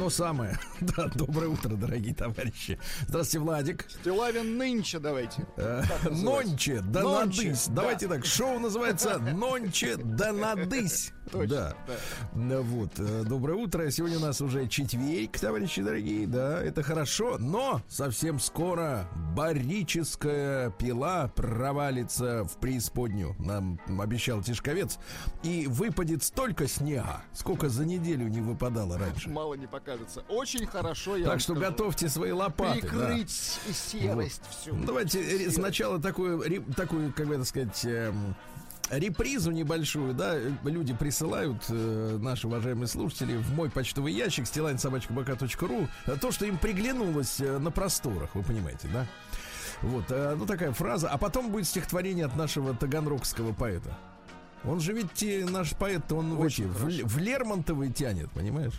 Оно самое. Да, доброе утро, дорогие товарищи. Здравствуйте, Владик. Стилавин нынче давайте. Э. Нонче, да надысь. да. Давайте так, шоу называется Нонче, да надысь. Точно, Да. да. Ну Вот, э, доброе утро. Сегодня у нас уже четверг, товарищи дорогие. Да, это хорошо, но совсем скоро барическая пила провалится в преисподнюю. Нам обещал Тишковец. И выпадет столько снега, сколько за неделю не выпадало раньше. Мало не покажется. Очень хорошо я Так что скажу. готовьте свои лопаты. да. Прикрыть и серость всю. Ну, Давайте Серость. сначала такую, такую, как бы это сказать, эм, репризу небольшую, да, э, люди присылают, э, наши уважаемые слушатели, в мой почтовый ящик стилайн.собачкабака.ру э, то, что им приглянулось э, на просторах, вы понимаете, да? Вот, э, ну такая фраза. А потом будет стихотворение от нашего таганрогского поэта. Он же ведь наш поэт, он эти, Очень в, в Лермонтовый тянет, понимаешь?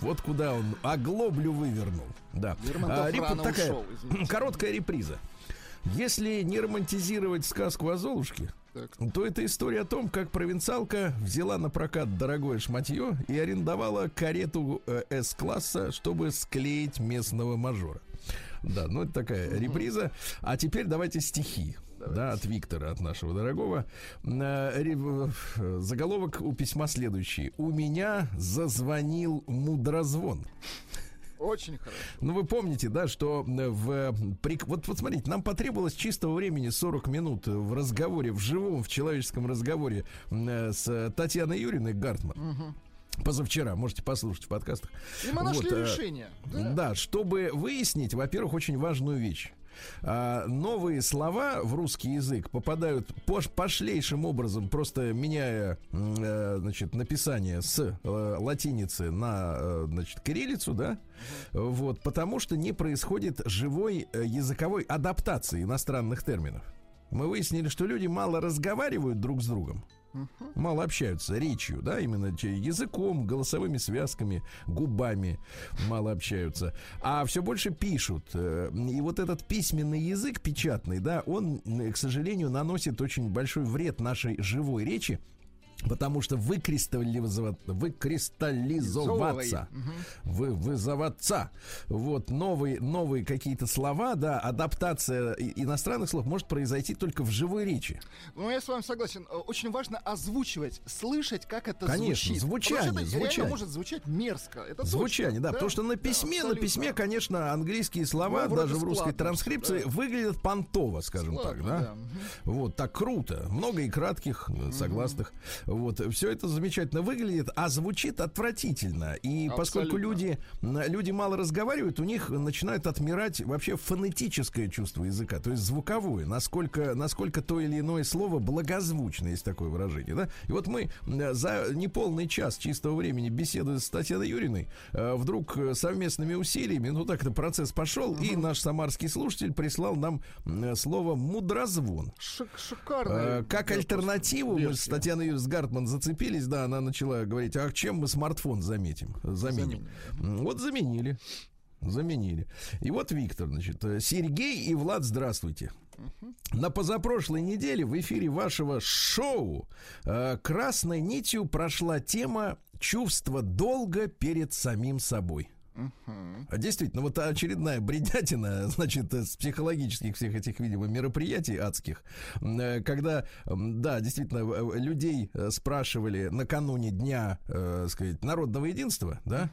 Вот куда он оглоблю вывернул. Да. Лермонтов А, реп- рано такая ушел, извините. короткая реприза. Если не романтизировать сказку о Золушке, Так. то это история о том, как провинциалка взяла на прокат дорогое шматье и арендовала карету э, С-класса, чтобы склеить местного мажора. Да, ну это такая реприза. А теперь давайте стихи. Да, от Виктора, от нашего дорогого. Э, э, Заголовок у письма следующий. У меня зазвонил мудрозвон. Очень хорошо. Ну, вы помните, да, что э, в... прик- Вот, вот смотрите, нам потребовалось чистого времени 40 минут в разговоре, в живом, в человеческом разговоре э, с Татьяной Юриной Гартман. Позавчера, можете послушать в подкастах. И мы нашли Вот, э, решение. Да. Да, чтобы выяснить, во-первых, очень важную вещь. А, новые слова в русский язык попадают пош- пошлейшим образом, просто меняя э, значит, написание с э, латиницы на э, значит, кириллицу, да, вот, потому что не происходит живой языковой адаптации иностранных терминов. Мы выяснили, что люди мало разговаривают друг с другом, мало общаются речью, да, именно языком, голосовыми связками, губами мало общаются, а все больше пишут. Э, И вот этот письменный язык печатный, да, он, м, к сожалению, наносит очень большой вред нашей живой речи. Потому что выкристаллизоваться, выкристаллизоваться, вы, вызываться, вот новые, новые какие-то слова, да, адаптация иностранных слов может произойти только в живой речи. Ну, я с вами согласен. Э, Очень важно озвучивать, слышать, как это Конечно, звучит. звучание, Потому что это звучание. может звучать мерзко. Это Звучание, точно, да, потому что на Да, письме, на абсолютно. письме, конечно, английские слова, Ну, даже в русской складно транскрипции, да. выглядят понтово, скажем так, Складно, да? да, мгм. Вот так круто. Много и кратких, э, согласных. Вот, все это замечательно выглядит, а звучит отвратительно. И поскольку Абсолютно. люди, м, люди мало разговаривают, у них начинает отмирать вообще фонетическое чувство языка, то есть звуковое, насколько, насколько то или иное слово благозвучно, есть такое выражение, да? И вот мы за неполный час чистого времени беседы с Татьяной Юриной э, вдруг э, совместными усилиями, ну так это процесс пошел, и наш самарский слушатель прислал нам слово мудрозвон. Шик- шикарно. Э, Как альтернативу мы с Татьяной Юрьевной Гартман зацепились, да, она начала говорить, а чем мы смартфон заметим, заменим? М, Вот заменили. Заменили. И вот Виктор, значит, э, Сергей и Влад, здравствуйте. На позапрошлой неделе в эфире вашего шоу э, красной нитью прошла тема чувства долга перед самим собой. А Действительно, вот очередная бредятина, значит, с психологических всех этих, видимо, мероприятий адских, э, когда, да, действительно, э, людей э, спрашивали накануне дня, э, сказать, народного единства, да,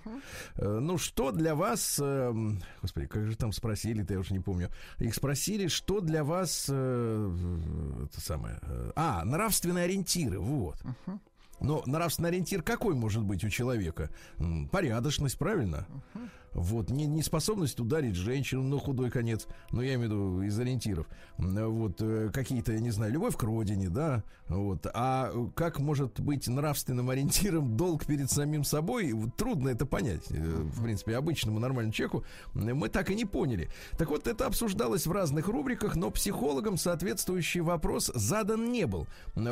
Э, ну, что для вас, э, господи, как же там спросили-то, я уже не помню, их спросили, что для вас, э, это самое, э, а, нравственные ориентиры, вот. Но нравственный ориентир какой может быть у человека? Порядочность, правильно? Вот, не, неспособность ударить женщину на худой конец, ну, я имею в виду из ориентиров. Вот, э, какие-то, я не знаю, любовь к родине, да, вот. А как может быть нравственным ориентиром долг перед самим собой? Трудно это понять, э, в принципе, обычному нормальному человеку. Мы так и не поняли. Так вот, это обсуждалось в разных рубриках, но психологам соответствующий вопрос задан не был.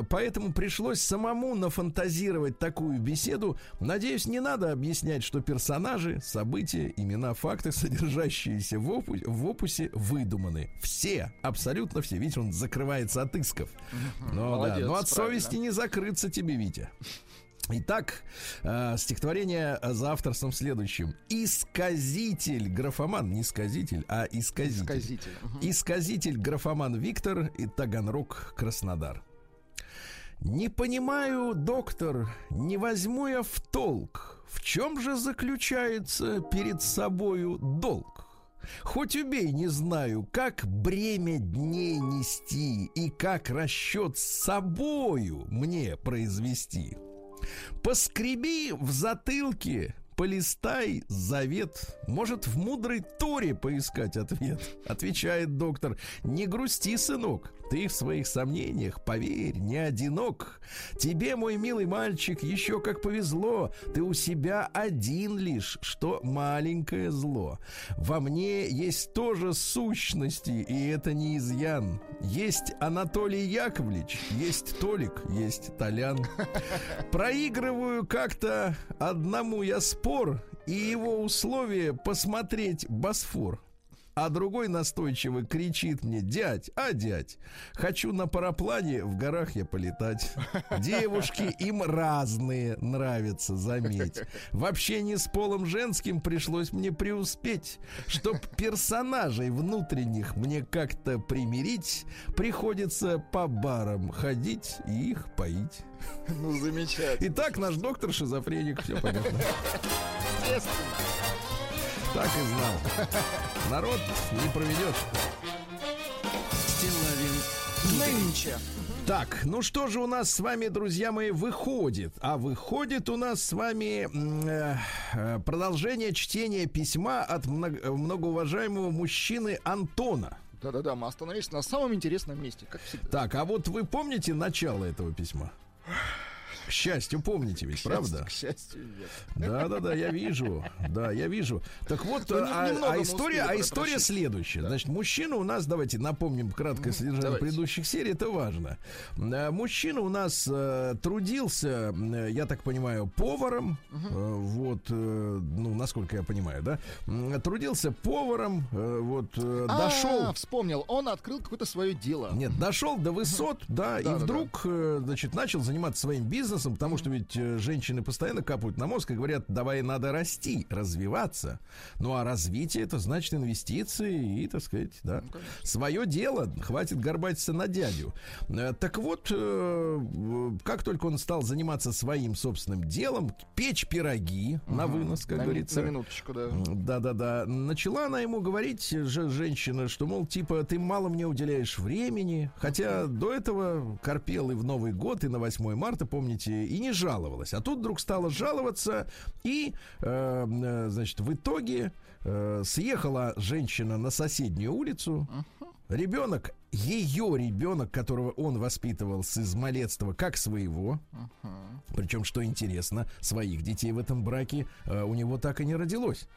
Поэтому пришлось самому нафантазировать такую беседу. Надеюсь, не надо объяснять, что персонажи, события, имена, факты, содержащиеся в, опу- в опусе, выдуманы. Все, абсолютно все. Видите, он закрывается от исков. Но, Молодец, да, но от правильно. совести не закрыться тебе, Витя. Итак, э, стихотворение за авторством следующим. Исказитель, графоман, не сказитель, а исказитель. Сказитель. Мгм. Исказитель, графоман Виктор и Таганрог, Краснодар. Не понимаю, доктор, не возьму я в толк. В чем же заключается перед собою долг? Хоть убей, не знаю, как бремя дней нести и как расчет с собою мне произвести. Поскреби в затылке, полистай завет. Может, в мудрой Торе поискать ответ. Отвечает доктор, не грусти, сынок. Ты в своих сомнениях, поверь, не одинок. Тебе, мой милый мальчик, еще как повезло. Ты у себя один лишь, что маленькое зло. Во мне есть тоже сущности, и это не изъян. Есть Анатолий Яковлевич, есть Толик, есть Толян. Проигрываю как-то одному я спор, и его условие посмотреть Босфор. А другой настойчиво кричит мне, дядь, а дядь, хочу на параплане в горах я полетать. Девушки им разные нравятся, заметь. В общении с полом женским пришлось мне преуспеть. Чтоб персонажей внутренних мне как-то примирить, приходится по барам ходить и их поить. Ну, замечательно. Итак, наш доктор шизофреник, все понятно. Естественно. Так и знал. Народ не проведешь. Стилавин Нынче. Так, ну что же у нас с вами, друзья мои, выходит? А выходит у нас с вами э, э, продолжение чтения письма от много- многоуважаемого мужчины Антона. Да-да-да, мы остановились на самом интересном месте, как всегда. Так, а вот вы помните начало этого письма? К счастью, помните ведь, правда? К счастью, нет. Да, да, да, я вижу. Да, я вижу. Так вот, Ну, а, а история, а история следующая. Значит, мужчина у нас, давайте напомним краткое содержание давайте. предыдущих серий, это важно. Э, Мужчина у нас э, трудился, э, я так понимаю, поваром. Э, вот, э, ну, насколько я понимаю, да. Трудился поваром, э, вот, А, дошел. вспомнил, он открыл какое-то свое дело. Нет, дошел до высот, да, и Да-да-да. вдруг, э, значит, начал заниматься своим бизнесом, потому что ведь э, женщины постоянно капают на мозг и говорят, давай надо расти, развиваться. Ну, а развитие это значит инвестиции и, так сказать, да, свое дело, хватит горбатиться на дядю. Э, Так вот, э, как только он стал заниматься своим собственным делом, печь пироги на вынос, как на, говорится. на минуточку, да. Да-да-да. Начала она ему говорить, же, женщина, что, мол, типа, ты мало мне уделяешь времени. Хотя до этого корпел и в Новый год, и на 8 марта, помните, и не жаловалась. А тут вдруг стала жаловаться, и, э, э, значит, в итоге э, съехала женщина на соседнюю улицу. Ребенок, ее ребенок, которого он воспитывал с измалетства как своего, причем, что интересно, своих детей в этом браке э, у него так и не родилось.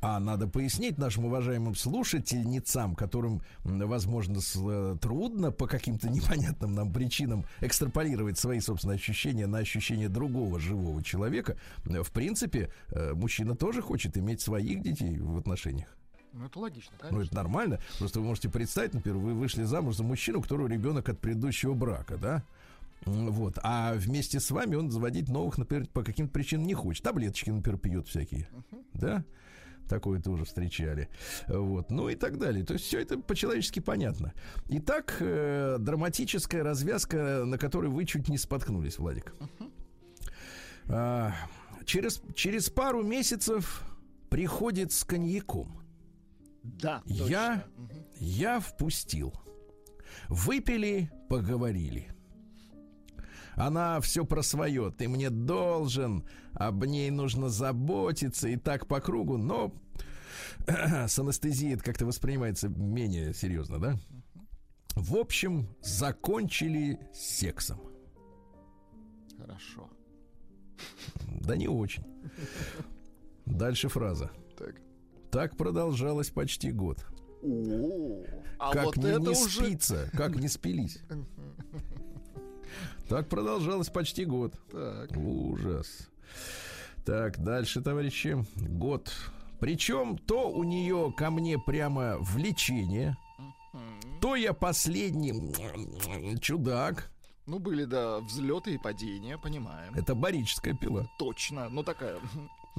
А надо пояснить нашим уважаемым слушательницам, которым, возможно, с- э, трудно по каким-то непонятным нам причинам экстраполировать свои собственные ощущения на ощущения другого живого человека. Э, В принципе, э, мужчина тоже хочет иметь своих детей в отношениях. Ну, это логично, Ну, конечно. это нормально. Просто вы можете представить, например, вы вышли замуж за мужчину, у которого ребенок от предыдущего брака, да? Вот. А вместе с вами он заводить новых, например, по каким-то причинам не хочет. Таблеточки, например, пьет всякие. Да? Такое тоже встречали. Вот. Ну и так далее. То есть все это по-человечески понятно. Итак, э, драматическая развязка, на которой вы чуть не споткнулись, Владик. А, через, через пару месяцев приходит с коньяком. Да, Я. Мгм. я впустил. Выпили, поговорили. Она все про свое. Ты мне должен. об ней нужно заботиться и так по кругу, но с анестезией это как-то воспринимается менее серьезно, да? В общем, закончили сексом. Хорошо. Да не очень. Дальше фраза. Так. Так продолжалось почти год. О, а как вот не, это не уже... спится, как не спились. Так продолжалось почти год. Так. Ужас. Так, дальше, товарищи. Год. Причем то у нее ко мне прямо влечение, то я последний чудак. Ну, были, да, взлеты и падения, понимаем. Это барическая пила. Точно. Ну, такая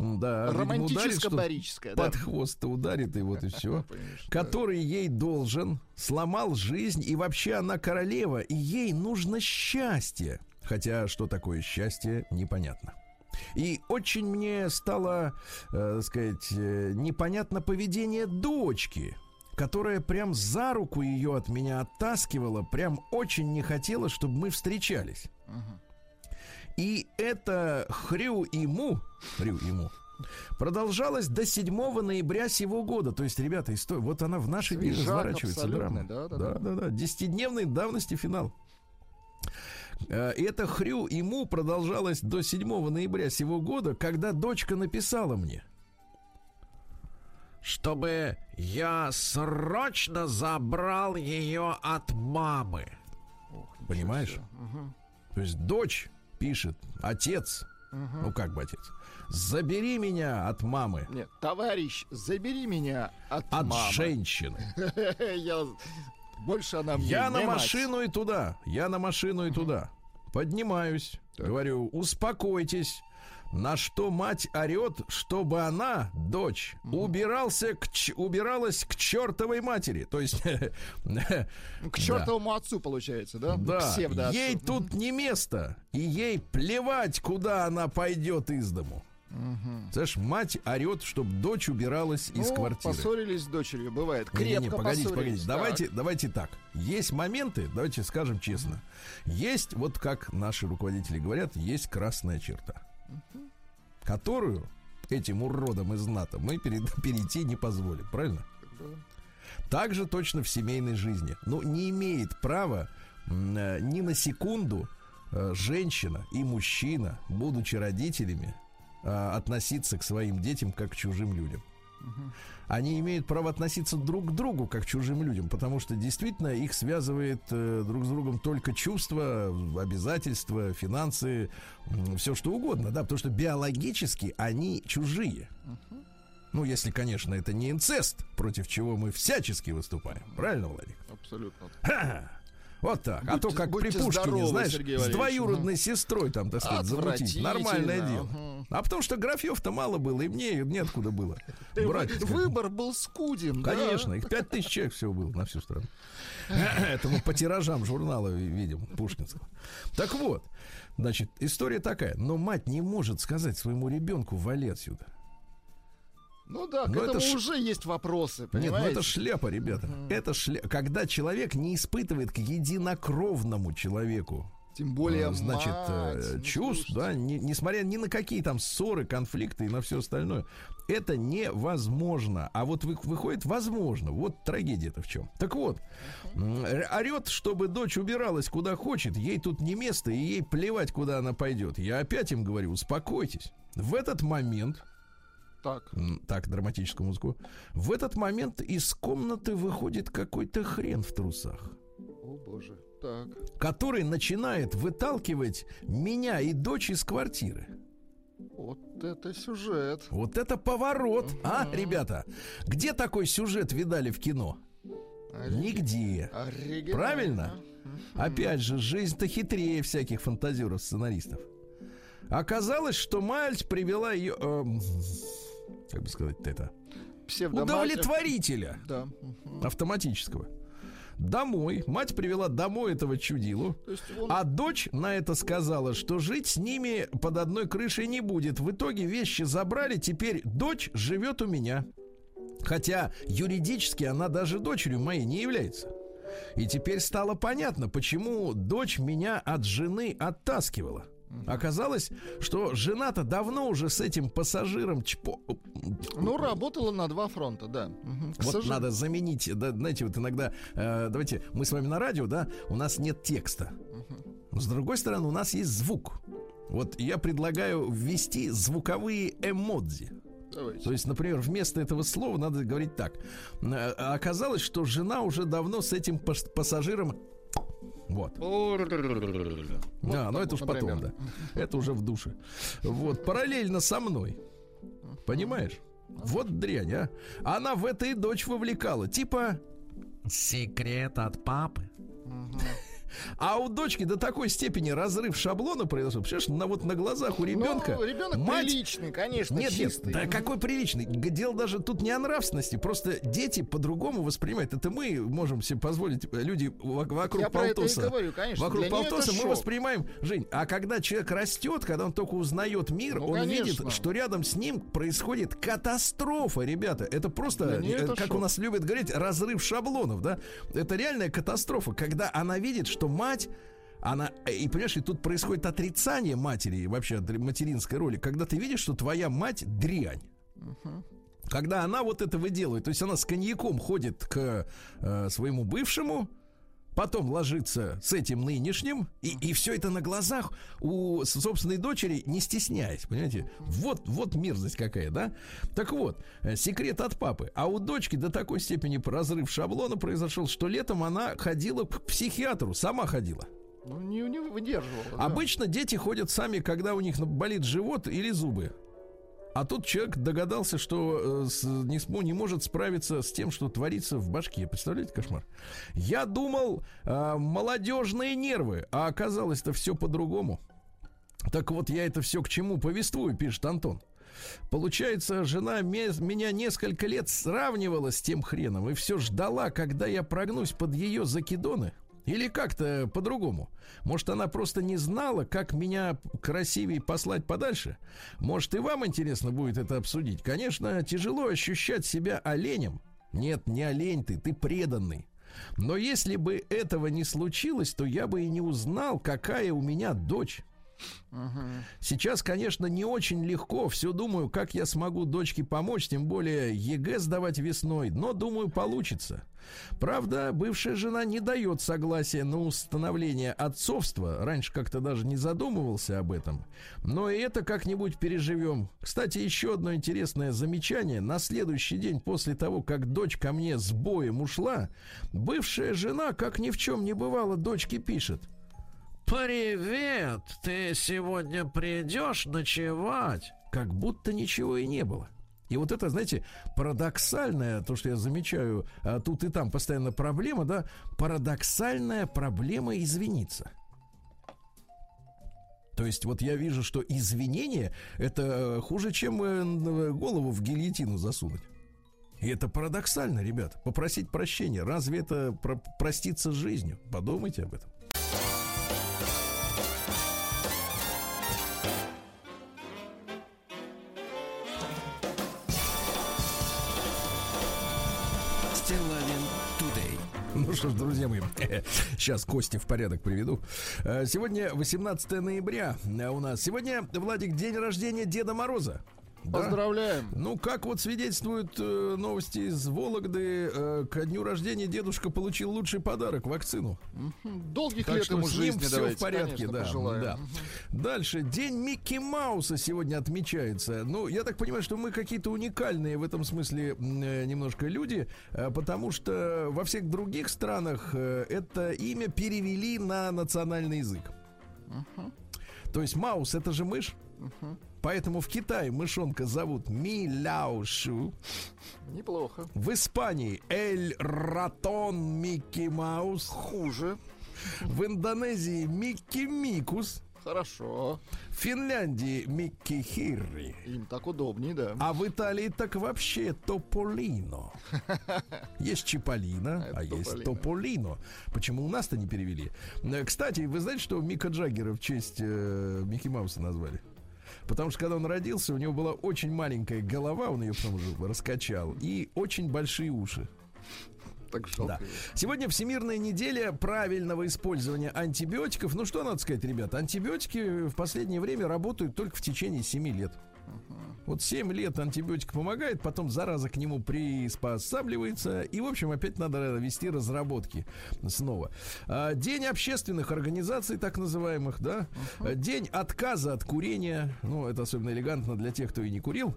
Да, ударит, что романтическо-барическая, да. под хвост ударит, и вот и все. Который ей должен, сломал жизнь, и вообще она королева, и ей нужно счастье. Хотя, что такое счастье, непонятно. И очень мне стало, э, сказать, э, непонятно поведение дочки, которая прям за руку ее от меня оттаскивала, прям очень не хотела, чтобы мы встречались. И это хрю и му, хрю и му, продолжалось до 7 ноября сего года. То есть, ребята, история, вот она в наши дни разворачивается драма. да, да, да, да, да. Десятидневной давности финал. Э, это хрю и му продолжалось до 7 ноября сего года, когда дочка написала мне. Чтобы я срочно забрал ее от мамы. Ох, Понимаешь? Мгм. То есть дочь пишет, отец, Мгм. ну как бы отец, забери меня от мамы, Нет, товарищ, забери меня от, от мамы. женщины. Я... Больше она мне Я на машину и туда, я на машину и туда. Поднимаюсь, говорю, успокойтесь. На что мать орет, чтобы она, дочь, убирался к, убиралась к чертовой матери. То есть, К чертовому отцу, получается, да? да, ей тут не место. И ей плевать, куда она пойдет из дому. Знаешь, мать орет, чтобы дочь убиралась из Ну, квартиры. Поссорились с дочерью, бывает. Крепко погодите, поссорились. погодите. Давайте, давайте так. Есть моменты, давайте скажем честно. Есть, вот как наши руководители говорят, есть красная черта, которую этим уродам из НАТО мы перейти не позволим, правильно? Так же точно в семейной жизни. Ну, не имеет права э, ни на секунду э, женщина и мужчина, будучи родителями, э, относиться к своим детям как к чужим людям. Они имеют право относиться друг к другу как к чужим людям, потому что действительно их связывает э, друг с другом только чувства, обязательства, финансы, все что угодно, да, потому что биологически они чужие. Ну, если, конечно, это не инцест, против чего мы всячески выступаем. Правильно, Владик? Абсолютно. Ха! Вот так. а Будьте- то, как при Пушкине, здоровы, знаешь, с двоюродной сестрой там, так сказать, замутить. Нормальное дело. А потому что графьев-то мало было, и мне неоткуда было. Брать. Выбор был скуден, да? Конечно, их пять тысяч человек всего было на всю страну. Это мы по тиражам журнала видим, Пушкинского. Так вот, значит, история такая. Но мать не может сказать своему ребенку, вали отсюда. Ну да, к Но это этому ш- уже есть вопросы, Нет, ну понимаете? это шляпа, ребята. Это шляпа. Когда человек не испытывает к единокровному человеку Тем более э, значит, э, мать, ну, чувств, слушайте. да, не- несмотря ни на какие там ссоры, конфликты и на все остальное, это невозможно. А вот вы- выходит возможно. Вот трагедия-то в чем. Так вот, орет, чтобы дочь убиралась куда хочет, ей тут не место, и ей плевать, куда она пойдет. Я опять им говорю, успокойтесь. В этот момент, Так, так, драматическую музыку, в этот момент из комнаты выходит какой-то хрен в трусах о боже, так. который начинает выталкивать меня и дочь из квартиры. Вот это сюжет. Вот это поворот, а, ребята? Где такой сюжет видали в кино? Нигде. Оригинально. Правильно? Опять же, жизнь-то хитрее всяких фантазеров, сценаристов. Оказалось, что мать привела ее, эм, как бы сказать это, удовлетворителя Да. автоматического. Домой. Мать привела домой этого чудилу. Он... А дочь на это сказала, что жить с ними под одной крышей не будет. В итоге вещи забрали, теперь дочь живет у меня. Хотя юридически она даже дочерью моей не является. И теперь стало понятно, почему дочь меня от жены оттаскивала. Оказалось, что жена-то давно уже с этим пассажиром чпо... Ну, работала на два фронта, да. К Вот сожалению. надо заменить, да, знаете, вот иногда, э, давайте, мы с вами на радио, да, у нас нет текста. Но с другой стороны, у нас есть звук. Вот я предлагаю ввести звуковые эмодзи. Давайте. То есть, например, вместо этого слова надо говорить так. Э, Оказалось, что жена уже давно с этим пас- пассажиром... Вот. Да, но это уж потом, да. Это уже в душе. Вот, параллельно со мной. Понимаешь? Вот дрянь, а. Она в это и дочь вовлекала. Типа... Секрет от папы. А у дочки до такой степени разрыв шаблона произошел. Представляешь, на, вот на глазах у ребенка... Ну, ребенок мать- приличный, конечно, нет, чистый. нет, да какой приличный. Дело даже тут не о нравственности. Просто дети по-другому воспринимают. Это мы можем себе позволить, э, люди во- вокруг Я полтоса. говорю, конечно. Вокруг полтоса мы шок. воспринимаем, Жень, а когда человек растет, когда он только узнает мир, Ну, он конечно. видит, что рядом с ним происходит катастрофа, ребята. Это просто, э, это как шок. у нас любят говорить, разрыв шаблонов, да? Это реальная катастрофа, когда она видит, что мать она, и понимаешь, и тут происходит отрицание матери, и вообще материнской роли, когда ты видишь, что твоя мать дрянь. Когда она вот это выделывает, то есть она с коньяком ходит к э, своему бывшему, потом ложится с этим нынешним, и, и все это на глазах у собственной дочери, не стесняясь, понимаете? Вот, вот мерзость какая, да? Так вот, э, секрет от папы. А у дочки до такой степени разрыв шаблона произошел, что летом она ходила к психиатру, сама ходила. Ну, не, не выдерживала. да. Обычно дети ходят сами, когда у них болит живот или зубы. А тут человек догадался, что э, не, не может справиться с тем, что творится в башке. Представляете, кошмар? Я думал, э, молодежные нервы, а оказалось-то все по-другому. Так вот, я это все к чему повествую, пишет Антон. Получается, жена ме- меня несколько лет сравнивала с тем хреном и все ждала, когда я прогнусь под ее закидоны. Или как-то по-другому. Может, она просто не знала, как меня красивее послать подальше? Может, и вам интересно будет это обсудить? Конечно, тяжело ощущать себя оленем. Нет, не олень ты, ты преданный. Но если бы этого не случилось, то я бы и не узнал, какая у меня дочь. Сейчас, конечно, не очень легко. Все думаю, как я смогу дочке помочь, тем более ЕГЭ сдавать весной. Но, думаю, получится. Правда, бывшая жена не дает согласия на установление отцовства. Раньше как-то даже не задумывался об этом. Но и это как-нибудь переживем. Кстати, еще одно интересное замечание. На следующий день после того, как дочь ко мне с боем ушла, бывшая жена, как ни в чем не бывало, дочке пишет. «Привет! Ты сегодня придешь ночевать?» Как будто ничего и не было. И вот это, знаете, парадоксальная, то, что я замечаю, а, тут и там постоянно проблема, да, парадоксальная проблема извиниться. То есть вот я вижу, что извинение это э, хуже, чем э, н- голову в гильотину засунуть. И это парадоксально, ребят. Попросить прощения. Разве это про- проститься с жизнью? Подумайте об этом. Ну что ж, друзья мои, сейчас Кости в порядок приведу. Э, Сегодня 18 ноября э, у нас. Сегодня, Владик, день рождения Деда Мороза. Да? Поздравляем. Ну, как вот свидетельствуют э, новости из Вологды, э, ко дню рождения дедушка получил лучший подарок вакцину. Долгих Так лет что ему с ним жизни все давайте, в порядке, конечно, да, пожелаем. да. Дальше день Микки Мауса сегодня отмечается. Ну, я так понимаю, что мы какие-то уникальные в этом смысле э, немножко люди, э, потому что во всех других странах э, это имя перевели на национальный язык. То есть Маус это же мышь. Поэтому в Китае мышонка зовут Миляушу. Неплохо. В Испании Эль Ратон Микки Маус. Хуже. В Индонезии Микки Микус. Хорошо. В Финляндии Микки Хирри. Им так удобнее, да. А в Италии так вообще Тополино. Есть Чиполлино, Это а есть Тополино. Тополино. Почему у нас-то не перевели? Э, Кстати, вы знаете, что Мика Джаггера в честь э, Микки Мауса назвали? Потому что когда он родился, у него была очень маленькая голова, он ее потом уже раскачал, и очень большие уши. Так жалко. Да. Сегодня Всемирная неделя правильного использования антибиотиков. Ну что надо сказать, ребята, антибиотики в последнее время работают только в течение 7 лет. Вот 7 лет антибиотик помогает, потом зараза к нему приспосабливается. И, в общем, опять надо вести разработки снова. А, День общественных организаций, так называемых, да. День отказа от курения. Ну, это особенно элегантно для тех, кто и не курил.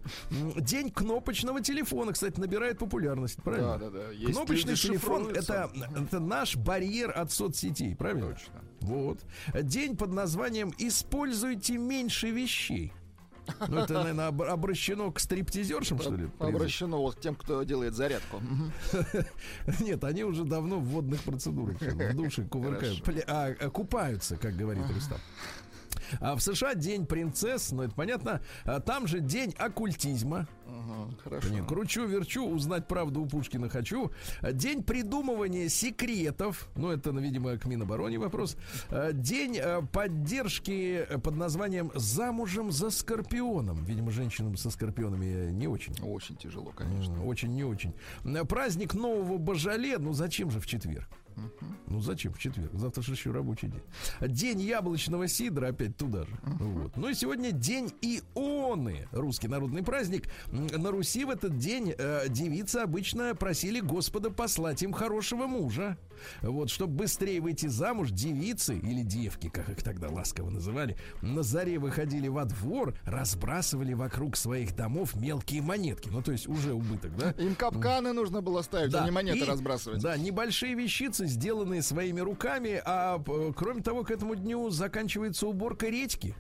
День кнопочного телефона, кстати, набирает популярность, правильно? Да, да, да. Есть Кнопочный телефон это, это наш барьер от соцсетей, правильно? Точно. Вот. День под названием «Используйте меньше вещей». Ну, это, наверное, об- обращено к стриптизершам, что ли? Обращено вот к тем, кто делает зарядку. Нет, они уже давно в водных процедурах в душе кувыркают. А, купаются, как говорит Рустам. А в США день принцесс, ну это понятно. А там же день оккультизма. Ага, Хорошо. Не, кручу, верчу, узнать правду у Пушкина хочу. А, День придумывания секретов. Ну, это, ну, видимо, к Минобороне вопрос. А, День э, поддержки э, под названием «Замужем за скорпионом». Видимо, женщинам со скорпионами э, не очень. Очень тяжело, конечно. Очень, не очень. Праздник нового Божале. Ну, зачем же в четверг? Ну, зачем в четверг? Завтра же еще рабочий день. День яблочного сидра опять туда же. Вот. Ну и сегодня день Ионы. Русский народный праздник. На Руси в этот день э, девицы обычно просили Господа послать им хорошего мужа. Вот, чтобы быстрее выйти замуж, девицы или девки, как их тогда ласково называли, на заре выходили во двор, разбрасывали вокруг своих домов мелкие монетки. Ну, то есть уже убыток, да? Им капканы нужно было ставить, а не монеты и, разбрасывать. Да, небольшие вещицы, сделанные своими руками, а э, кроме того, к этому дню заканчивается уборка редьки.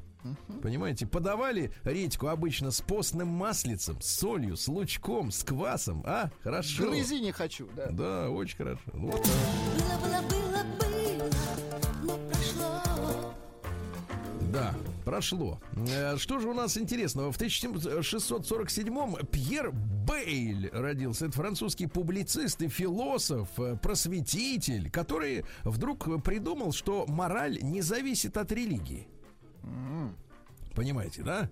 Понимаете, подавали редьку обычно с постным маслицем, с солью, с лучком, с квасом. А, хорошо. Грызи не хочу, да. Да, очень хорошо. Ну, Вот. Было, было, было, было, но прошло. Да, прошло. Э, Что же у нас интересного? В 1647-м Пьер Бейль родился. Это французский публицист и философ, э, просветитель, который вдруг придумал, что мораль не зависит от религии. Понимаете, да?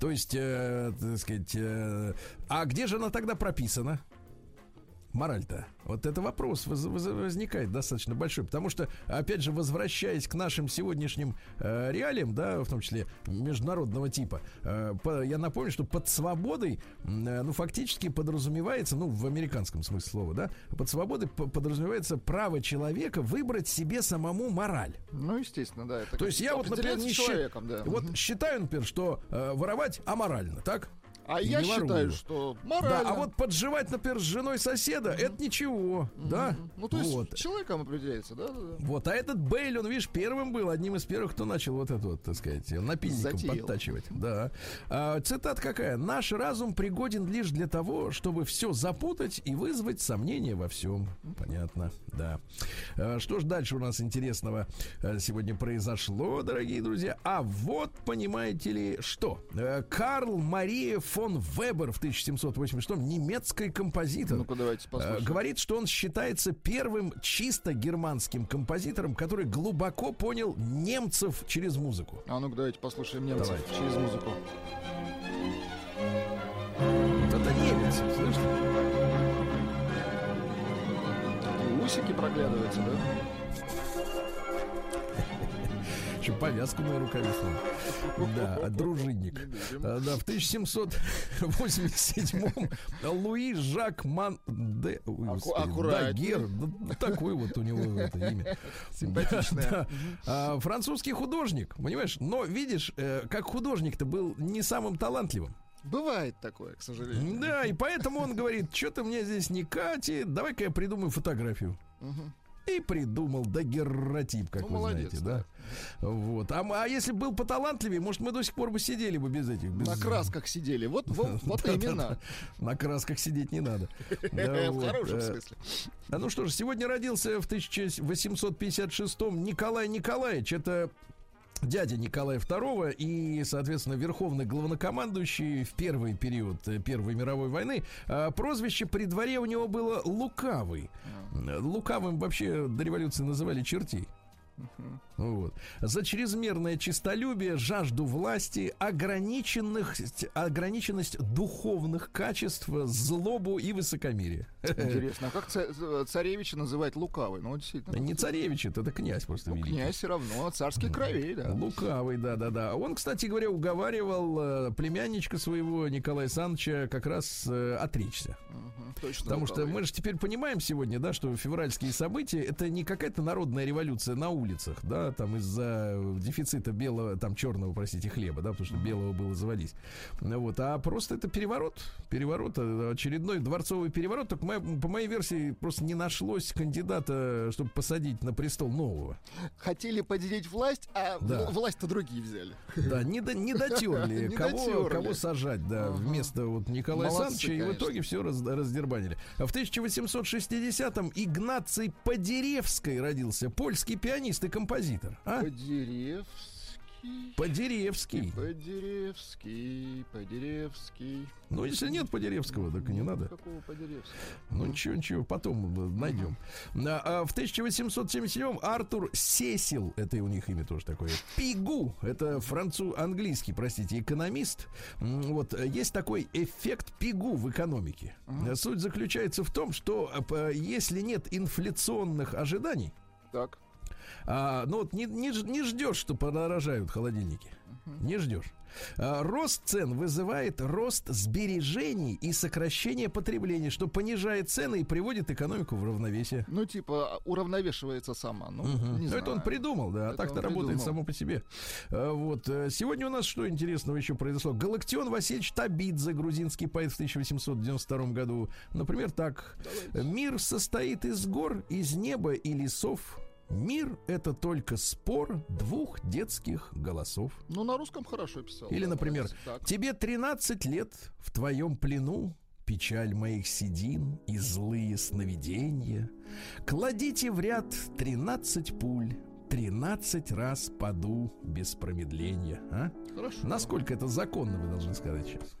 То есть, э, так сказать, э, а где же она тогда прописана? Мораль-то? Вот это вопрос воз- воз- возникает достаточно большой, потому что, опять же, возвращаясь к нашим сегодняшним э, реалиям, да, в том числе международного типа, э, по- я напомню, что под свободой, э, ну, фактически подразумевается, ну, в американском смысле слова, да, под свободой подразумевается право человека выбрать себе самому мораль. Ну, естественно, да. Это То есть я вот, например, не считаю, да. вот считаю, например, что э, воровать аморально, так? А я не считаю, что Да, морально. а вот подживать, например, с женой соседа, это ничего, да? Ну, то есть вот. человеком определяется, да? да, да. Вот, а этот Бейль, он, видишь, первым был, одним из первых, кто начал вот это вот, так сказать, напильником Затеял. подтачивать. Да. А, цитат какая? «Наш разум пригоден лишь для того, чтобы все запутать и вызвать сомнения во всем». Понятно, да. А, что ж дальше у нас интересного э, сегодня произошло, дорогие друзья? А вот, понимаете ли, что? Э, Карл Мария фон Вебер в 1786 немецкий композитор. Ну-ка, давайте Э, послушаем. Говорит, что он считается первым чисто германским композитором, который глубоко понял немцев через музыку. А ну-ка, давайте послушаем немцев Давайте. через музыку. Это немец? Такие усики проглядываются, да? Еще повязку на рукаве. Да, дружинник. А, Да, в 1787-м Луи Жак Ман... Де... Дагер. Да, такое вот у него это имя. Симпатичное. А, Французский художник, понимаешь? Но видишь, э, как художник-то был не самым талантливым. Бывает такое, к сожалению. Да, и поэтому он говорит, что-то мне здесь не катит, давай-ка я придумаю фотографию. И придумал дагерротип, как Ну, вы молодец, знаете, да. Вот. А, а если бы был поталантливее, может, мы до сих пор бы сидели бы без этих. Без... На красках сидели. Вот, вот, вот именно. На красках сидеть не надо. Да, В хорошем э, смысле. а ну что ж, сегодня родился в 1856-м Николай Николаевич. Это дядя Николая II и, соответственно, верховный главнокомандующий в первый период э, Первой мировой войны. А, Прозвище при дворе у него было Лукавый. Э, Лукавым вообще до революции называли чертей. Вот. За чрезмерное честолюбие, жажду власти, ограниченных, ограниченность духовных качеств, злобу и высокомерие. Интересно, а как ца- царевича называть лукавый? Ну, действительно. Не царевич, это, князь просто Ну, великий. князь все равно, царских кровей, да. Лукавый, да-да-да. Он, кстати говоря, уговаривал э, племянничка своего Николая Александровича как раз э, отречься. Точно Потому что лукавый. мы же теперь понимаем сегодня, да, что февральские события это не какая-то народная революция на улицах, да, там из-за дефицита белого, там черного, простите, хлеба, да, потому что белого было завались. Вот, а просто это переворот, переворот, э, очередной дворцовый переворот. Только моя- по моей версии просто не нашлось кандидата, чтобы посадить на престол нового. Хотели поделить власть, а Да. власть-то другие взяли. Да, не, до- не дотерли, кого, кого сажать, да, вместо вот Николая Александровича, и в итоге все раздербанили. А в 1860-м Игнаций Подеревский родился, польский пианист и композитор. А? Подеревский. Подеревский. Подеревский, Подеревский. Ну, если нет Подеревского, так и не надо. Какого Подеревского? Ну, ничего, ничего, потом найдем. А, а в 1877 Артур Сесил, это и у них имя тоже такое, Пигу, это француз, английский, простите, экономист. Вот, есть такой эффект Пигу в экономике. Суть заключается в том, что п- если нет инфляционных ожиданий, Так. А, ну вот не, не, не ждешь, что подорожают холодильники. Не ждешь. А, рост цен вызывает рост сбережений и сокращение потребления, что понижает цены и приводит экономику в равновесие. Ну, типа, уравновешивается сама. Ну, Мгм. не Ну, знаю. это он придумал, да, а Это так-то он работает придумал. само по себе. А, Вот. э, Сегодня у нас что интересного еще произошло? Галактион Васильевич Табидзе, грузинский поэт в 1892 году. Например, так. Мир состоит из гор, из неба и лесов. Мир — это только спор двух детских голосов. Ну, на русском хорошо писал. Или, да, например. Так. тебе 13 лет в твоем плену, печаль моих седин и злые сновидения. Кладите в ряд 13 пуль, 13 раз паду без промедления. А? Хорошо. Насколько это законно, вы должны сказать сейчас.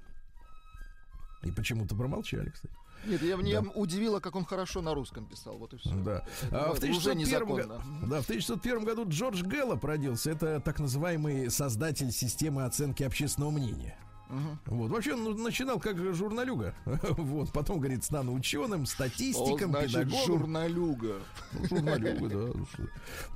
И почему-то промолчали, кстати. Нет, я, меня удивило, как он хорошо на русском писал. Вот и все. Да. А в Уже 1901 го- незаконно. да, в 1901 году Джордж Гэллоп родился. Это так называемый создатель системы оценки общественного мнения. Мгм. Вот. Вообще он ну, начинал как журналюга. Вот. Потом, говорит, стану ученым, статистиком, значит, педагогом. журналюга. Ну, журналюга, да. ну.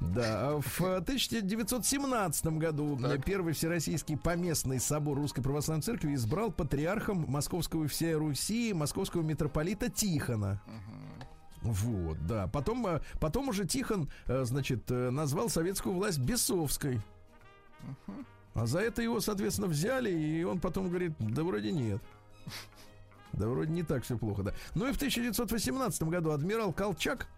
Да. а В 1917 году Так. Первый Всероссийский поместный собор Русской Православной Церкви избрал патриархом Московского всей Руси московского митрополита Тихона. Вот, да. Потом, э, потом уже Тихон, э, значит, э, назвал советскую власть бесовской. А за это его, соответственно, взяли, и он потом говорит, да вроде нет. Да вроде не так все плохо, да. Ну и в 1918 году адмирал Колчак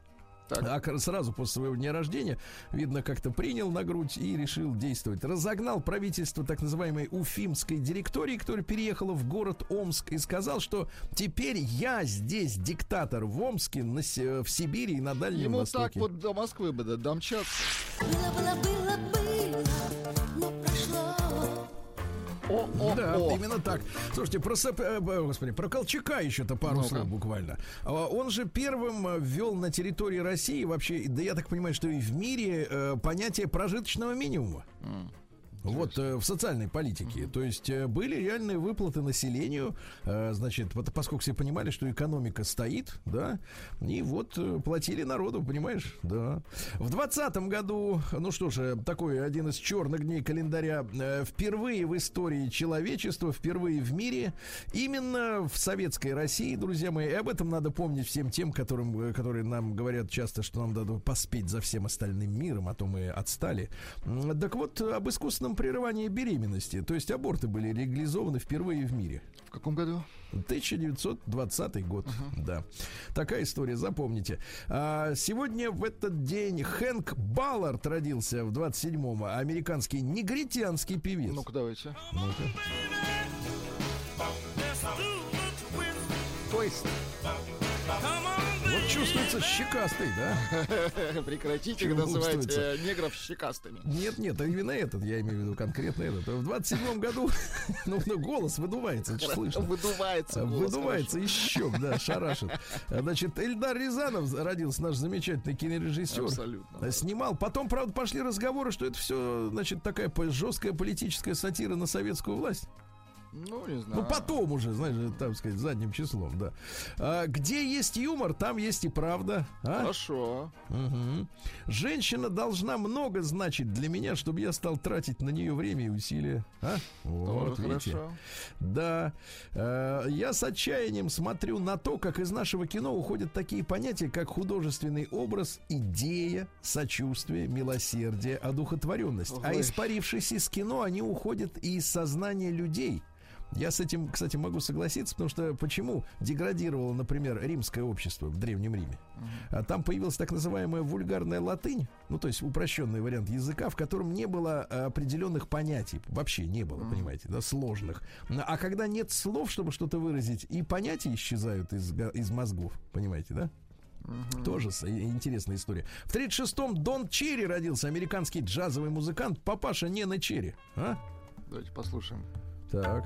Так. а сразу после своего дня рождения, видно, как-то принял на грудь и решил действовать. Разогнал правительство так называемой Уфимской директории, которая переехала в город Омск и сказал, что теперь я здесь диктатор в Омске, на в Сибири и на Дальнем Ему так Востоке. вот до Москвы бы до- домчаться. Было, было, было, было, О, о, Да, о. именно так. Слушайте, про, Сап- э, господи, про Колчака еще-то пару слов буквально. А, Он же первым э, ввел на территории России вообще, да я так понимаю, что и в мире э, понятие прожиточного минимума. Вот э, в социальной политике. То есть э, были реальные выплаты населению, э, значит, поскольку все понимали, что экономика стоит, да, и вот э, платили народу, понимаешь, да. В двадцатом году, ну что же, такой один из черных дней календаря, э, впервые в истории человечества, впервые в мире, именно в советской России, друзья мои, и об этом надо помнить всем тем, которым, э, которые нам говорят часто, что нам надо поспеть за всем остальным миром, а то мы отстали. Так вот, об искусственном прерывании беременности, то есть аборты были легализованы впервые в мире. В каком году? 1920 год, да. Такая история, запомните. А, сегодня в этот день Хэнк Баллард родился в 27-м, американский негритянский певец. Ну-ка, давайте. Ну-ка. То есть, Вот чувствуете, чувствуется щекастый, да? Прекратите Чего называть э, негров щекастыми. Нет, нет, а именно этот, я имею в виду конкретно этот. В 27 году, ну, ну, голос выдувается, это слышно. Выдувается голос, Выдувается из щек, да, шарашит. Значит, Эльдар Рязанов родился, наш замечательный кинорежиссер. Абсолютно. Снимал. Потом, правда, пошли разговоры, что это все, значит, такая жесткая политическая сатира на советскую власть. Ну, не знаю. Ну, потом уже, знаешь, так сказать, задним числом, да. А, где есть юмор, там есть и правда. а? Хорошо. Мгм. Женщина должна много значить для меня, чтобы я стал тратить на нее время и усилия. А? Вот, Тоже видите. хорошо. Да. Э, я с отчаянием смотрю на то, как из нашего кино уходят такие понятия, как художественный образ, идея, сочувствие, милосердие, одухотворенность. А Ой. испарившись из кино, они уходят и из сознания людей. Я с этим, кстати, могу согласиться, потому что почему деградировало, например, римское общество в Древнем Риме? А Там появилась так называемая вульгарная латынь, ну то есть упрощенный вариант языка, в котором не было а, определенных понятий, вообще не было, понимаете, да, сложных. А когда нет слов, чтобы что-то выразить, и понятия исчезают из, из мозгов, понимаете, да? Тоже с- интересная история. В 36-м Дон Черри родился, американский джазовый музыкант, папаша Нена Черри. А? Давайте послушаем. Так.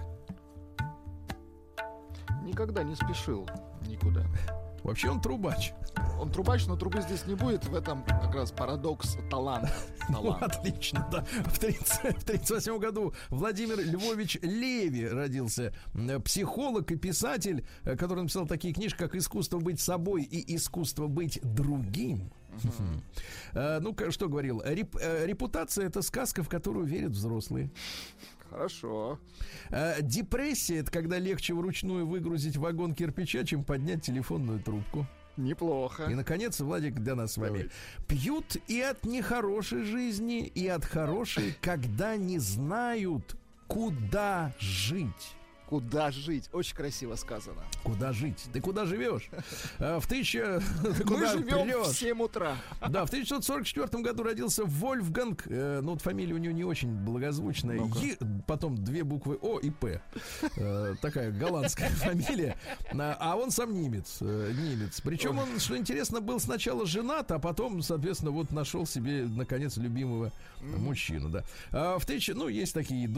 Никогда не спешил никуда. Вообще он трубач. Он трубач, но трубы здесь не будет. В этом как раз парадокс таланта. Ну, Таланта. отлично, да. В 30 в 38 году Владимир Львович Леви родился. Психолог и писатель, э, который написал такие книжки, как «Искусство быть собой» и «Искусство быть другим». Э, Ну, что говорил? Реп- э, Репутация — это сказка, в которую верят взрослые. Хорошо. Э, Депрессия — это когда легче вручную выгрузить вагон кирпича, чем поднять телефонную трубку. Неплохо. И, наконец, Владик, для нас с вами. Пьют и от нехорошей жизни, и от хорошей, когда не знают, куда жить. Куда жить? Очень красиво сказано. Куда жить? Ты куда живешь? А, В тысяча... ты Мы живем в 7 утра. Да, в 1944 году родился Вольфганг, э, ну вот фамилия у него не очень благозвучная, потом две буквы О и П. Э, такая голландская фамилия. А он сам немец, э, немец. Причем он, что интересно, был сначала женат, а потом, соответственно, вот нашел себе, наконец, любимого мужчину, да. А в тысяча, ну, есть такие,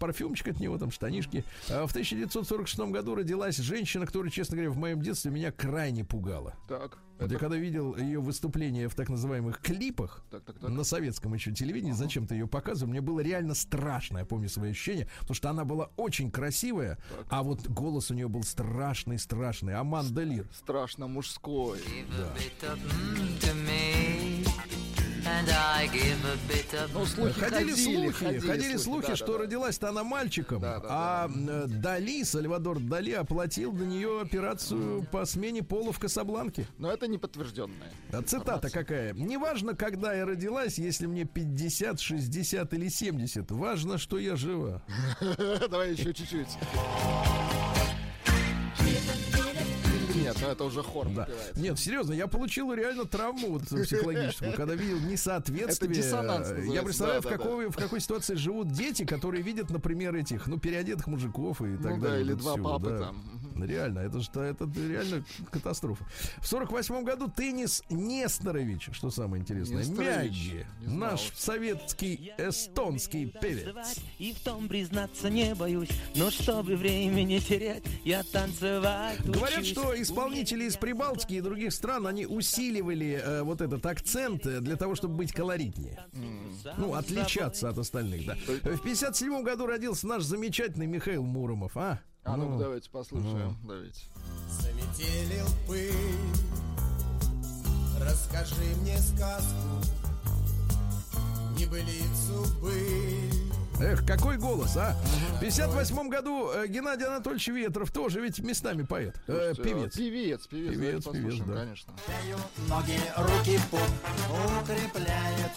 парфюмчик от него, там, штанишки. А в 1946 году родилась женщина, которая, честно говоря, в моем детстве меня крайне пугала. Так. Вот я когда видел ее выступление в так называемых клипах Так, так, так. на советском еще телевидении, зачем-то ее показывали, мне было реально страшно, я помню свои ощущения, потому что она была очень красивая, а вот голос у нее был страшный, страшный. Аманда Лир. Страшно мужской. Ну, слухи Ходили, ходили, слухи, ходили, слухи, да, что да, да. родилась-то она мальчиком, Да, да, а э, Дали, Сальвадор Дали оплатил для нее операцию по смене пола в Касабланке. Но это не подтвержденное. А цитата какая? Неважно, когда я родилась, если мне 50, 60 или 70. Важно, что я жива. Давай еще чуть-чуть. Нет, ну это уже хор Да. Нет, серьезно, я получил реально травму вот, психологическую, когда видел несоответствие. Я представляю, да, в, да, какой, в какой ситуации живут дети, которые видят, например, этих, ну, переодетых мужиков и так Ну да, далее. или Вот два всё, папы да. там. Реально, это же это реально катастрофа. В сорок восьмом году Теннис Несторович, что самое интересное, Несторович. Мяги, наш советский эстонский певец. И в том признаться не боюсь Но чтобы времени терять Я танцевать Говорят, что исполнители из Прибалтики и других стран, они усиливали э, вот этот акцент э, для того, чтобы быть колоритнее. Ну, отличаться от остальных, да. В 57 году родился наш замечательный Михаил Муромов, а? А ну Ну, давайте послушаем. Давайте. Заметелил пыль Расскажи мне сказку Небылицу быль Эх, какой голос, а? В 58 году э, Геннадий Анатольевич Ветров тоже ведь местами поэт, э, Слушайте, певец. а, Певец, певец. Певец, певец, да. конечно. Ноги, руки, пуп Укрепляет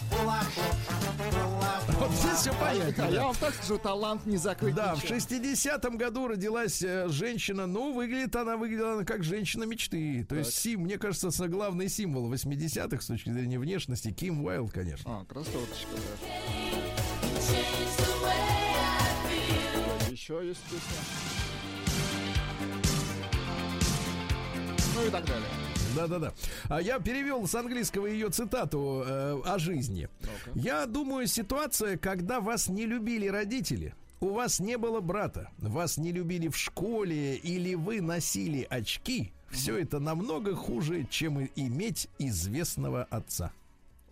Вот здесь все А понятно. я да. вам так скажу, талант не закрыть Да, в ничем. 60-м году родилась э, женщина. Ну, выглядит она, выглядела она как женщина мечты. То есть, сим, мне кажется, со- главный символ 80-х с точки зрения внешности. Ким Уайлд, конечно. А, красоточка, да. Еще есть песня. Ну и так далее. Да-да-да. А я перевел с английского ее цитату э, о жизни. Я думаю, ситуация, когда вас не любили родители, у вас не было брата, вас не любили в школе или вы носили очки, все это намного хуже, чем иметь известного отца.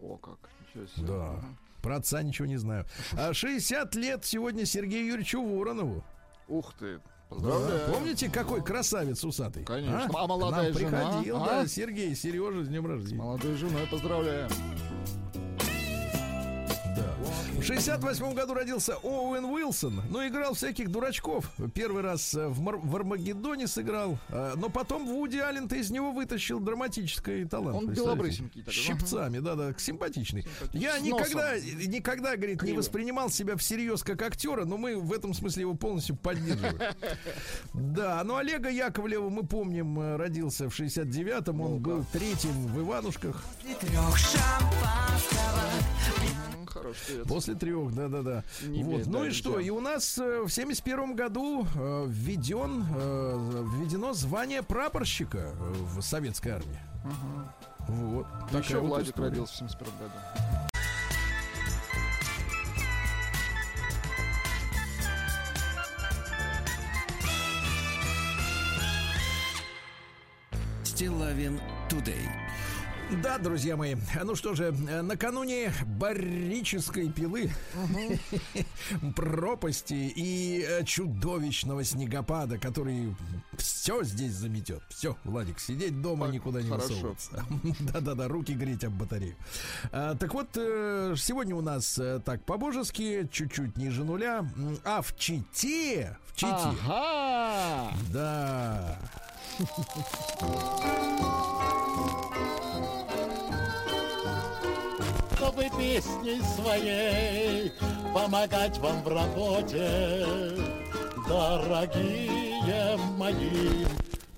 О, как. Ничего себе. Да. Про отца ничего не знаю. А 60 лет сегодня Сергею Юрьевичу Воронову. Ух ты. Да. Поздравляю. Помните, какой красавец усатый? Конечно. А К молодая нам жена, приходил, а? да, Сергей, Сережа, с днем рождения. Молодой женой поздравляю. В 68 году родился Оуэн Уилсон, но играл всяких дурачков. Первый раз э, в, Мар- в Армагеддоне сыграл, э, но потом Вуди Аллен-то из него вытащил драматический талант. Он белобрысенький такой, щипцами, да-да, симпатичный. Я С никогда, никогда, говорит, не воспринимал себя всерьез как актера, но мы в этом смысле его полностью поддерживаем. Да, ну Олега Яковлева, мы помним, э, родился в 69-м, он был третьим в Иванушках. После трех, да-да-да. Не Вот. Ну и что? И у нас э, в 71 году э, введен, э, введено звание прапорщика в советской армии. Вот. Еще Такая вот Владик история. родился в 71 году. Стилавин Today. Да, друзья мои. Ну что же, э, накануне барической пилы, пропасти и э, чудовищного снегопада, который все здесь заметет. Все, Владик, сидеть дома, Так, никуда не хорошо. высовываться. Да-да-да, руки греть об батарею. А, Так вот, э, сегодня у нас так по-божески, чуть-чуть ниже нуля, а в Чите, в Чите, Ага! да, чтобы песней своей помогать вам в работе, дорогие мои.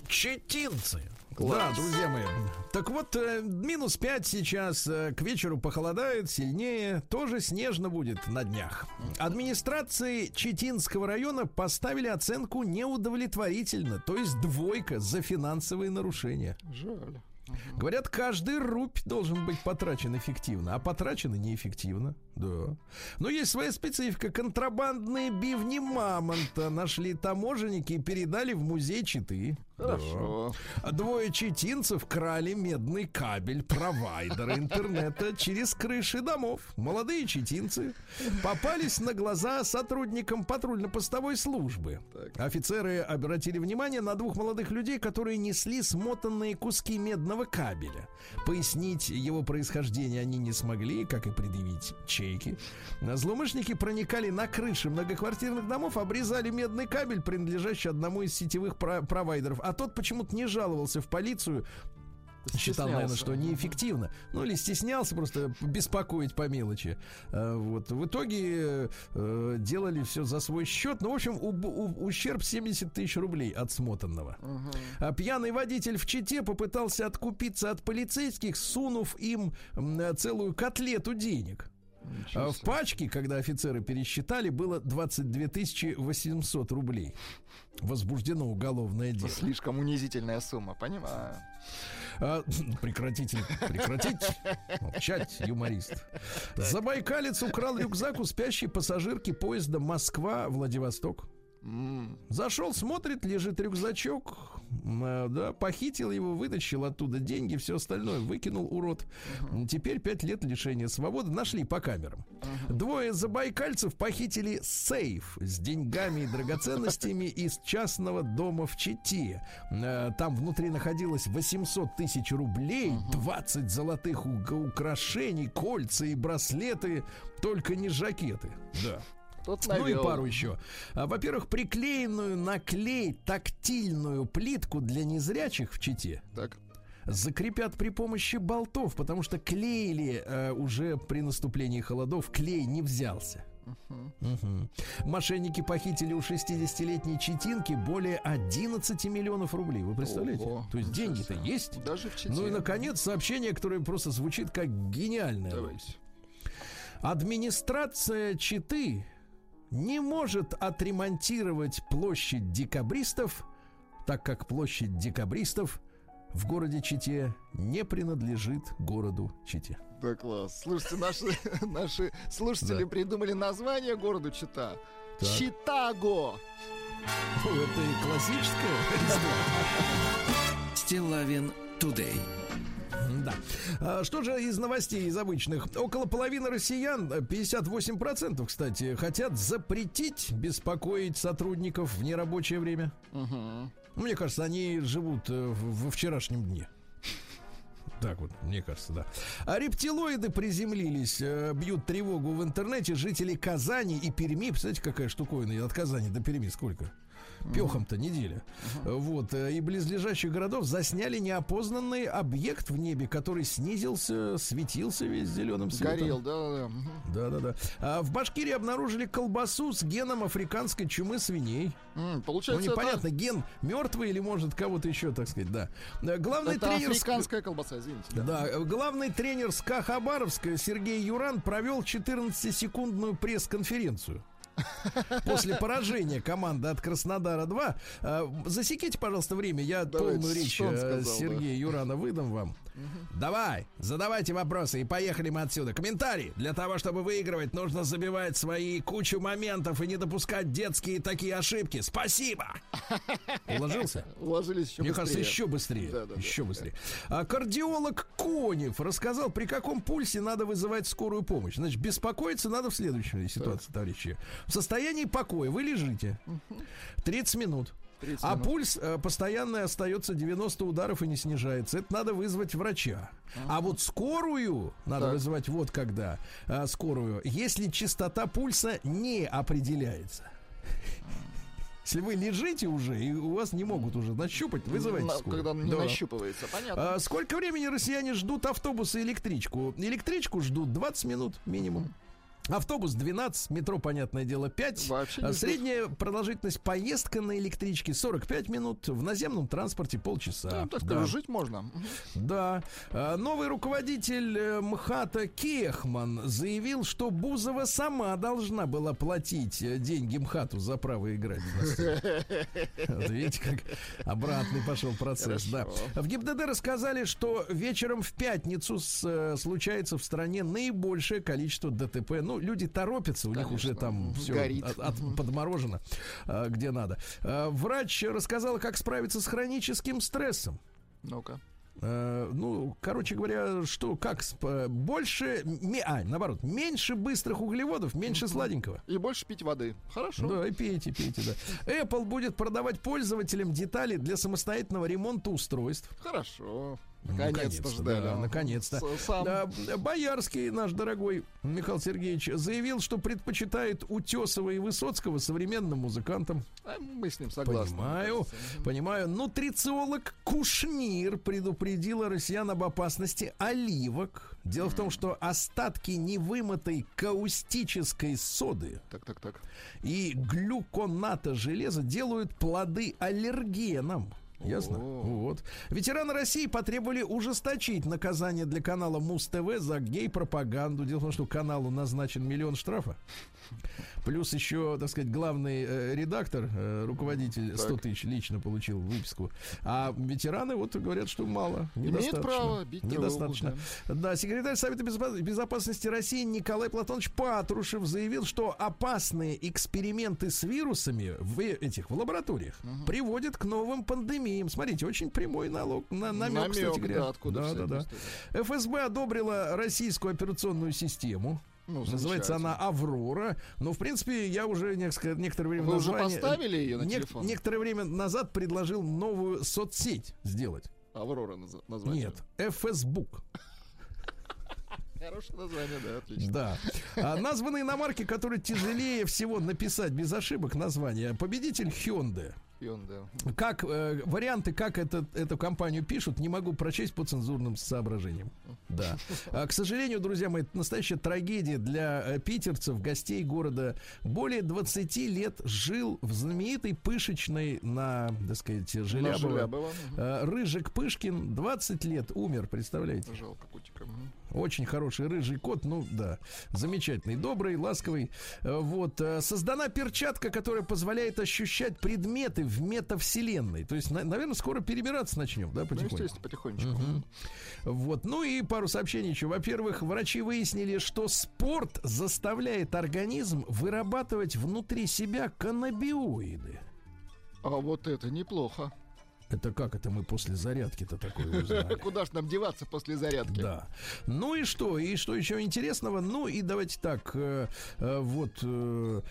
Четинцы. Да, друзья мои. Так вот, э, минус 5 сейчас, э, к вечеру похолодает сильнее, тоже снежно будет на днях. Администрации Читинского района поставили оценку неудовлетворительно, то есть двойка за финансовые нарушения. Жаль. Говорят, каждый рубь должен быть потрачен эффективно, а потрачено неэффективно. Да. Но есть своя специфика. Контрабандные бивни мамонта нашли таможенники и передали в музей Читы. Хорошо. А Двое читинцев крали медный кабель провайдера интернета через крыши домов. Молодые читинцы попались на глаза сотрудникам патрульно-постовой службы. Офицеры обратили внимание на двух молодых людей, которые несли смотанные куски медного кабеля. Пояснить его происхождение они не смогли, как и предъявить чеки. Злоумышленники проникали на крыши многоквартирных домов, обрезали медный кабель, принадлежащий одному из сетевых про- провайдеров. А тот почему-то не жаловался в полицию. Считал, наверное, что неэффективно. Ну, или стеснялся просто беспокоить по мелочи. А, Вот. В итоге э, делали все за свой счет. Ну, в общем, у- у- ущерб 70 тысяч рублей от смотанного. А пьяный водитель в Чите попытался откупиться от полицейских, сунув им целую котлету денег. А В пачке, когда офицеры пересчитали, было 22 тысячи 800 рублей. Возбуждено уголовное дело. Слишком унизительная сумма, понимаю. А, прекратите, прекратите молчать, юморист. Забайкалец украл рюкзак у спящей пассажирки поезда Москва-Владивосток. Зашел, смотрит, лежит рюкзачок, э, да, похитил его, вытащил оттуда деньги, все остальное, выкинул урод. Теперь пять лет лишения свободы нашли по камерам. Двое забайкальцев похитили сейф с деньгами и драгоценностями из частного дома в Чите. Э, Там внутри находилось 800 тысяч рублей, 20 золотых украшений, кольца и браслеты, только не жакеты. Да. Тот Ну и навел. пару еще. А, Во-первых, приклеенную на клей тактильную плитку для незрячих в Чите Так. закрепят при помощи болтов, потому что клеили э, уже при наступлении холодов, клей не взялся. Мгм. Мошенники похитили у 60-летней читинки более 11 миллионов рублей. Вы представляете? Ого, То есть деньги-то есть. Даже в Чите. Ну и, наконец, сообщение, которое просто звучит как гениальное. Давайте. Администрация Читы не может отремонтировать площадь декабристов, так как площадь декабристов в городе Чите не принадлежит городу Чите. Да класс. Слушайте, наши, наши слушатели Да. придумали название городу Чита. Так. Читаго. Это и классическое. Стилавин Тудей. Да. А Что же из новостей, из обычных? Около половины россиян, э, 58%, кстати, хотят запретить беспокоить сотрудников в нерабочее время. Мгм. Мне кажется, они живут э, во вчерашнем дне. Так вот, мне кажется, да. А рептилоиды приземлились, э, бьют тревогу в интернете. Жители Казани и Перми, представляете, какая штуковина от Казани до Перми сколько? Пехом-то неделя. Вот. э, И близлежащих городов засняли неопознанный объект в небе, который снизился, светился весь зеленым светом. Горел, да, да, да. Мгм. Да-да-да. А в Башкирии обнаружили колбасу с геном африканской чумы свиней. Ну, Получается, непонятно, ген мертвый или может кого-то еще, так сказать, да. Э, Главный это, тренер... африканская колбаса, извините. да. Да, э, главный тренер СКА Хабаровска Сергей Юран провел 14-секундную пресс-конференцию. После поражения команды от Краснодара-2. Э, Засеките, пожалуйста, время. Я Давайте, полную речь э, сказал, Сергея Юрана выдам вам. Давай, задавайте вопросы и поехали мы отсюда. Комментарий. Для того, чтобы выигрывать, нужно забивать свои кучу моментов и не допускать детские такие ошибки. Спасибо. Уложился? Уложились еще Мне быстрее. кажется, еще быстрее. Да, да, да. еще быстрее. А кардиолог Конев рассказал, при каком пульсе надо вызывать скорую помощь. Значит, беспокоиться надо в следующей ситуации, товарищи. В состоянии покоя вы лежите 30 минут. 30 А минут. пульс э, постоянно остается 90 ударов и не снижается. Это надо вызвать врача. А вот скорую надо Так. вызывать вот когда. э, скорую, если частота пульса не определяется. Если вы лежите уже, и у вас не могут уже нащупать, вызывайте скорую. Когда не Да. нащупывается, понятно. А сколько времени россияне ждут автобус и электричку? Электричку ждут 20 минут минимум. Автобус 12, метро, понятное дело, 5. Вообще. Средняя продолжительность поездка на электричке 45 минут, в наземном транспорте полчаса. Ну, так Да. жить можно. Да. А, Новый руководитель э, МХАТа Кехман заявил, что Бузова сама должна была платить э, деньги МХАТу за право играть. видите, как обратный пошел процесс. Да. В ГИБДД рассказали, что вечером в пятницу э, случается в стране наибольшее количество ДТП. Ну, люди торопятся, у них уже Конечно. там все Горит. подморожено, э, где надо. Э, Врач рассказал, как справиться с хроническим стрессом. Ну-ка. Э, ну, короче говоря, что как больше, а, наоборот, меньше быстрых углеводов, меньше сладенького. И больше пить воды. Хорошо. Да, и пейте, пейте, да. Apple будет продавать пользователям детали для самостоятельного ремонта устройств. Хорошо. Ну, Наконец-то ждали. да, а. наконец-то. Сам. Да, Боярский, наш дорогой Михаил Сергеевич, заявил, что предпочитает Утесова и Высоцкого современным музыкантам. А Мы с ним согласны. Понимаю, понимаю. Нутрициолог Кушнир предупредила россиян об опасности оливок. Дело в том, что остатки невымытой каустической соды Так, так, так. и глюконата железа делают плоды аллергеном. Ясно? О. Вот. Ветераны России потребовали ужесточить наказание для канала Муз-ТВ за гей-пропаганду. Дело в том, что каналу назначен миллион штрафа. Плюс еще, так сказать, главный э, редактор, э, руководитель 100 Так. тысяч лично получил выписку. А ветераны вот говорят, что мало. Имеет недостаточно. право бить тревогу, Недостаточно. Да, секретарь Совета безопа- безопасности России Николай Платонович Патрушев заявил, что опасные эксперименты с вирусами в этих в лабораториях приводят к новым пандемиям. Смотрите, очень прямой налог, на, намек, кстати Намек, говоря. да, откуда да, да, да. ФСБ одобрила российскую операционную систему. Ну, Называется она. Аврора. Но, в принципе, я уже несколько, некоторое время Вы уже название- поставили ее на нек- телефон? Некоторое время назад предложил новую соцсеть сделать. Аврора наз- название. Нет, FSBook. Хорошее название, да, отлично. Да. А, названы иномарки, которые тяжелее всего написать без ошибок название. Победитель Hyundai. Hyundai. Как э, варианты, как это, эту компанию пишут, не могу прочесть по цензурным соображениям. Да. А, к сожалению, друзья мои, это настоящая трагедия для э, питерцев, гостей города. Более 20 лет жил в знаменитой пышечной на, так сказать, Желябово. Желябово. Э, Рыжик Пышкин 20 лет умер, представляете? Жалко котика. Очень хороший рыжий кот, ну да, замечательный, добрый, ласковый. Э, Вот э, создана перчатка, которая позволяет ощущать предметы в метавселенной. То есть, на- наверное, скоро перебираться начнем, да, Ну, потихоньку. естественно, потихонечку. Мгм. Вот. Ну и пару сообщений еще. Во-первых, врачи выяснили, что спорт заставляет организм вырабатывать внутри себя каннабиоиды. А вот это неплохо. Это как это мы после зарядки-то такое узнали? Куда ж нам деваться после зарядки? Да. Ну и что? И что еще интересного? Ну и давайте так, э, э, вот э,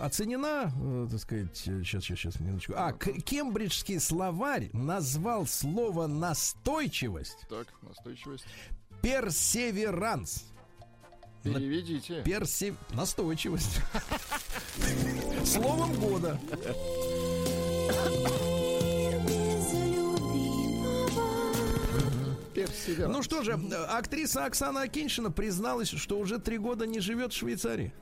оценена, так сказать, сейчас, сейчас, сейчас, минуточку. А, кембриджский словарь назвал слово настойчивость Так, настойчивость. персеверанс. Переведите. Перси... Настойчивость. Словом года. Ну что же, актриса Оксана Акиншина призналась, что уже три года не живет в Швейцарии.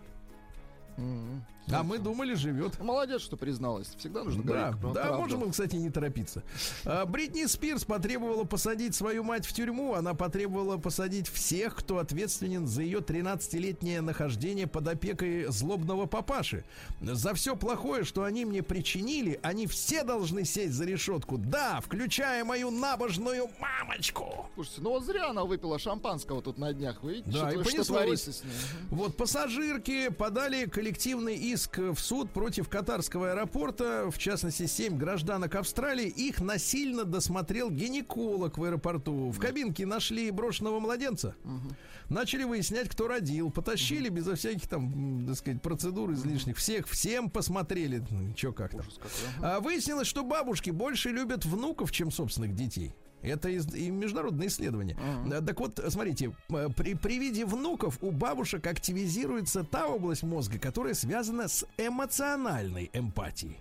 А мы думали, живет. Молодец, что призналась. Всегда нужно Да, говорить про- да, правду. можем, кстати, не торопиться. А, Бритни Спирс потребовала посадить свою мать в тюрьму. Она потребовала посадить всех, кто ответственен за ее 13-летнее нахождение под опекой злобного папаши. За все плохое, что они мне причинили, они все должны сесть за решетку. Да, включая мою набожную мамочку. Слушайте, ну вот зря она выпила шампанского тут на днях. Вы видите, Да, что, и что творится с ней? Вот пассажирки подали коллективный иск в суд против катарского аэропорта. В частности, семь гражданок Австралии. Их насильно досмотрел гинеколог в аэропорту. В кабинке нашли брошенного младенца. Начали выяснять, кто родил. Потащили безо всяких там, так сказать, процедур излишних. Всех, всем посмотрели. Ну, чё как там. Ужас какой, ага. А выяснилось, что бабушки больше любят внуков, чем собственных детей. Это из, и международное исследование. А, Так вот, смотрите, э, при, при виде внуков у бабушек активизируется та область мозга, которая связана с эмоциональной эмпатией.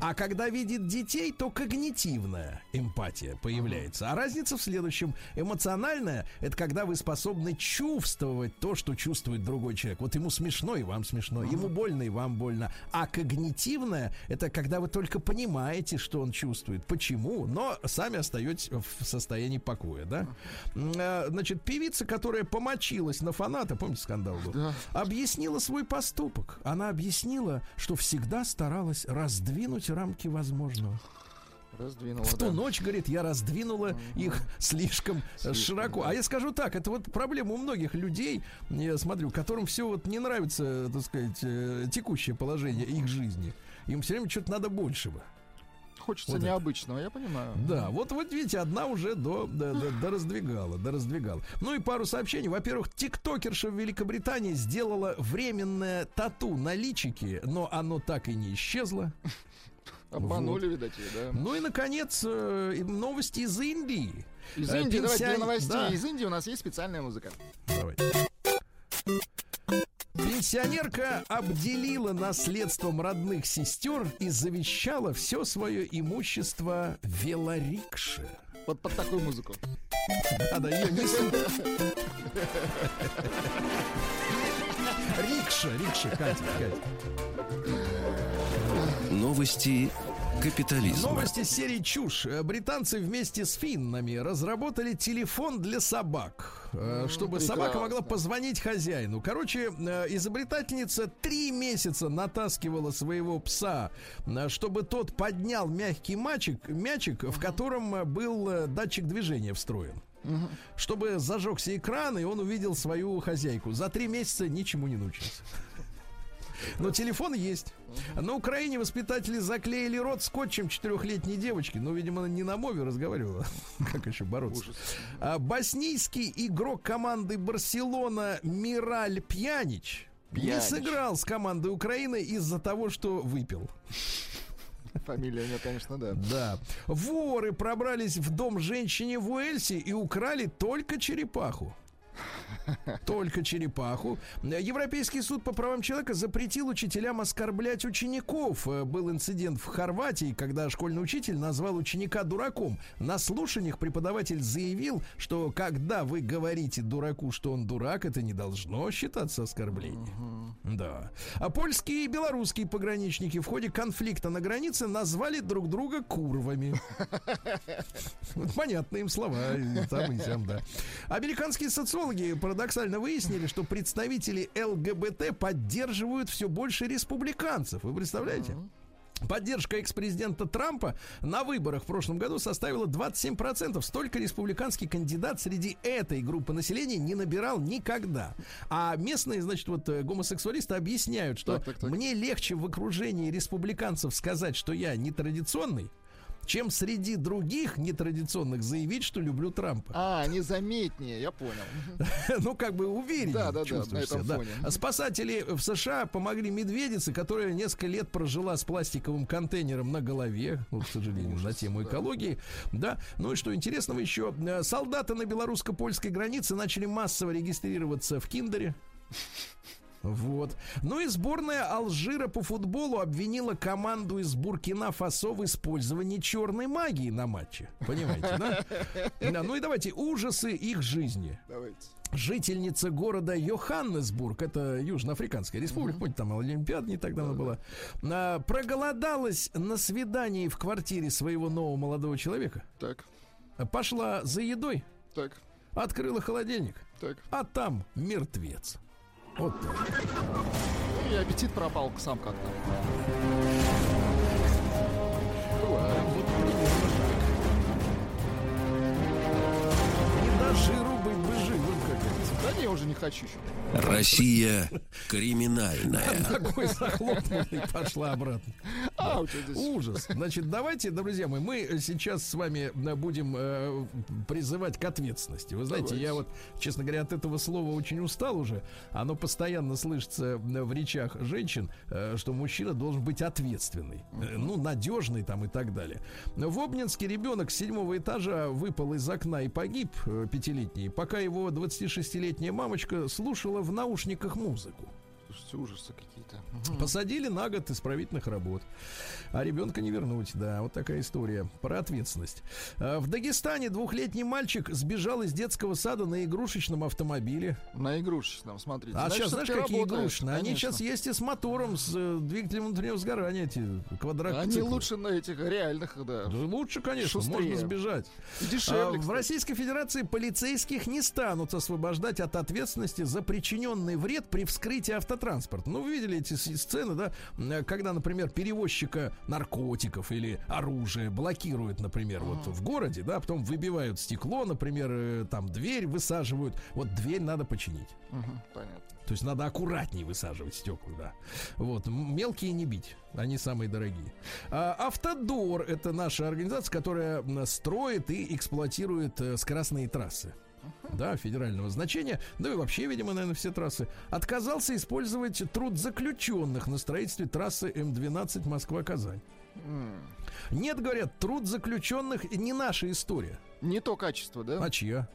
А когда видит детей, то когнитивная эмпатия появляется. А разница в следующем. Эмоциональная – это когда вы способны чувствовать то, что чувствует другой человек. Вот ему смешно, и вам смешно. Ему больно, и вам больно. А когнитивная – это когда вы только понимаете, что он чувствует, почему, но сами остаетесь в состоянии покоя, да? А, Значит, певица, которая помочилась на фаната, помните скандал был? Да. объяснила свой поступок. Она объяснила, что всегда старалась раздвинуть рамки возможного. Раздвинула, В ту да. ночь, говорит, я раздвинула их слишком, э, широко. А я скажу так, это вот проблема у многих людей, я смотрю, которым все вот не нравится, так сказать, э, текущее положение их жизни. Им все время что-то надо большего. Хочется Вот это. необычного, я понимаю. Да, вот вот видите, одна уже до, до, до, до раздвигала, до раздвигала. Ну и пару сообщений. Во-первых, тиктокерша в Великобритании сделала временное тату на личике, но оно так и не исчезло. Обманули, видать, ее, да. Ну и, наконец, э, новости из Индии. Из Э, Индии, давайте для пенсион- новостей. да. Из Индии у нас есть специальная музыка. Давай. Пенсионерка обделила наследством родных сестер и завещала все свое имущество велорикше. Вот под такую музыку. Надо ее несут. Рикша, рикша, Катя, Катя. Новости капитализма. Новости серии «Чушь». Э, Британцы вместе с финнами разработали телефон для собак, э, чтобы собака могла прекрасно. позвонить хозяину. Короче, э, изобретательница три месяца натаскивала своего пса, чтобы тот поднял мягкий мячик, мячик в котором был датчик движения встроен. Чтобы зажегся экран, и он увидел свою хозяйку. За три месяца ничему не научился. Но телефон есть. На Украине воспитатели заклеили рот скотчем четырехлетней девочки. Ну, видимо, она не на мове разговаривала. Как еще бороться? А, боснийский игрок команды Барселона Мираль Пьянич не Пьянич. сыграл с командой Украины из-за того, что выпил. Фамилия у нее, конечно, да. Да. Воры пробрались в дом женщине в Уэльсе и украли только черепаху. Только черепаху. Европейский суд по правам человека запретил учителям оскорблять учеников. Э, Был инцидент в Хорватии, когда школьный учитель назвал ученика дураком. На слушаниях преподаватель заявил, что когда вы говорите дураку, что он дурак, это не должно считаться оскорблением. Да. А польские и белорусские пограничники в ходе конфликта на границе назвали друг друга курвами. Вот Понятные им слова, там и сям, да. Американские социологи парадоксально выяснили, что представители ЛГБТ поддерживают все больше республиканцев. Вы представляете? Поддержка экс-президента Трампа на выборах в прошлом году составила 27%. Столько республиканский кандидат среди этой группы населения не набирал никогда. А местные, значит, вот э, гомосексуалисты объясняют, что Так, так, так. мне легче в окружении республиканцев сказать, что я нетрадиционный, чем среди других нетрадиционных заявить, что люблю Трампа. А, незаметнее, я понял. Ну, как бы увереннее Да, да, да, чувствуешь на этом себя, фоне. А Спасатели в США помогли медведице, которая несколько лет прожила с пластиковым контейнером на голове, ну, к сожалению, на тему экологии. Да. Ну и что интересного еще, э, солдаты на белорусско-польской границе начали массово регистрироваться в Киндере. Вот. Ну и сборная Алжира по футболу обвинила команду из Буркина-Фасо в использовании черной магии на матче. Понимаете, да? Да, Ну и давайте ужасы их жизни Давайте. жительница города Йоханнесбург, это Южноафриканская республика, помните, там Олимпиада не так давно была, а, проголодалась на свидании в квартире своего нового молодого человека, Так, пошла за едой, так, открыла холодильник, так. а там мертвец. Ну, И аппетит пропал сам как-то. Вот так. Не до Да не, уже не хочу. Россия криминальная. Ногой захлопнула и пошла обратно. А, здесь... Ужас. Значит, давайте, друзья мои, мы сейчас с вами э, будем э, призывать к ответственности. Вы знаете, Давайте. я вот, честно говоря, от этого слова очень устал уже. Оно постоянно слышится э, в речах женщин, э, что мужчина должен быть ответственный, э, ну, надежный там и так далее. В Обнинске ребенок с седьмого этажа выпал из окна и погиб, э, пятилетний, пока его 26-летняя мамочка слушала в наушниках музыку. Слушайте, ужасы какие-то. Посадили на год исправительных работ. А ребенка не вернуть, да, вот такая история про ответственность. А, В Дагестане двухлетний мальчик сбежал из детского сада на игрушечном автомобиле. На игрушечном, смотрите. А Значит, сейчас, знаешь, какие работает, игрушечные? Они конечно. сейчас есть и с мотором, с э, двигателем внутреннего сгорания, эти квадроциклы. Они лучше на этих реальных, да. Да лучше, конечно, Шустрее. можно сбежать. И А, дешевле, в. Российской Федерации полицейских не станут освобождать от ответственности за причиненный вред при вскрытии автотранспорта. Ну, вы видели эти сцены, да, когда, например, перевозчика наркотиков или оружия блокируют, например, вот в городе, да, потом выбивают стекло, например, э, там дверь высаживают. Вот дверь надо починить. Мгм, понятно. То есть надо аккуратнее высаживать стекла, да. Вот, мелкие не бить, они самые дорогие. А, Автодор это наша организация, которая строит и эксплуатирует э, скоростные трассы. Да, федерального значения, да и вообще, видимо, наверное, все трассы, отказался использовать труд заключенных на строительстве трассы М12 Москва-Казань. Нет, говорят, труд заключенных не наша история. Не то качество, да? А чья?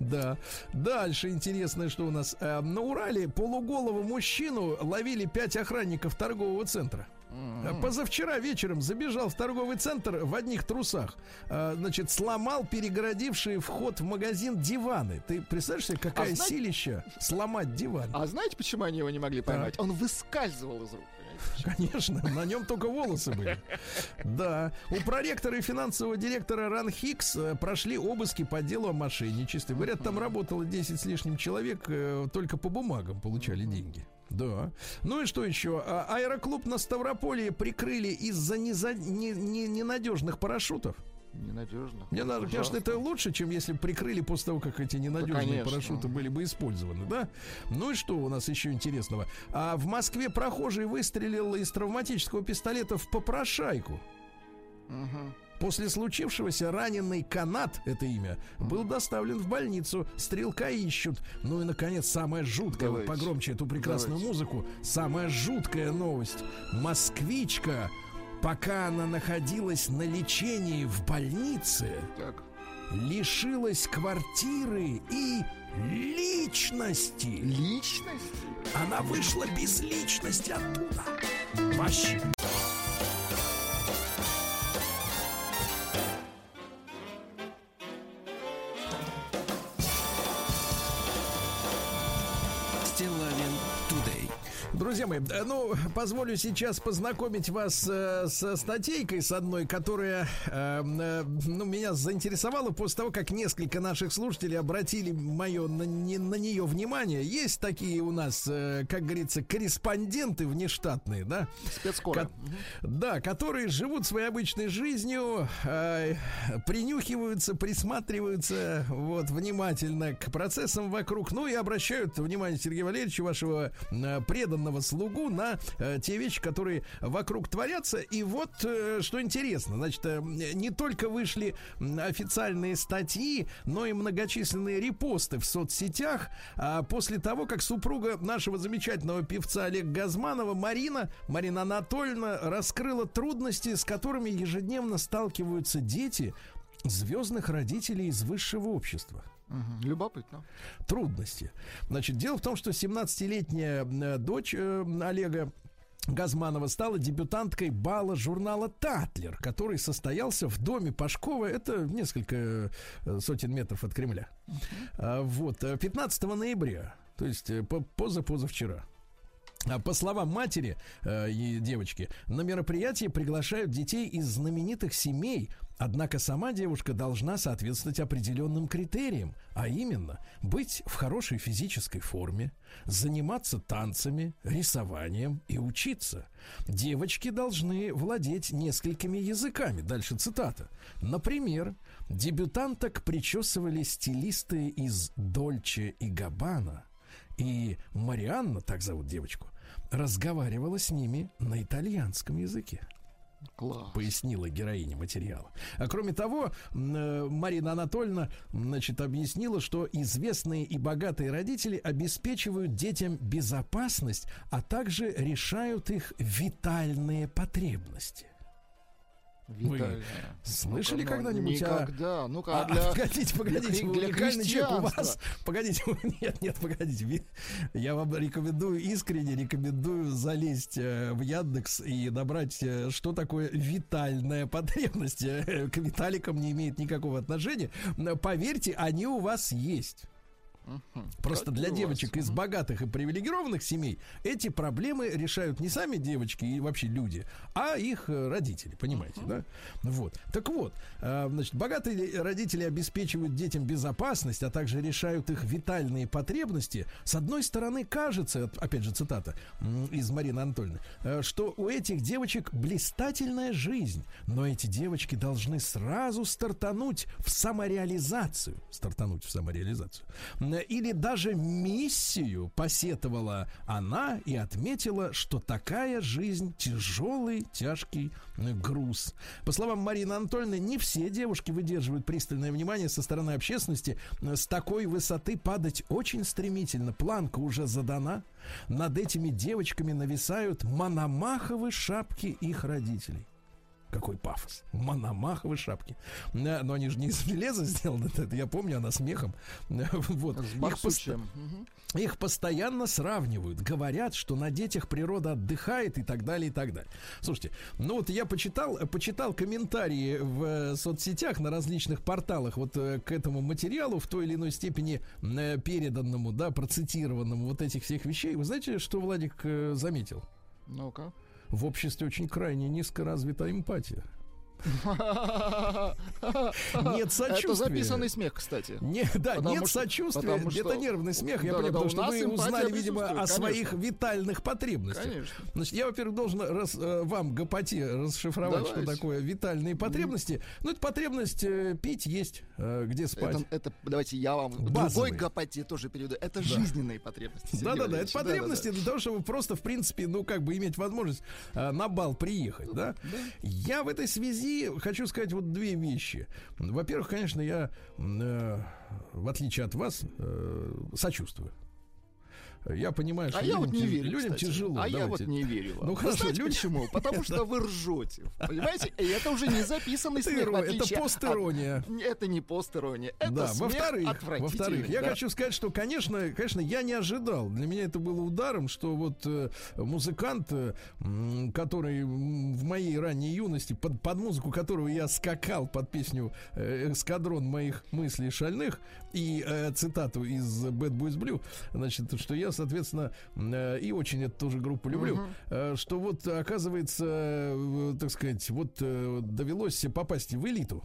Да. Дальше интересное, что у нас. Э, на Урале полуголого мужчину ловили пять охранников торгового центра. Э, Позавчера вечером забежал в торговый центр в одних трусах. Э, Значит, сломал перегородившие вход в магазин диваны. Ты представляешь себе, какая А зна- силища сломать диван? А знаете, почему они его не могли поймать? Он выскальзывал из рук. Конечно, на нем только волосы были. Да. У проректора и финансового директора РАНХИКС э, прошли обыски по делу о мошенничестве. Говорят, там работало 10 с лишним человек, только по бумагам получали деньги. Да. Ну и что еще? А, Аэроклуб на Ставрополье прикрыли из-за неза- не- не- ненадежных парашютов. Ненадежно. Мне надо, конечно, это лучше, чем если бы прикрыли после того, как эти ненадежные конечно. парашюты были бы использованы, да? Ну и что у нас еще интересного? А в Москве прохожий выстрелил из травматического пистолета в попрошайку. Мгм. После случившегося раненый канат, это имя, был доставлен в больницу. Стрелка ищут. Ну и, наконец, самое жуткое, вот Давайте. погромче эту прекрасную Давайте. музыку, самая жуткая новость. Москвичка, пока она находилась на лечении в больнице, Так. лишилась квартиры и личности. Личность? Она вышла без личности оттуда. Вообще. Друзья мои, э, ну, позволю сейчас познакомить вас э, со статейкой с одной, которая э, э, ну, меня заинтересовала после того, как несколько наших слушателей обратили мое на, не- на нее внимание. Есть такие у нас, э, как говорится, корреспонденты внештатные, да? Спецскоро. Ко- Да, которые живут своей обычной жизнью, э, принюхиваются, присматриваются вот внимательно к процессам вокруг, ну и обращают внимание Сергея Валерьевича, вашего э, преданного слугу, на э, те вещи, которые вокруг творятся. И вот э, что интересно, значит, э, не только вышли официальные статьи, но и многочисленные репосты в соцсетях. А, после того, как супруга нашего замечательного певца Олега Газманова Марина, Марина Анатольевна, раскрыла трудности, с которыми ежедневно сталкиваются дети звездных родителей из высшего общества Мгм, Любопытно. трудности. Значит, дело в том, что 17-летняя э, дочь э, Олега Газманова стала дебютанткой бала журнала «Татлер», который состоялся в доме Пашкова. Это несколько э, сотен метров от Кремля. А, Вот, э, 15 ноября, то есть по- поза-позавчера. А По словам матери э, и девочки, на мероприятие приглашают детей из знаменитых семей, однако сама девушка должна соответствовать определенным критериям, а именно быть в хорошей физической форме, заниматься танцами, рисованием и учиться. Девочки должны владеть несколькими языками. Дальше цитата. Например, дебютанток причесывали стилисты из Дольче и Габбана. И Марианна, так зовут девочку, разговаривала с ними на итальянском языке, Класс. пояснила героиня материала. А кроме того, э, Марина Анатольевна, значит, объяснила, что известные и богатые родители обеспечивают детям безопасность, а также решают их витальные потребности. Витальная. Слышали Ну-ка, ну, когда-нибудь о- Никогда. Ну-ка, А, а для... погодите, погодите, вы для уникальный человек у вас. Погодите, вы- нет, нет, погодите. Я вам рекомендую, искренне рекомендую залезть э, в Яндекс и набрать, э, что такое витальная потребность. К виталикам не имеет никакого отношения. Но поверьте, они у вас есть. Просто для девочек из богатых и привилегированных семей эти проблемы решают не сами девочки и вообще люди, а их э, родители, понимаете, да? Вот. Так вот, э, значит, богатые родители обеспечивают детям безопасность, а также решают их витальные потребности. С одной стороны, кажется, опять же цитата из Марины Анатольевны, э, что у этих девочек блистательная жизнь, но эти девочки должны сразу стартануть в самореализацию, стартануть в самореализацию. М, Или даже миссию посетовала она и отметила, что такая жизнь тяжелый, тяжкий э, груз. По словам Марины Анатольевны, не все девушки выдерживают пристальное внимание со стороны общественности. Э, С такой высоты падать очень стремительно. Планка уже задана. Над этими девочками нависают мономаховые шапки их родителей. Какой пафос. Мономаховые шапки. Но они же не из железа сделаны. Это я помню, она смехом. Вот. С Их, пост- их постоянно сравнивают. Говорят, что на детях природа отдыхает и так далее, и так далее. Слушайте, ну вот я почитал, почитал комментарии в э, соцсетях на различных порталах вот э, к этому материалу в той или иной степени э, переданному, да, процитированному вот этих всех вещей. Вы знаете, что Владик заметил? Ну-ка. В обществе очень крайне низко развита эмпатия. Нет сочувствия. Это записанный смех, кстати. Не, да, Потому нет что- сочувствия, что- это нервный смех. Я Да, понимаю, да, потому что вы узнали, видимо, о своих витальных потребностях. Конечно. Значит, я, во-первых, должен раз, э, вам, Гапати, расшифровать, что такое витальные потребности. Ну, это потребность э, пить, есть, э, где спать. Это, это, давайте я вам Базовые. другой гопоте тоже переведу. Это жизненные потребности. Да-да-да, это потребности для того, чтобы просто, в принципе, ну, как бы иметь возможность э, на бал приехать, да? Я в этой связи хочу сказать вот две вещи. Во-первых, конечно, я, э, в отличие от вас, э, сочувствую. Я понимаю, что А я людям, вот не верю, людям кстати. тяжело. А я вот давайте. не верю вам. Ну, хорошо, знаете люди- почему? Потому что вы ржете. Понимаете? И это уже не записанный смех. это постирония. Это не постирония. Это да, смех во-вторых, отвратительный, во-вторых, я хочу сказать, что, конечно, конечно, я не ожидал. Для меня это было ударом, что вот э, музыкант, э, который в моей ранней юности, под, под музыку которого я скакал под песню э, «Эскадрон моих мыслей шальных» и э, цитату из Bad Boys Blue, значит, что я соответственно, э, и очень эту тоже группу люблю, э, что вот, оказывается, э, так сказать, вот э, довелось попасть в элиту.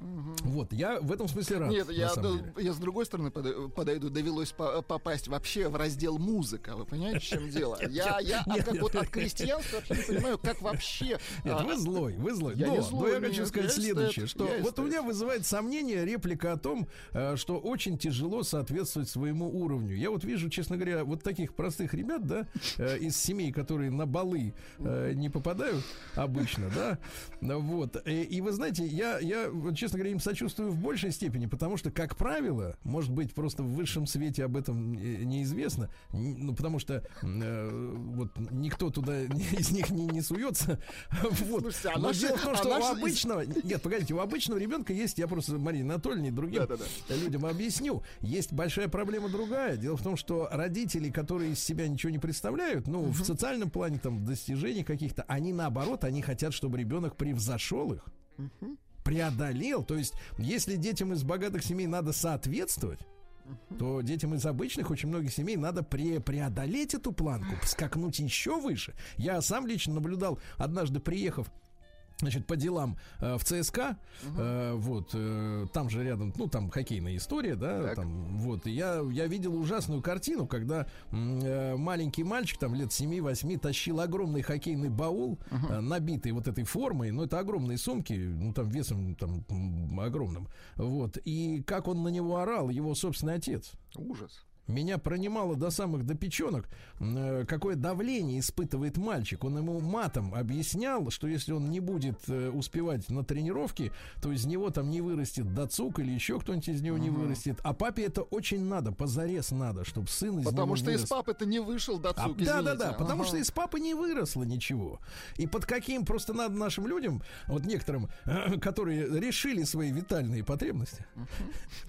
Вот, я в этом смысле рад. Нет, я, деле. я с другой стороны подойду. Довелось по- попасть вообще в раздел музыка. Вы понимаете, в чем дело? Я, я от, как вот от крестьянства вообще не понимаю, как вообще... Нет, а, вы злой, вы злой. Я но, не но злой, я хочу сказать следующее, что вот у меня вызывает сомнение реплика о том, э, что очень тяжело соответствовать своему уровню. Я вот вижу, честно говоря, вот таких простых ребят, да, э, из семей, которые на балы э, не попадают обычно, да, вот. И, и вы знаете, я, я, вот, честно говоря, им сочувствую в большей степени, потому что, как правило, может быть, просто в высшем свете об этом неизвестно, ну, потому что э, вот никто туда из них не, не суется. Вот. Слушайте, а Но дело в том, а что у обычного... Нет, погодите, у обычного ребенка есть, я просто Марине Анатольевне и другим людям объясню, есть большая проблема другая. Дело в том, что родители, которые из себя ничего не представляют, ну, в социальном плане, там, в достижениях каких-то, они наоборот, они хотят, чтобы ребенок превзошел их преодолел. То есть, если детям из богатых семей надо соответствовать, то детям из обычных очень многих семей надо пре- преодолеть эту планку, скакнуть еще выше. Я сам лично наблюдал, однажды приехав Значит, по делам э, в ЦСКА, э, вот, э, там же рядом, ну, там хоккейная история, да, Так. там, вот, и я, я видел ужасную картину, когда э, маленький мальчик, там, лет 7-8, тащил огромный хоккейный баул, э, набитый вот этой формой, ну, это огромные сумки, ну, там, весом, там, огромным, вот, и как он на него орал, его собственный отец. Ужас. Меня пронимало до самых до печенок, э, какое давление испытывает мальчик. Он ему матом объяснял, что если он не будет э, успевать на тренировке, то из него там не вырастет дацук или еще кто-нибудь из него не вырастет. А папе это очень надо, позарез надо, чтобы сын из Потому него что из вырос. папы-то не вышел до А, да, да, да, потому что из папы не выросло ничего. И под каким просто надо нашим людям, вот некоторым, которые решили свои витальные потребности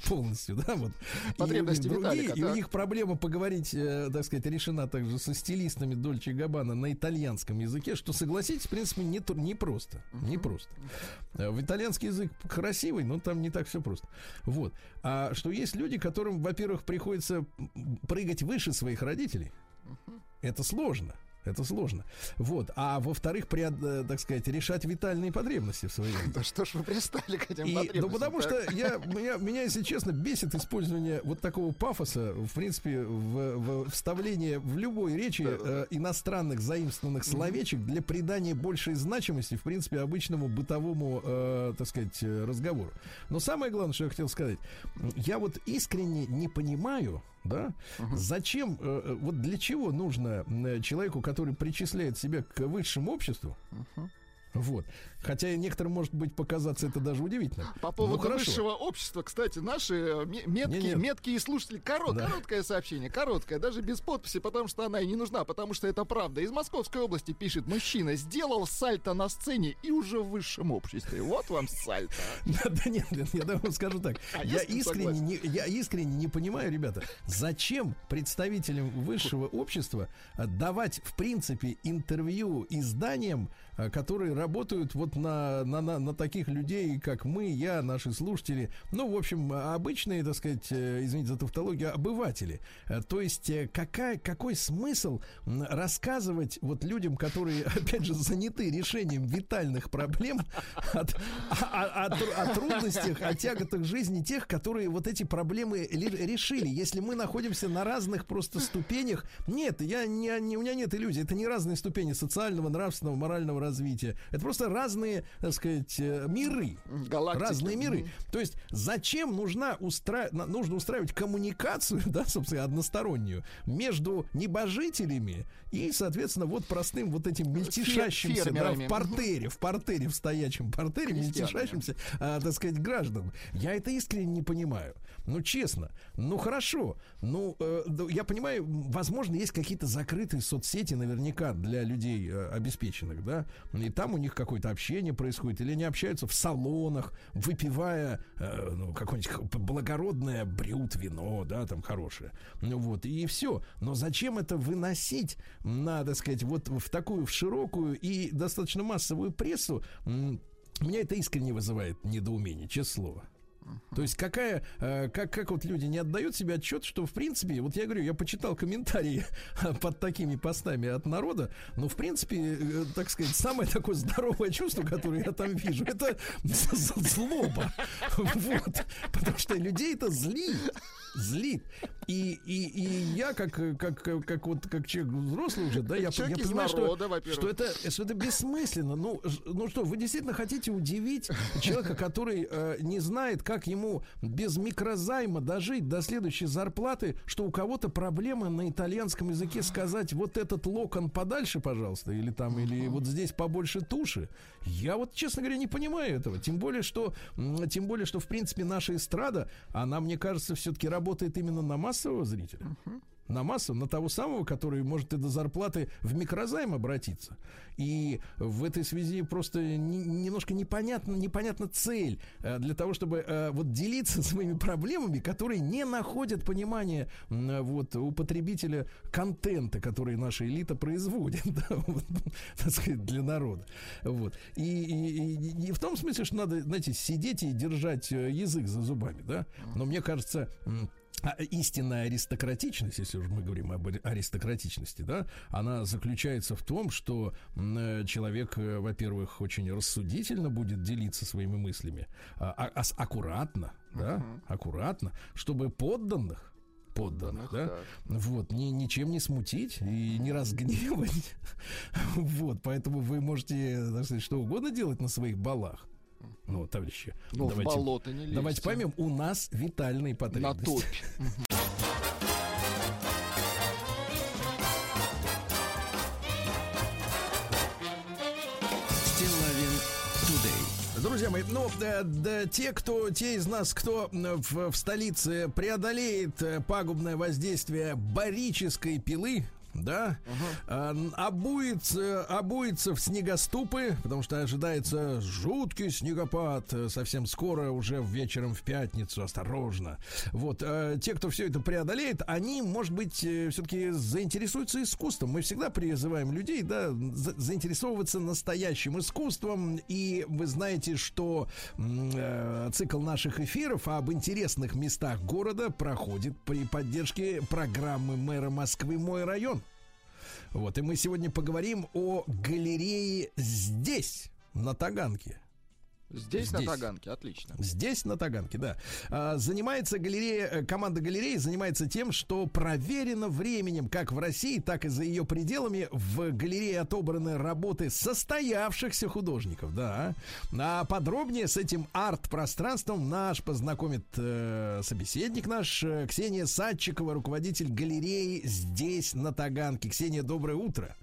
полностью, да, вот. и Потребности них другие, Виталика, и у них проблема поговорить, э, так сказать, решена также со стилистами Дольче Габбана на итальянском языке, что, согласитесь, в принципе, не, не просто. Не просто. Э, В итальянский язык красивый, но там не так все просто. Вот. А что есть люди, которым, во-первых, приходится прыгать выше своих родителей. Это сложно. Это сложно. Вот. А во-вторых, преод- э, так сказать, решать витальные потребности в своей жизни. Да что ж вы пристали к этим И, ну, потребностям? потому так? что я, меня, меня, если честно, бесит использование вот такого пафоса, в принципе, в, в вставление в любой речи э, иностранных заимствованных словечек для придания большей значимости, в принципе, обычному бытовому, э, так сказать, э, разговору. Но самое главное, что я хотел сказать, я вот искренне не понимаю, да, зачем, э, э, вот для чего нужно м, человеку, который причисляет себя к высшему обществу, вот. Хотя некоторым может быть показаться это даже удивительно. По Ну, поводу хорошо. высшего общества, кстати, наши э, ме- меткие, Не-не. меткие слушатели, коро- Да. короткое сообщение, короткое, даже без подписи, потому что она и не нужна, потому что это правда. Из Московской области пишет мужчина, сделал сальто на сцене и уже в высшем обществе. Вот вам сальто. Да, нет, я вам скажу так. А Я искренне, не, не понимаю, ребята, зачем представителям высшего общества э, давать, в принципе, интервью изданиям, которые работают вот на, на, на, на таких людей, как мы, я, наши слушатели, ну, в общем, обычные, так сказать, э, извините за тавтологию, обыватели. Э, То есть, э, какая, какой смысл рассказывать вот людям, которые, опять же, заняты решением витальных проблем, от- о, о- о о трудностях, о тяготах жизни тех, которые вот эти проблемы ли- решили. Если мы находимся на разных просто ступенях, нет, я не, не- у меня нет иллюзий, это не разные ступени социального, нравственного, морального развития. Это просто разные, так сказать, э, миры. Галактики. Разные миры. То есть зачем нужна устра... нужно устраивать коммуникацию, да, собственно, одностороннюю между небожителями и, соответственно, вот простым вот этим мельтешащимся да, в портере, в портере, в стоячем портере, мельтешащимся, а, так сказать, граждан. Я это искренне не понимаю. Ну, честно. Ну, хорошо. Ну, э, я понимаю, возможно, есть какие-то закрытые соцсети наверняка для людей э, обеспеченных, да, и там у них какое-то общение происходит, или они общаются в салонах, выпивая, э, ну, какое-нибудь благородное брют, вино, да, там хорошее. Ну, вот, и все. Но зачем это выносить на, так сказать, вот в такую, в широкую и достаточно массовую прессу? Меня это искренне вызывает недоумение, честное слово. То есть какая, э, как, как вот люди не отдают себе отчет, что в принципе, вот я говорю, я почитал комментарии под такими постами от народа, но в принципе, э, так сказать, самое такое здоровое чувство, которое я там вижу, это злоба. Вот. Потому что людей это злит. Злит. И, и, и я, как, как, как, как вот как человек взрослый уже, да, я, я понимаю, народа, что, что это, что это бессмысленно. Ну, ну что, вы действительно хотите удивить человека, который э, не знает, как ему без микрозайма дожить до следующей зарплаты, что у кого-то проблема на итальянском языке сказать вот этот локон подальше, пожалуйста, или там, или вот здесь побольше туши. Я вот, честно говоря, не понимаю этого. Тем более, что, тем более, что в принципе наша эстрада, она, мне кажется, все-таки работает именно на массового зрителя на массу, на того самого, который может и до зарплаты в микрозайм обратиться. И в этой связи просто не- немножко непонятна, непонятна цель э, для того, чтобы э, вот делиться своими проблемами, которые не находят понимания вот, у потребителя контента, который наша элита производит да, вот, так сказать, для народа. Вот. И, и- и не в том смысле, что надо, знаете, сидеть и держать э, язык за зубами, да, но мне кажется, а истинная аристократичность, если уж мы говорим об ари- аристократичности, да, она заключается в том, что э, человек, э, во-первых, очень рассудительно будет делиться своими мыслями, а- а- аккуратно, да, аккуратно, чтобы подданных подданных, да, вот, ни, ничем не смутить и не разгневать. Вот, поэтому вы можете, так сказать, что угодно делать на своих балах. Ну, товарищи, Но в давайте, болото не давайте поймем, у нас витальные На потребности. Тудей. Друзья мои, ну, да, да, те, кто, те из нас, кто в, в столице преодолеет э, пагубное воздействие барической пилы, да, а, н- обуется, обуется в снегоступы, потому что ожидается жуткий снегопад э, совсем скоро, уже вечером в пятницу, осторожно. Вот, э, те, кто все это преодолеет, они, может быть, все-таки заинтересуются искусством. Мы всегда призываем людей, да, за- заинтересовываться настоящим искусством. И вы знаете, что э, цикл наших эфиров об интересных местах города проходит при поддержке программы мэра Москвы «Мой район». Вот, и мы сегодня поговорим о галерее здесь, на Таганке. Здесь, на Здесь. Таганке, отлично. Здесь, на Таганке, да. А, занимается галерея, э, команда галереи занимается тем, что проверено временем, как в России, так и за ее пределами. В галерее отобраны работы состоявшихся художников, да. А подробнее с этим арт-пространством наш познакомит э, собеседник наш, э, Ксения Садчикова, руководитель галереи здесь, на Таганке. Ксения, доброе утро.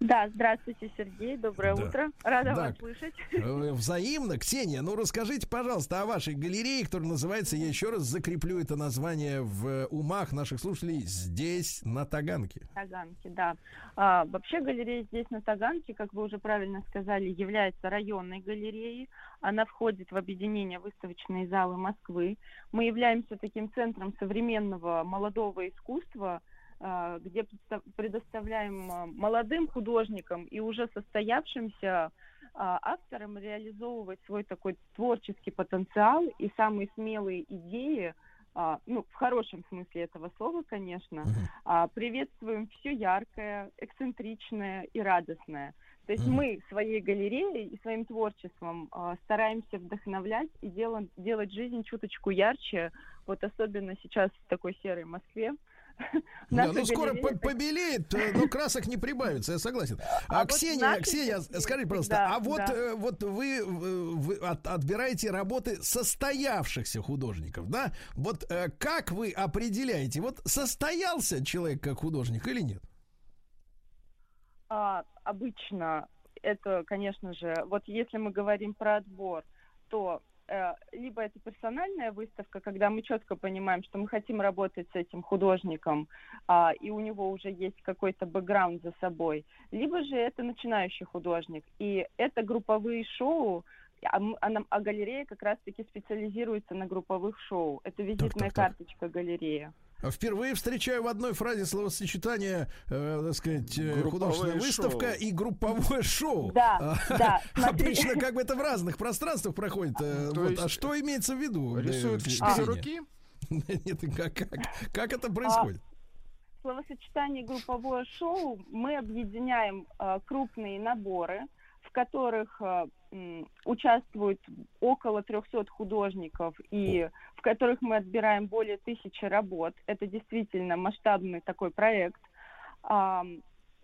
Да, здравствуйте, Сергей, доброе Да. утро. Рада Да. вас слышать. Э, Взаимно. Ксения, ну расскажите, пожалуйста, о вашей галерее, которая называется, я еще раз закреплю это название в умах наших слушателей, здесь, на Таганке. Таганки, да. А, вообще галерея здесь на Таганке, как вы уже правильно сказали, является районной галереей. Она входит в объединение выставочные залы Москвы. Мы являемся таким центром современного молодого искусства, где предста- предоставляем а, молодым художникам и уже состоявшимся а, авторам реализовывать свой такой творческий потенциал и самые смелые идеи, а, ну, в хорошем смысле этого слова, конечно, а, приветствуем все яркое, эксцентричное и радостное. То есть мы своей галереей и своим творчеством а, стараемся вдохновлять и делать, делать жизнь чуточку ярче, вот особенно сейчас в такой серой Москве. Да, ну скоро по- побелеет, э, но красок не прибавится, я согласен. А, А Ксения, Ксения, скажите, пожалуйста, а вот, да. э, вот вы, э, вы от- отбираете работы состоявшихся художников, да? Вот э, как вы определяете, вот состоялся человек как художник или нет? А, обычно это, конечно же, вот если мы говорим про отбор, то либо это персональная выставка, когда мы четко понимаем, что мы хотим работать с этим художником, а, и у него уже есть какой-то бэкграунд за собой, либо же это начинающий художник, и это групповые шоу, а, а а галерея как раз-таки специализируется на групповых шоу. Это визитная так, так. карточка галереи. Впервые встречаю в одной фразе словосочетание, э, так сказать, э, Групповое художественная выставка шоу. и групповое шоу. Да, А, да. Обычно как бы это в разных пространствах проходит. э, То вот. есть А что имеется в виду? э, Рисуют четыре руки. Нет, как, как, как это происходит? В словосочетании групповое шоу мы объединяем э, крупные наборы, в которых э, м, участвуют около 300 художников и в которых мы отбираем более тысячи работ. Это действительно масштабный такой проект.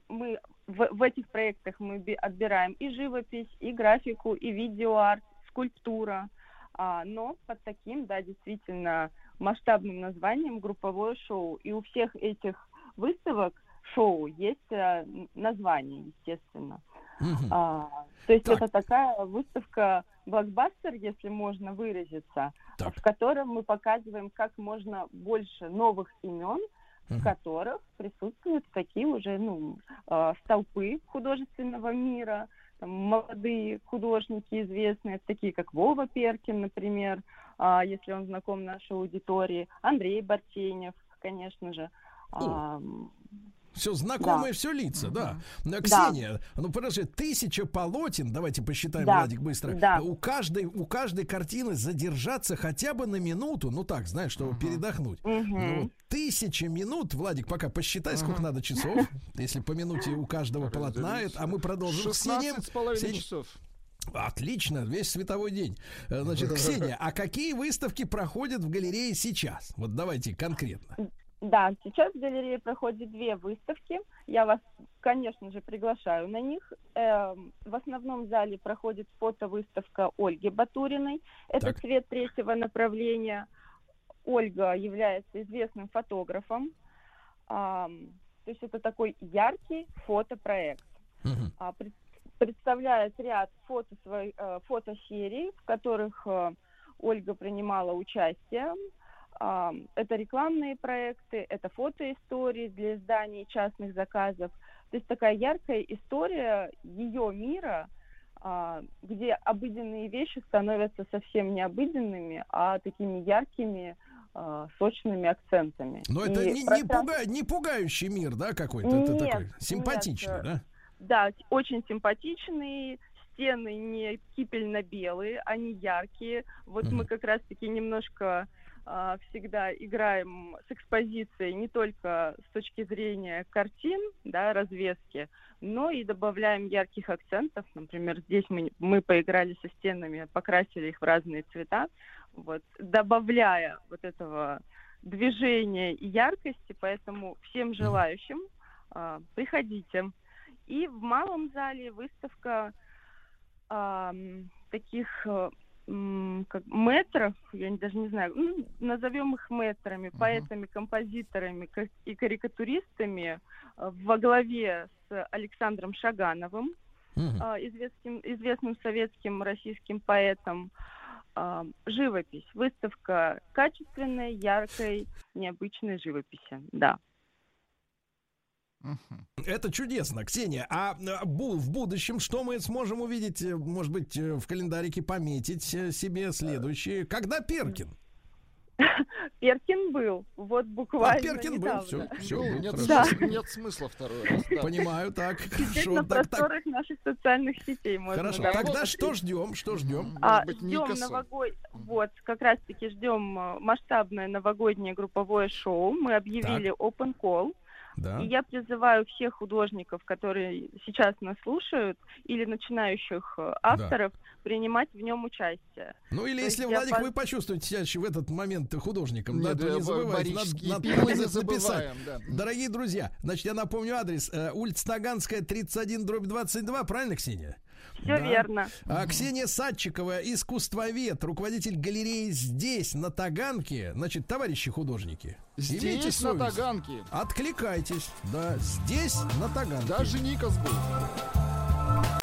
Мы в, в этих проектах мы би- отбираем и живопись, и графику, и видеоарт, скульптура. А, но под таким, да, действительно масштабным названием групповое шоу. И у всех этих выставок шоу есть э, название, естественно. Мгм. А, то есть Так. это такая выставка блокбастер, если можно выразиться, Так. в котором мы показываем как можно больше новых имен, в которых присутствуют такие уже ну, э, столпы художественного мира, там, молодые художники известные, такие как Вова Перкин, например, а, если он знаком нашей аудитории, Андрей Бартенев, конечно же. А, Все знакомые, все лица, да. Э, Ксения, ну подожди, тысяча полотен, давайте посчитаем, Да. Владик, быстро. Да. У каждой, у каждой картины задержаться хотя бы на минуту, ну так, знаешь, чтобы передохнуть. мгм. Ну, тысяча минут, Владик, пока посчитай, сколько надо часов, если по минуте у каждого полотна, а мы продолжим. Ксения, 16 с половиной часов. Отлично, весь световой день. Э, Значит, Ксения, а какие выставки проходят в галерее сейчас? Вот давайте конкретно. Да, сейчас в галерее проходят две выставки. Я вас, конечно же, приглашаю на них. Эм, в основном зале проходит фотовыставка Ольги Батуриной. Это Так. цвет третьего направления. Ольга является известным фотографом. То есть это такой яркий фотопроект. Пред- представляет ряд фото свой- э, фотосерий, в которых э, Ольга принимала участие. Это рекламные проекты, это фотоистории для изданий частных заказов. То есть такая яркая история ее мира, а, где обыденные вещи становятся совсем необыденными, а такими яркими, а, сочными акцентами. Но это И не, не, пуга- не пугающий мир, да, какой-то? Это Нет, такой симпатичный, нет, да? Да, т- очень симпатичные, стены не кипельно-белые, они яркие. Вот мы Мгм. как раз-таки немножко всегда играем с экспозицией не только с точки зрения картин, да, развески, но и добавляем ярких акцентов. Например, здесь мы, мы поиграли со стенами, покрасили их в разные цвета, вот, добавляя вот этого движения и яркости, поэтому всем желающим а, приходите. И в малом зале выставка таких э, м, как метров, я даже не знаю, ну, назовем их метрами, поэтами, композиторами и карикатуристами э, во главе с Александром Шагановым, а, известным, известным советским российским поэтом. А, Живопись. Выставка качественной, яркой, необычной живописи. Да. Это чудесно, Ксения. А бу- в будущем что мы сможем увидеть, э, может быть, э, в календарике пометить э, себе следующие? Когда Перкин? Перкин был. Вот буквально А, Перкин был, недавно. все, все, Ну, нет, Да. смысла- нет смысла второй раз. да. Понимаю, так, хорошо. на Так, так, просторах наших социальных сетей можно хорошо. да, Тогда что ждем? Что ждем? Может А, быть, ждем новогод... Вот, как раз-таки ждем масштабное новогоднее групповое шоу. Мы объявили Open Call. Да. И я призываю всех художников, которые сейчас нас слушают, или начинающих э, авторов, принимать в нем участие. Ну или То если, Владик, пос- вы почувствуете себя в этот момент художником, да, Нет, то да, не забывайте, надо, пилы не написать. забываем, да. Дорогие друзья, значит, я напомню адрес. Э, улица Таганская, 31, дробь 22, правильно, Ксения? Все Да. верно. А Ксения Садчикова, искусствовед, руководитель галереи здесь, на Таганке. Значит, товарищи художники, имейте Здесь, на. Таганке. Откликайтесь. Да, здесь, на Таганке. Даже Никас был.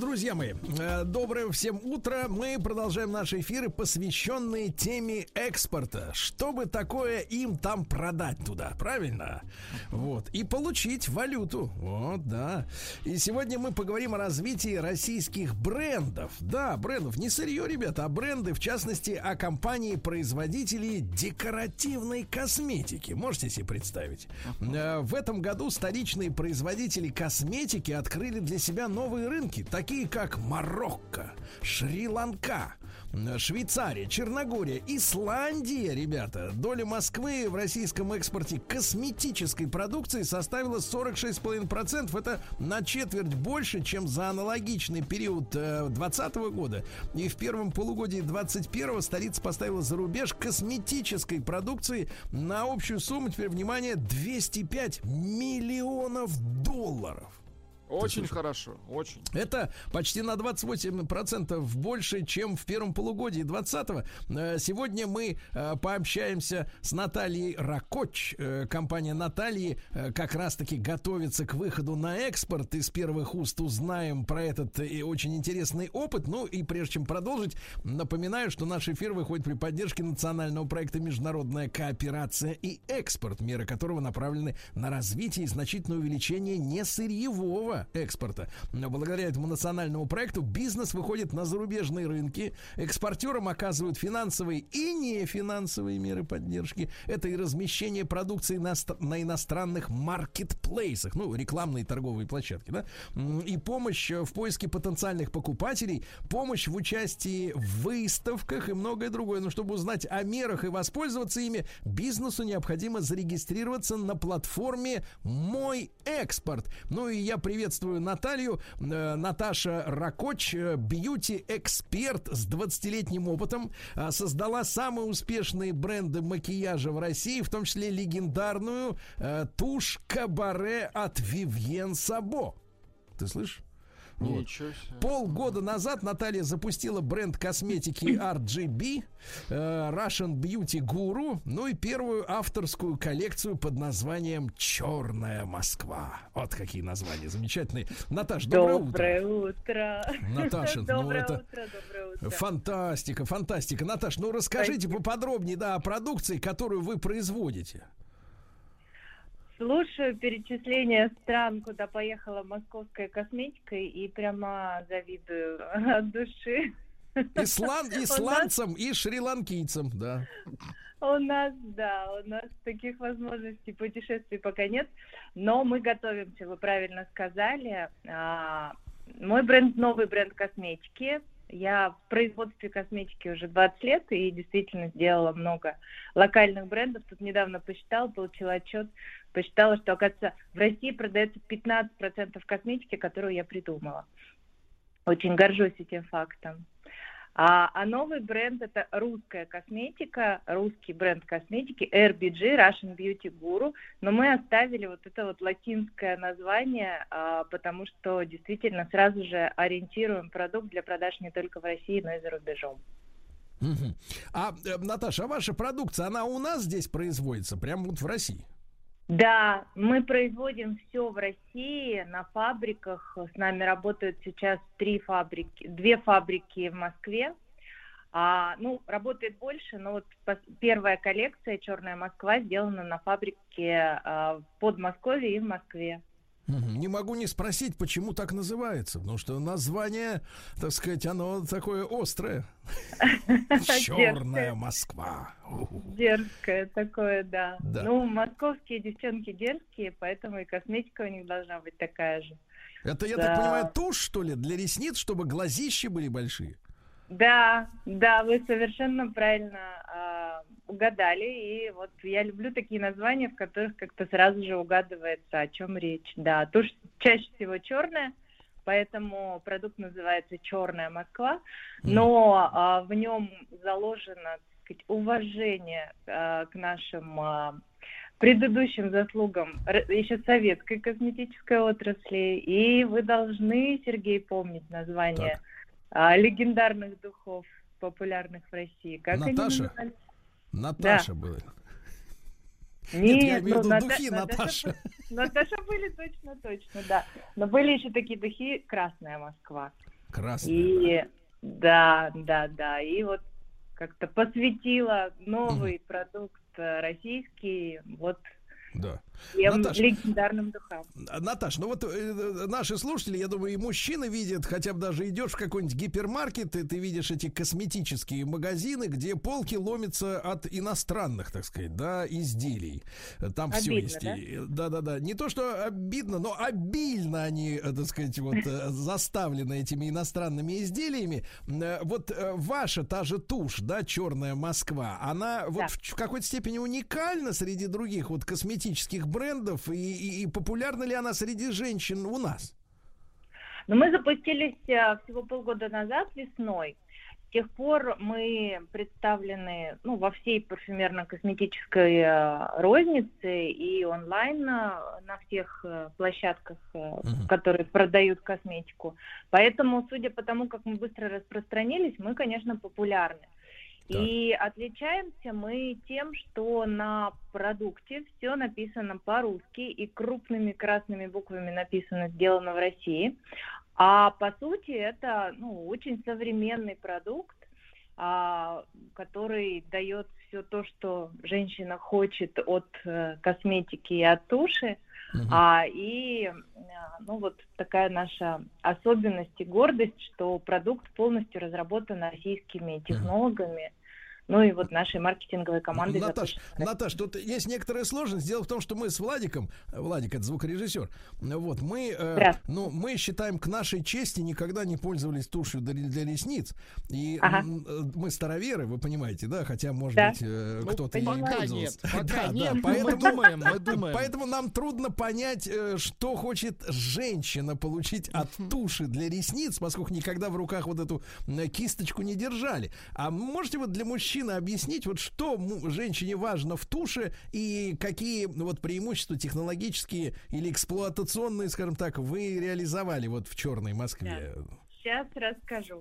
Друзья мои, э, доброе всем утро. Мы продолжаем наши эфиры, посвященные теме экспорта. Чтобы такое им там продать туда, правильно? Вот. И получить валюту. Вот, да. И сегодня мы поговорим о развитии российских брендов. Да, брендов. Не сырье, ребята, а бренды, в частности, о компании-производителей декоративной косметики. Можете себе представить? Э, В этом году столичные производители косметики открыли для себя новые рынки, такие как Марокко, Шри-Ланка, э, Швейцария, Черногория, Исландия, ребята. Доля Москвы в российском экспорте косметической продукции составила 46,5%. Это на четверть больше, чем за аналогичный период 2020 года. И в первом полугодии 2021 столица поставила за рубеж косметической продукции на общую сумму, теперь внимание, 205 миллионов долларов. Очень хорошо, очень. Это почти на 28% больше, чем в первом полугодии 20-го. Э, Сегодня мы э, пообщаемся с Натальей Ракоч. Э, Компания Натальи как раз-таки готовится к выходу на экспорт. Из первых уст узнаем про этот очень интересный опыт. Ну и прежде чем продолжить, напоминаю, что наш эфир выходит при поддержке национального проекта «Международная кооперация и экспорт», меры которого направлены на развитие и значительное увеличение несырьевого экспорта. Благодаря этому национальному проекту бизнес выходит на зарубежные рынки, экспортерам оказывают финансовые и нефинансовые меры поддержки. Это и размещение продукции на, на иностранных маркетплейсах, ну, рекламные торговые площадки, да, и помощь э, в поиске потенциальных покупателей, помощь в участии в выставках и многое другое. Но чтобы узнать о мерах и воспользоваться ими, бизнесу необходимо зарегистрироваться на платформе «Мой экспорт». Ну и я приветствую Наталью. Э, Наташа Ракоч, э, бьюти-эксперт с 20-летним опытом, э, создала самые успешные бренды макияжа в России, в том числе легендарную тушь Кабаре от Вивьен Сабо. Ты слышишь? Вот. Полгода назад Наталья запустила бренд косметики RGB, э, Russian Beauty Guru, ну и первую авторскую коллекцию под названием «Черная Москва». Вот какие названия замечательные. Наташ, доброе, Доброе утро. Наташа, ну доброе это- утро, доброе утро. утро. Фантастика, фантастика. Наташ, ну расскажите Спасибо. поподробнее да, о продукции, которую вы производите. Слушаю перечисление стран, куда поехала московская косметика, и прямо завидую от души. Ислан, исландцам и шри-ланкийцам, да. У нас, да, у нас таких возможностей путешествий пока нет, но мы готовимся, вы правильно сказали. А, Мой бренд новый бренд косметики. Я в производстве косметики уже 20 лет и действительно сделала много локальных брендов. Тут недавно посчитала, получила отчет, посчитала, что, оказывается, в России продается 15% косметики, которую я придумала. Очень горжусь этим фактом. А, а новый бренд это русская косметика, русский бренд косметики RBG, Russian Beauty Guru. Но мы оставили вот это вот латинское название, а, потому что действительно сразу же ориентируем продукт для продаж не только в России, но и за рубежом. А, э, Наташа, а ваша продукция, она у нас здесь производится, прямо вот в России? Да, мы производим все в России на фабриках. С нами работают сейчас три фабрики, две фабрики в Москве. А, ну, работает больше, но вот первая коллекция «Черная Москва» сделана на фабрике а, в Подмосковье и в Москве. Не могу не спросить, почему так называется, потому что название, так сказать, оно такое острое. Черная Москва. Дерзкое такое, да. Да. Ну, московские девчонки дерзкие, поэтому и косметика у них должна быть такая же. Это, я Да. так понимаю, тушь, что ли, для ресниц, чтобы глазищи были большие? Да, да, вы совершенно правильно а, угадали. И вот я люблю такие названия, в которых как-то сразу же угадывается, о чем речь. Да, тушь чаще всего черная, поэтому продукт называется Черная Москва, но а, в нем заложено так сказать, уважение а, к нашим а, предыдущим заслугам еще советской косметической отрасли. И вы должны, Сергей, помнить название Так. а, легендарных духов, популярных в России. Как они Наташа? назывались? Наташа была. Нет, я Нет, имею в ну, виду Ната- духи, Наташа Наташа. Были точно, точно, да. Но были еще такие духи «Красная Москва». Красный. И да, да, да. И вот как-то посвятила новый продукт э, российский вот Да. Тем Наташ, легендарным духам. Наташ, ну вот э, наши слушатели, я думаю, и мужчины видят, хотя бы даже идешь в какой-нибудь гипермаркет, и ты видишь эти косметические магазины, где полки ломятся от иностранных, так сказать, да, изделий. Там все Обидно, есть. да? И, Да-да-да. Не то, что обидно, но обильно они, э, так сказать, вот э, заставлены этими иностранными изделиями. Э, Вот э, ваша та же тушь, да, черная Москва, она вот Да. в какой-то степени уникальна среди других вот косметических брендов и, и- и популярна ли она среди женщин у нас? Но мы запустились э, всего полгода назад, весной. С тех пор мы представлены ну, во всей парфюмерно-косметической э, рознице и онлайн э, на всех площадках, Мгм. которые продают косметику. Поэтому, судя по тому, как мы быстро распространились, мы, конечно, популярны. И отличаемся мы тем, что на продукте все написано по-русски и крупными красными буквами написано «Сделано в России». А по сути это ну, очень современный продукт, а, который дает все то, что женщина хочет от э, косметики и от туши. Мгм. А, и а, ну, вот такая наша особенность и гордость, что продукт полностью разработан российскими технологами. Ну и вот нашей маркетинговой командой. Наташ, запущенной. Наташ, тут есть некоторая сложность. Дело в том, что мы с Владиком, Владик это звукорежиссер, вот мы, э, ну мы считаем к нашей чести никогда не пользовались тушью для, для ресниц, и Ага. э, мы староверы, вы понимаете, да, хотя может Да. быть э, Ну, кто-то и пока пользовался. нет, пока Да, да, нет, но мы поэтому- думаем, мы думаем. Поэтому нам трудно понять, э, что хочет женщина получить от туши для ресниц, поскольку никогда в руках вот эту э, кисточку не держали. А можете вот для мужчины объяснить, вот что женщине важно в туше и какие ну, вот преимущества технологические или эксплуатационные, скажем так, вы реализовали вот в черной Москве? Сейчас расскажу.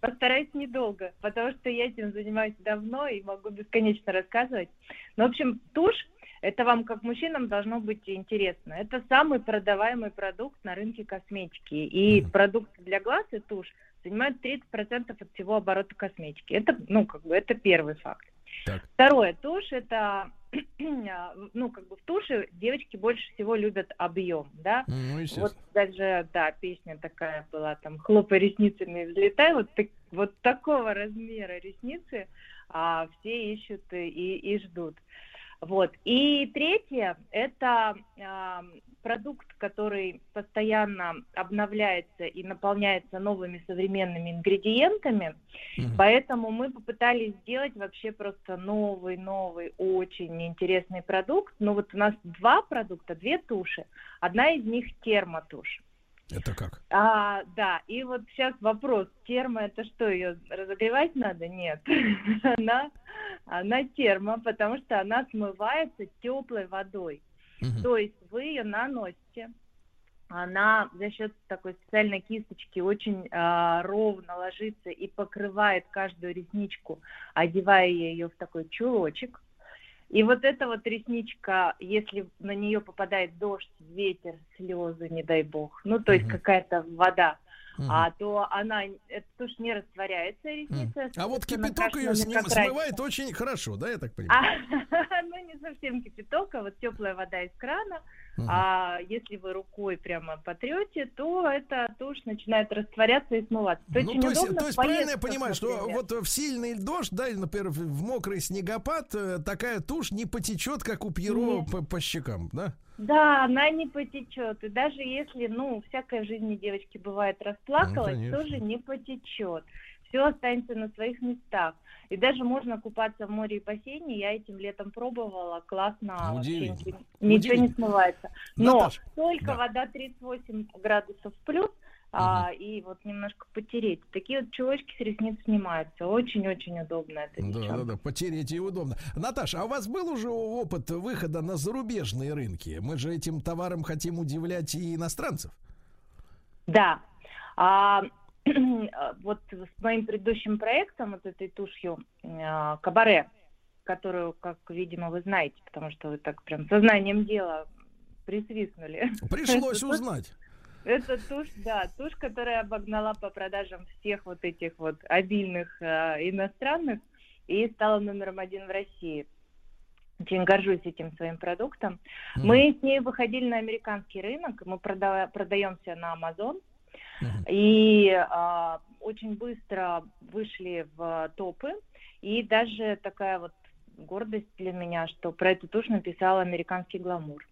Постараюсь недолго, потому что я этим занимаюсь давно и могу бесконечно рассказывать. Ну, в общем, тушь это вам, как мужчинам, должно быть интересно. Это самый продаваемый продукт на рынке косметики. И Мгм. продукты для глаз и тушь занимают 30% от всего оборота косметики. Это, ну, как бы, это первый факт. Так. Второе, тушь это, ну, как бы в туше девочки больше всего любят объем, да, Ну, вот даже, да, песня такая была, там, хлопай ресницами, взлетай, вот, так- вот такого размера ресницы а, все ищут и, и ждут. Вот. И третье, это а, продукт, который постоянно обновляется и наполняется новыми современными ингредиентами, Мгм. Поэтому мы попытались сделать вообще просто новый, новый, очень интересный продукт. Но вот у нас два продукта, две туши. Одна из них термотушь. Это как? А, да, и вот сейчас вопрос, термо это что, ее разогревать надо? Нет, она, она термо, потому что она смывается теплой водой. Мгм. То есть вы ее наносите, она за счет такой специальной кисточки очень а, ровно ложится и покрывает каждую ресничку, одевая ее в такой чулочек. И вот эта вот ресничка, если на нее попадает дождь, ветер, слезы, не дай бог, ну то есть Мгм. какая-то вода, А то она, это тушь не растворяется, ресница. А вот кипяток ее сним, смывает очень хорошо, да, я так понимаю? А, ну, не совсем кипяток, а вот теплая вода из крана. А если вы рукой прямо потрете, то эта тушь начинает растворяться и смываться. Это Ну, то есть, то есть правильно я понимаю, что например. вот в сильный дождь, да, или, например, в мокрый снегопад, э, такая тушь не потечет, как у Пьеро по щекам, да? Да, она не потечет. И даже если, ну, всякое в жизни девочки бывает расплакалась, конечно. тоже не потечет. Все останется на своих местах. И даже можно купаться в море и бассейне. Я этим летом пробовала. Классно. вообще Удивительно. ничего, ничего не Удивительно. смывается. Но Наташ, только да. вода 38 градусов плюс, а, и вот немножко потереть. Такие вот чулочки с ресниц снимаются. Очень-очень удобно это Да, да, девчонки. да, потереть и удобно. Наташа, а у вас был уже опыт выхода на зарубежные рынки? Мы же этим товаром хотим удивлять и иностранцев. Да. А, вот с моим предыдущим проектом, вот этой тушью а, Кабаре, которую, как, видимо, вы знаете, потому что вы так прям сознанием дела присвистнули. Пришлось узнать. Это тушь, да, тушь, которая обогнала по продажам всех вот этих вот обильных э, иностранных и стала номером один в России. Очень горжусь этим своим продуктом. Мгм. Мы с ней выходили на американский рынок, мы прода- продаемся на Amazon, Мгм. и а, очень быстро вышли в топы. И даже такая вот гордость для меня, что про эту тушь написал американский гламур.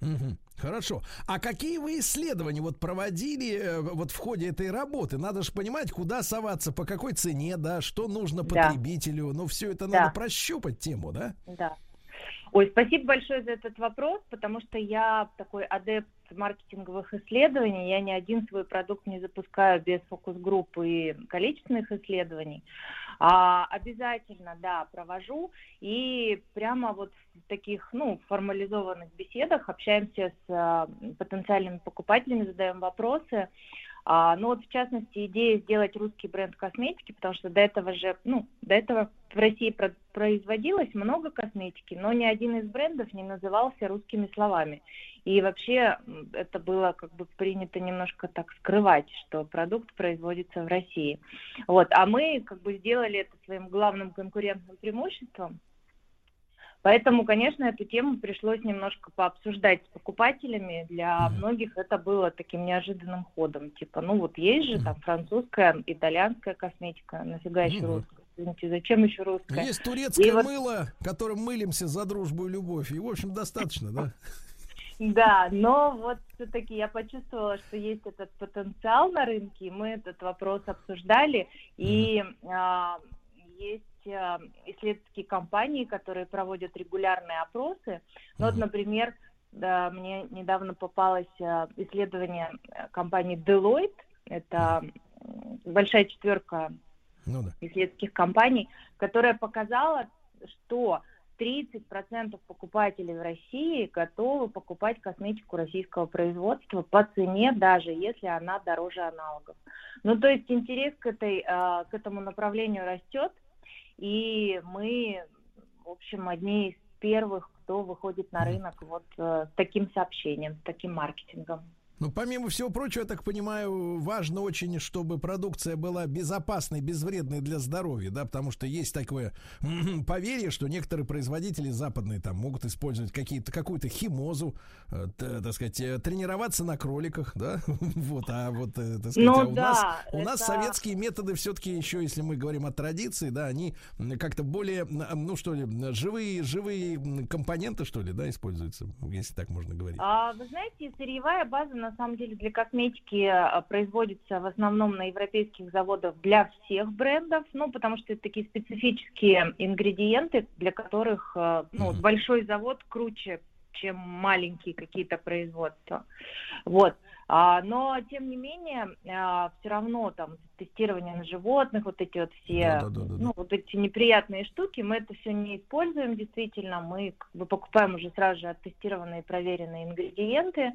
Мгм. Хорошо. А какие вы исследования вот проводили э, вот в ходе этой работы? Надо же понимать, куда соваться, по какой цене, да, что нужно Да. потребителю. Ну, все это Да. надо прощупать тему, да? Да. Ой, спасибо большое за этот вопрос, потому что я такой адепт маркетинговых исследований. Я ни один свой продукт не запускаю без фокус-группы и количественных исследований. А, обязательно, да, провожу. И прямо вот в таких, ну, формализованных беседах общаемся с а, потенциальными покупателями, задаем вопросы. А, ну вот в частности идея сделать русский бренд косметики, потому что до этого же, ну, до этого в России про- производилось много косметики, но ни один из брендов не назывался русскими словами. И вообще это было как бы принято немножко так скрывать, что продукт производится в России. Вот, а мы как бы сделали это своим главным конкурентным преимуществом. Поэтому, конечно, эту тему пришлось немножко пообсуждать с покупателями. Для многих это было таким неожиданным ходом. Типа, ну вот есть же там французская, итальянская косметика, нафига еще Мгм. русская? Извините, зачем еще русская? Есть турецкое И вот- мыло, которым мылимся за дружбу и любовь. И, в общем, достаточно, да? Да, но вот все-таки я почувствовала, что есть этот потенциал на рынке, и мы этот вопрос обсуждали, и а, есть а, исследовательские компании, которые проводят регулярные опросы. Ну, вот, например, да, мне недавно попалось а, исследование э, компании Deloitte, это большая четверка Ну да. исследовательских компаний, которая показала, что 30% покупателей в России готовы покупать косметику российского производства по цене, даже если она дороже аналогов. Ну, то есть интерес к, этой, к этому направлению растет, и мы, в общем, одни из первых, кто выходит на рынок вот э, с таким сообщением, с таким маркетингом. Ну, помимо всего прочего, я так понимаю, важно очень, чтобы продукция была безопасной, безвредной для здоровья, да, потому что есть такое поверье, что некоторые производители западные там могут использовать какие-то, какую-то химозу, э, так сказать, э, тренироваться на кроликах, да, вот, а вот, э, так сказать, Ну а у нас, да, у нас это- советские методы все-таки еще, если мы говорим о традиции, да, они как-то более, ну что ли, живые, живые компоненты, что ли, да, используются, если так можно говорить. А, вы знаете, сырьевая база на самом деле для косметики а, производится в основном на европейских заводах для всех брендов, ну, потому что это такие специфические ингредиенты, для которых а, ну, большой завод круче, чем маленькие какие-то производства. Вот. А, но, тем не менее, все равно там тестирование на животных, вот эти вот все, Да-да-да-да-да. ну, вот эти неприятные штуки, мы это все не используем действительно, мы как бы покупаем уже сразу же оттестированные, проверенные ингредиенты,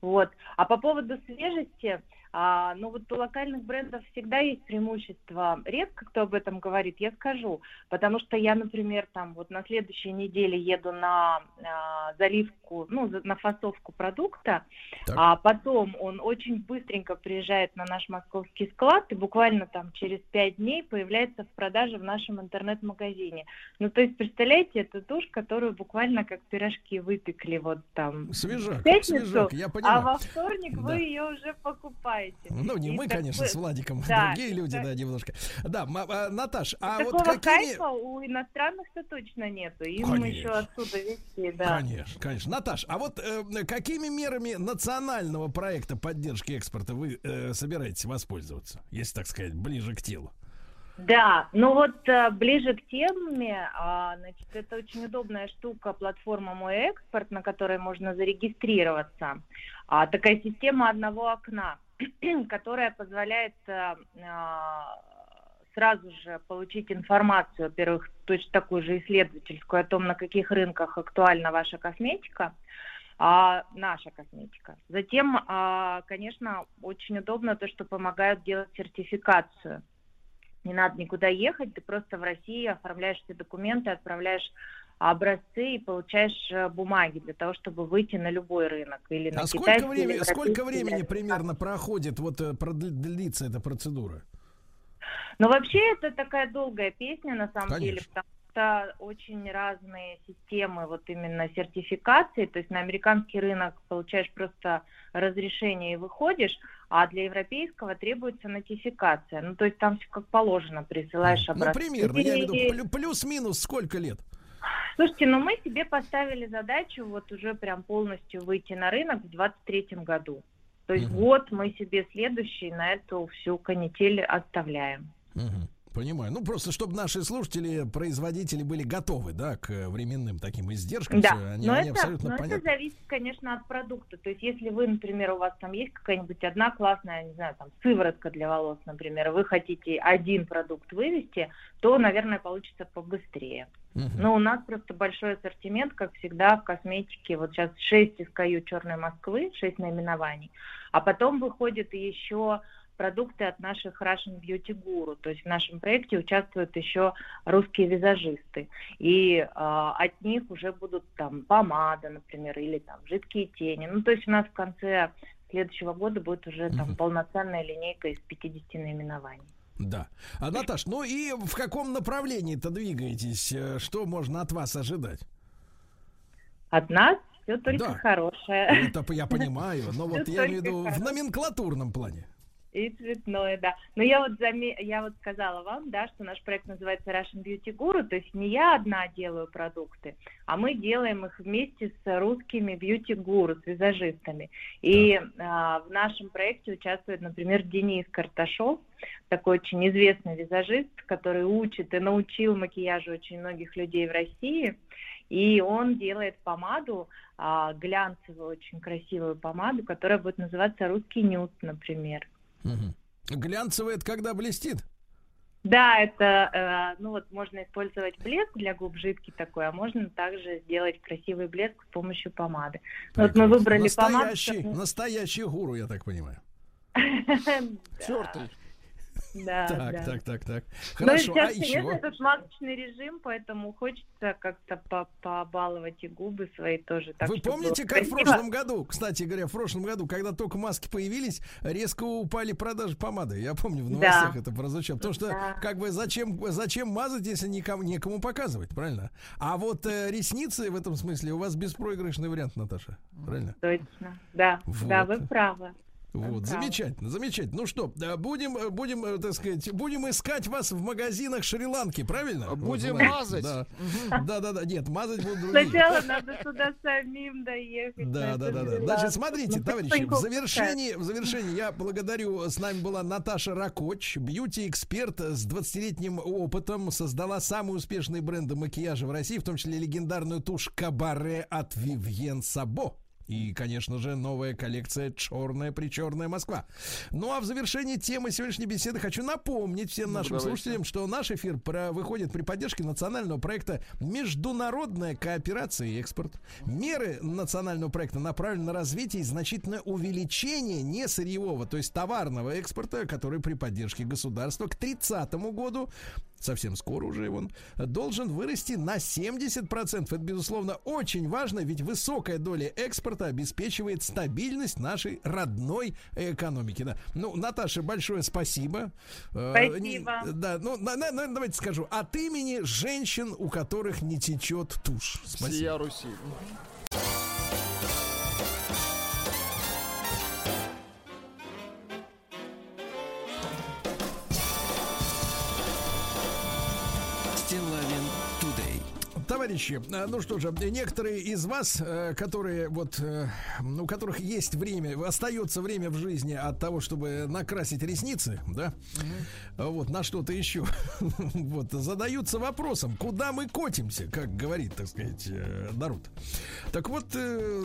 вот. А по поводу свежести, а, ну вот у локальных брендов всегда есть преимущество. Редко кто об этом говорит, я скажу, потому что я, например, там вот на следующей неделе еду на а, заливку, ну, на фасовку продукта, Так. а потом он очень быстренько приезжает на наш московский склад и буквально там через пять дней появляется в продаже в нашем интернет-магазине. Ну, то есть, представляете, это тушь, которую буквально как пирожки выпекли вот там Свежак, в пятницу, свежак, я а понимаю. во вторник Да. вы ее уже покупаете. Ну, не И мы, конечно, с Владиком, Да, другие люди, так- да, немножко. Да, м- а, Наташ, а вот Такого какими... кайфа у иностранных-то точно нету. Им Конечно. еще оттуда везти, да. Конечно, конечно. Наташ, а вот э, какими мерами национального проекта поддержки экспорта вы э, собираетесь воспользоваться, если так сказать, ближе к телу? Да, ну вот э, ближе к теме, а, значит, это очень удобная штука, платформа «Мой экспорт», на которой можно зарегистрироваться. А, такая система одного окна, которая позволяет э, а, сразу же получить информацию, во-первых, точно такую же исследовательскую о том, на каких рынках актуальна ваша косметика, а, наша косметика. Затем, а, конечно, очень удобно то, что помогают делать сертификацию. не надо никуда ехать, ты просто в России оформляешь все документы, отправляешь образцы и получаешь э, бумаги для того, чтобы выйти на любой рынок или на А сколько китайский, или времени, сколько европейский, времени или примерно проходит, вот э, продлится эта процедура? Но вообще это такая долгая песня на самом деле, Конечно. потому что очень разные системы вот именно сертификации, то есть на американский рынок получаешь просто разрешение и выходишь, а для европейского требуется нотификация. Ну, то есть там все как положено, присылаешь Ну, образцы. примерно, я имею в виду, плю- плюс-минус сколько лет? Слушайте, ну мы себе поставили задачу вот уже прям полностью выйти на рынок в 23 году. То есть Мгм. год мы себе следующий на эту всю канитель оставляем. Мгм. Понимаю. Ну, просто, чтобы наши слушатели, производители были готовы, да, к временным таким издержкам. Да, Они, но, они это, абсолютно но это зависит, конечно, от продукта. То есть, если вы, например, у вас там есть какая-нибудь одна классная, не знаю, там, сыворотка для волос, например, вы хотите один продукт вывести, то, наверное, получится побыстрее. Но у нас просто большой ассортимент, как всегда, в косметике. Вот сейчас 6 SKU Черной Москвы, 6 наименований. А потом выходит еще продукты от наших Russian Beauty Guru. То есть в нашем проекте участвуют еще русские визажисты. И а, от них уже будут там помада, например, или там жидкие тени. Ну, то есть у нас в конце следующего года будет уже там Мгм. полноценная линейка из 50 наименований. Да. А, Наташ, ну и в каком направлении-то двигаетесь? Э, Что можно от вас ожидать? От нас все только Да. хорошее. Это я понимаю, но вот я имею в виду в номенклатурном плане. И цветное, да. Но я вот заме... я вот сказала вам, да, что наш проект называется Russian Beauty Guru, то есть не я одна делаю продукты, а мы делаем их вместе с русскими beauty гуру, с визажистами. И а, в нашем проекте участвует, например, Денис Карташов, такой очень известный визажист, который учит и научил макияжу очень многих людей в России. И он делает помаду, а, глянцевую, очень красивую помаду, которая будет называться «Русский нюд», например. Мгм. Глянцевый это когда блестит? Да, это, э, ну вот можно использовать блеск для губ жидкий такой, а можно также сделать красивый блеск с помощью помады. Ну, Вот мы Прекрасно. выбрали помаду. настоящий, чтобы- настоящий гуру, я так понимаю. Тертый. Да, Так, да. так, так, так. Ну, Хорошо, сейчас, а еще? этот масочный режим, поэтому хочется как-то по- побаловать и губы свои тоже. Так, Вы помните, как в прошлом году, кстати говоря, в прошлом году, когда только маски появились, резко упали продажи помады. Я помню, в Да. новостях это прозвучало. Потому что, Да. как бы, зачем, зачем мазать, если никому, некому показывать, правильно? А вот э, ресницы в этом смысле у вас беспроигрышный вариант, Наташа. Правильно? Точно, да, да, Вот. вы правы. Вот, правы. замечательно, замечательно. Ну что, да, будем, э, будем, э, так сказать, будем искать вас в магазинах Шри-Ланки, правильно? Вот, Будем знаете, мазать. Да. да, да, да, нет, мазать будут другие. Сначала надо туда самим доехать. Да, да, да, да. Значит, смотрите, Ну, товарищи, в завершении, в завершении я благодарю. С нами была Наташа Ракоч, бьюти-эксперт с 20-летним опытом, создала самые успешные бренды макияжа в России, в том числе легендарную тушь Кабаре от Вивьен Сабо. И, конечно же, новая коллекция «Черная причерная Москва». Ну а в завершении темы сегодняшней беседы хочу напомнить всем Ну, нашим давайте. слушателям, что наш эфир про- выходит при поддержке национального проекта «Международная кооперация и экспорт». Меры национального проекта направлены на развитие и значительное увеличение не сырьевого, то есть товарного экспорта, который при поддержке государства к 30 году совсем скоро уже он должен вырасти на 70%. Это, безусловно, очень важно, ведь высокая доля экспорта обеспечивает стабильность нашей родной экономики. Да. Ну, Наташа, большое спасибо. Э, Спасибо. не- Да, ну, на- на- на- давайте скажу. От имени женщин, у которых не течет тушь. Спасибо. Сия Руси. Товарищи, э, ну что же, некоторые из вас, э, которые вот, э, у которых есть время, остается время в жизни от того, чтобы накрасить ресницы, да, вот, на что-то еще, вот, задаются вопросом, куда мы котимся, как говорит, так сказать, народ. Так вот,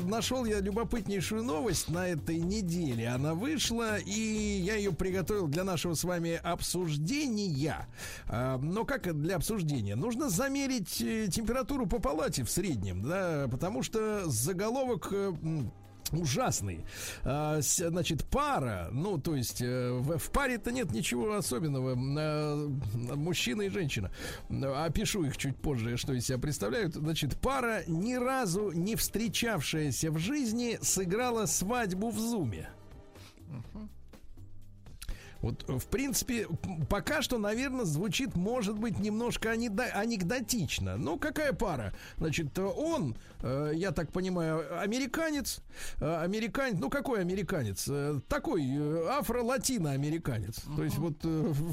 нашел я любопытнейшую новость на этой неделе. Она вышла, и я ее приготовил для нашего с вами обсуждения. А, Но как для обсуждения? Нужно замерить э, температуру по палате в среднем, да, потому что заголовок э, ужасный. А, значит, пара, ну, то есть э, в, паре-то нет ничего особенного. Э, мужчина и женщина. Опишу их чуть позже, что из себя представляют. Значит, пара, ни разу не встречавшаяся в жизни, сыграла свадьбу в Зуме. Вот, в принципе, пока что, наверное, звучит, может быть, немножко анекдо- анекдотично. Ну, какая пара? Значит, э, он, э, я так понимаю, американец. э, Американец, ну, какой американец? Э, Такой э, афро-латино-американец. То есть вот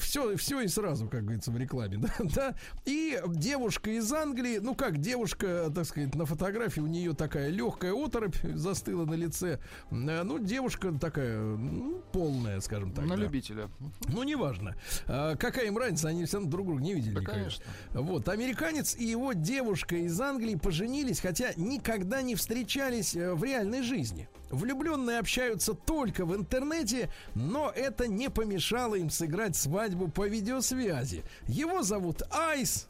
все, все и сразу, как говорится, в рекламе. Да, да. И девушка из Англии, ну, как девушка, так сказать, на фотографии у нее такая легкая оторопь застыла на лице. Э, Ну, девушка такая, ну, полная, скажем так. На да. любителя. Ну, неважно. А, какая им разница, они все друг друга не видели Да, никогда. конечно. Вот, американец и его девушка из Англии поженились, хотя никогда не встречались э, в реальной жизни. Влюбленные общаются только в интернете, но это не помешало им сыграть свадьбу по видеосвязи. Его зовут Айс.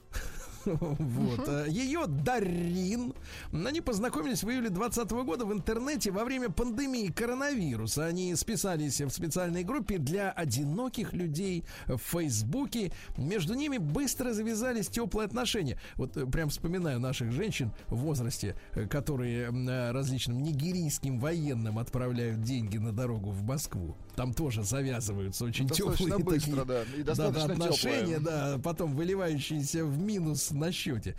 Вот. Ее Дарин. Они познакомились в июле 2020 года в интернете во время пандемии коронавируса. Они списались в специальной группе для одиноких людей в Фейсбуке. Между ними быстро завязались теплые отношения. Вот э, прям вспоминаю наших женщин в возрасте, э, которые различным нигерийским военным отправляют деньги на дорогу в Москву. Там тоже завязываются очень Достаточно теплые быстро, такие да, и да, да, достаточно отношения, теплые. да, потом выливающиеся в минус на счете.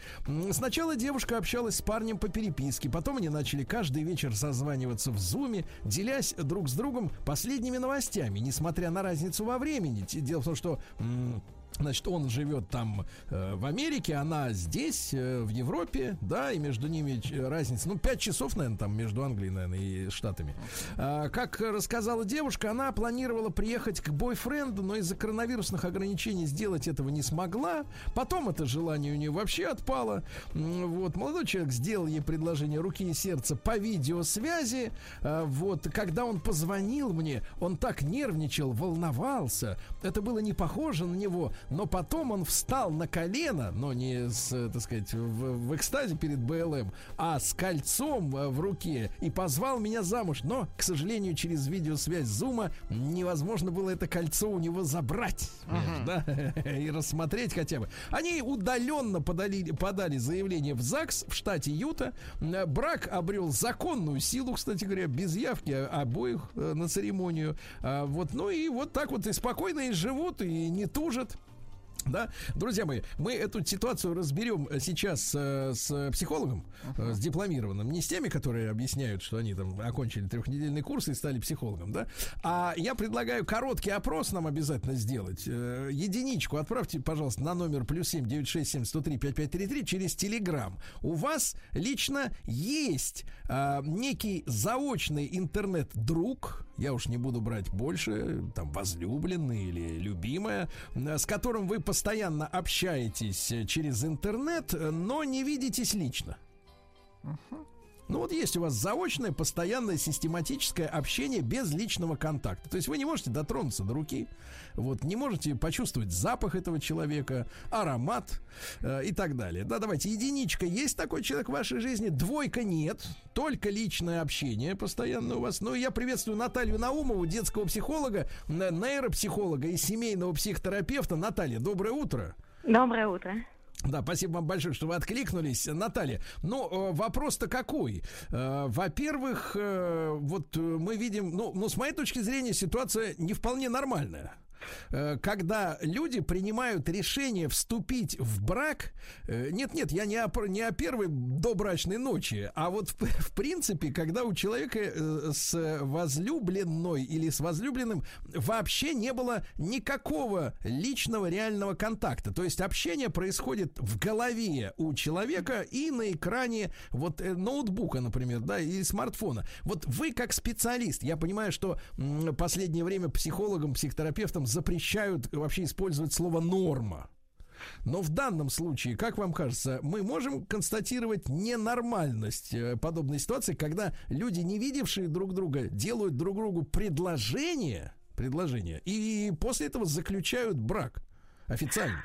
Сначала девушка общалась с парнем по переписке, потом они начали каждый вечер созваниваться в зуме, делясь друг с другом последними новостями, несмотря на разницу во времени. Дело в том, что Значит, он живет там э, в Америке, она здесь, э, в Европе, да, и между ними ч- разница, ну, 5 часов, наверное, там между Англией, наверное, и Штатами. А, как рассказала девушка, она планировала приехать к бойфренду, но из-за коронавирусных ограничений сделать этого не смогла. Потом это желание у нее вообще отпало. Вот, молодой человек сделал ей предложение руки и сердца по видеосвязи. А, Вот, когда он позвонил мне, он так нервничал, волновался. Это было не похоже на него, но потом он встал на колено, но не с, э, так сказать, в, в экстазе перед БЛМ, а с кольцом э, в руке и позвал меня замуж. Но, к сожалению, через видеосвязь Зума невозможно было это кольцо у него забрать понимаешь, да, и рассмотреть хотя бы. Они удаленно подали, подали заявление в ЗАГС в штате Юта. Э, Брак обрел законную силу, кстати говоря, без явки обоих на церемонию. А, Вот, ну и вот так вот и спокойно и живут, и не тужат. Да, друзья мои, мы эту ситуацию разберем э, сейчас э, с психологом, э, с дипломированным, не с теми, которые объясняют, что они там окончили трехнедельный курс и стали психологом, да. А я предлагаю короткий опрос нам обязательно сделать. Э, Единичку отправьте, пожалуйста, на номер плюс семь девять шесть семь сто три пять пять три три через Телеграм. У вас лично есть а, некий заочный интернет-друг, я уж не буду брать больше, там, возлюбленный или любимая, э, с которым вы постоянно общаетесь э, через интернет, э, но не видитесь лично. Ну вот есть у вас заочное, постоянное, систематическое общение без личного контакта. То есть вы не можете дотронуться до руки, вот, не можете почувствовать запах этого человека, аромат э, и так далее. Да, давайте, единичка, есть такой человек в вашей жизни, двойка нет, только личное общение постоянно у вас. Ну, и я приветствую Наталью Наумову, детского психолога, нейропсихолога и семейного психотерапевта. Наталья, доброе утро. Доброе утро. Да, спасибо вам большое, что вы откликнулись. Наталья, ну, э, вопрос-то какой? Э, Во-первых, э, вот мы видим, ну, ну, с моей точки зрения, ситуация не вполне нормальная. Э, Когда люди принимают решение вступить в брак, э, нет-нет, я не о, не о первой добрачной ночи, а вот в, в принципе, когда у человека э, с возлюбленной или с возлюбленным вообще не было никакого личного реального контакта. То есть общение происходит в голове у человека и на экране вот э, ноутбука, например, да, или смартфона. Вот вы как специалист, я понимаю, что последнее время психологам, психотерапевтам запрещают вообще использовать слово норма. Но в данном случае, как вам кажется, мы можем констатировать ненормальность э, подобной ситуации, когда люди, не видевшие друг друга, делают друг другу предложение, предложение, и после этого заключают брак официально.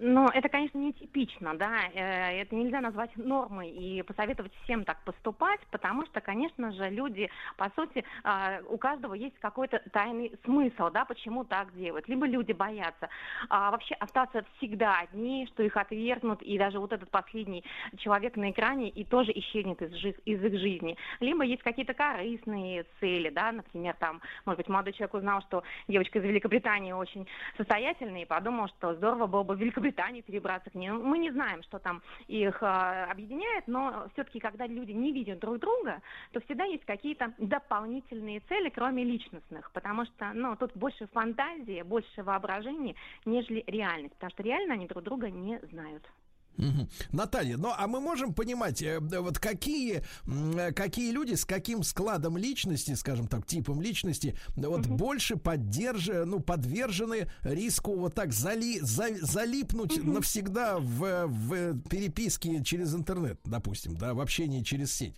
Ну, это, конечно, нетипично, да, э, это нельзя назвать нормой и посоветовать всем так поступать, потому что, конечно же, люди, по сути, а, у каждого есть какой-то тайный смысл, да, почему так делают. Либо люди боятся а, вообще остаться всегда одни, что их отвергнут, и даже вот этот последний человек на экране и тоже исчезнет из, из их жизни. Либо есть какие-то корыстные цели, да, например, там, может быть, молодой человек узнал, что девочка из Великобритании очень состоятельная, и подумал, что здорово было бы в Великобритании перебраться к ней. Ну, Мы не знаем, что там их а, объединяет, но все-таки, когда люди не видят друг друга, то всегда есть какие-то дополнительные цели, кроме личностных, потому что, ну, тут больше фантазии, больше воображения, нежели реальность, потому что реально они друг друга не знают. Наталья, ну а мы можем понимать, э, вот какие, э, какие люди с каким складом личности, скажем так, типом личности, вот больше поддерж... ну, подвержены риску вот так зали... за- залипнуть навсегда в, в переписке через интернет, допустим, да, в общении через сеть.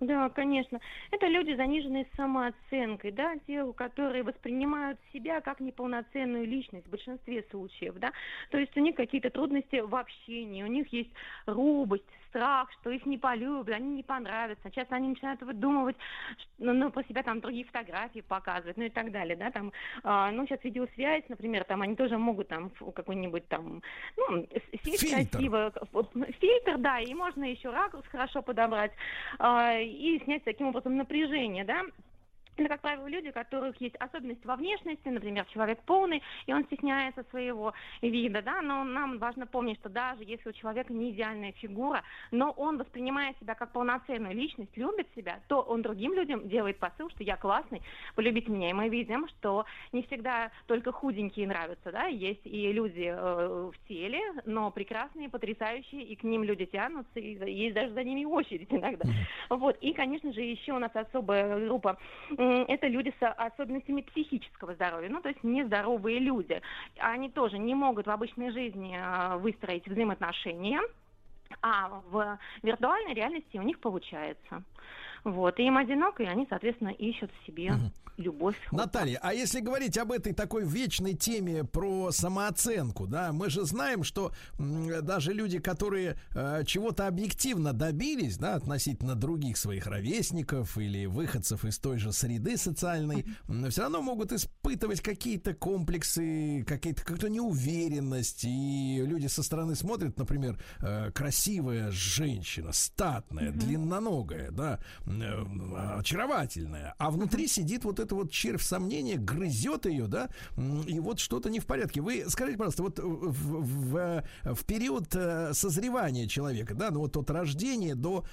Да, конечно. Это люди, заниженные самооценкой, да, те, которые воспринимают себя как неполноценную личность в большинстве случаев, да. То есть у них какие-то трудности в общении, у них есть робость, страх, что их не полюбят, они не понравятся. Часто они начинают выдумывать, ну, ну, про себя там другие фотографии показывать, ну и так далее, да, там, а, ну, сейчас видеосвязь, например, там они тоже могут там какой-нибудь там, ну, с- сесть Фильтр. красиво, фильтр, да, и можно еще ракурс хорошо подобрать, а, и снять таким образом напряжение, да. Это, как правило, люди, у которых есть особенность во внешности, например, человек полный, и он стесняется своего вида, да, но нам важно помнить, что даже если у человека не идеальная фигура, но он воспринимает себя как полноценную личность, любит себя, то он другим людям делает посыл, что я классный, полюбите меня. И мы видим, что не всегда только худенькие нравятся, да, есть и люди э, в теле, но прекрасные, потрясающие, и к ним люди тянутся, и есть даже за ними очередь иногда. Вот. И, конечно же, еще у нас особая группа это люди с особенностями психического здоровья, ну, то есть нездоровые люди. Они тоже не могут в обычной жизни э, выстроить взаимоотношения, а в виртуальной реальности у них получается. Вот. И им одиноко, и они, соответственно, ищут в себе любовь. Наталья, а если говорить об этой такой вечной теме про самооценку, да, мы же знаем, что даже люди, которые э, чего-то объективно добились, да, относительно других своих ровесников или выходцев из той же среды социальной, все равно могут испытывать какие-то комплексы, какие-то какую-то неуверенность, и люди со стороны смотрят, например, э, красивая женщина, статная, длинноногая, да, э, очаровательная, а внутри сидит вот это вот червь сомнения, грызет ее, да, и вот что-то не в порядке. Вы скажите, пожалуйста, вот в, в- в- в период э, созревания человека, да, ну вот от рождения до,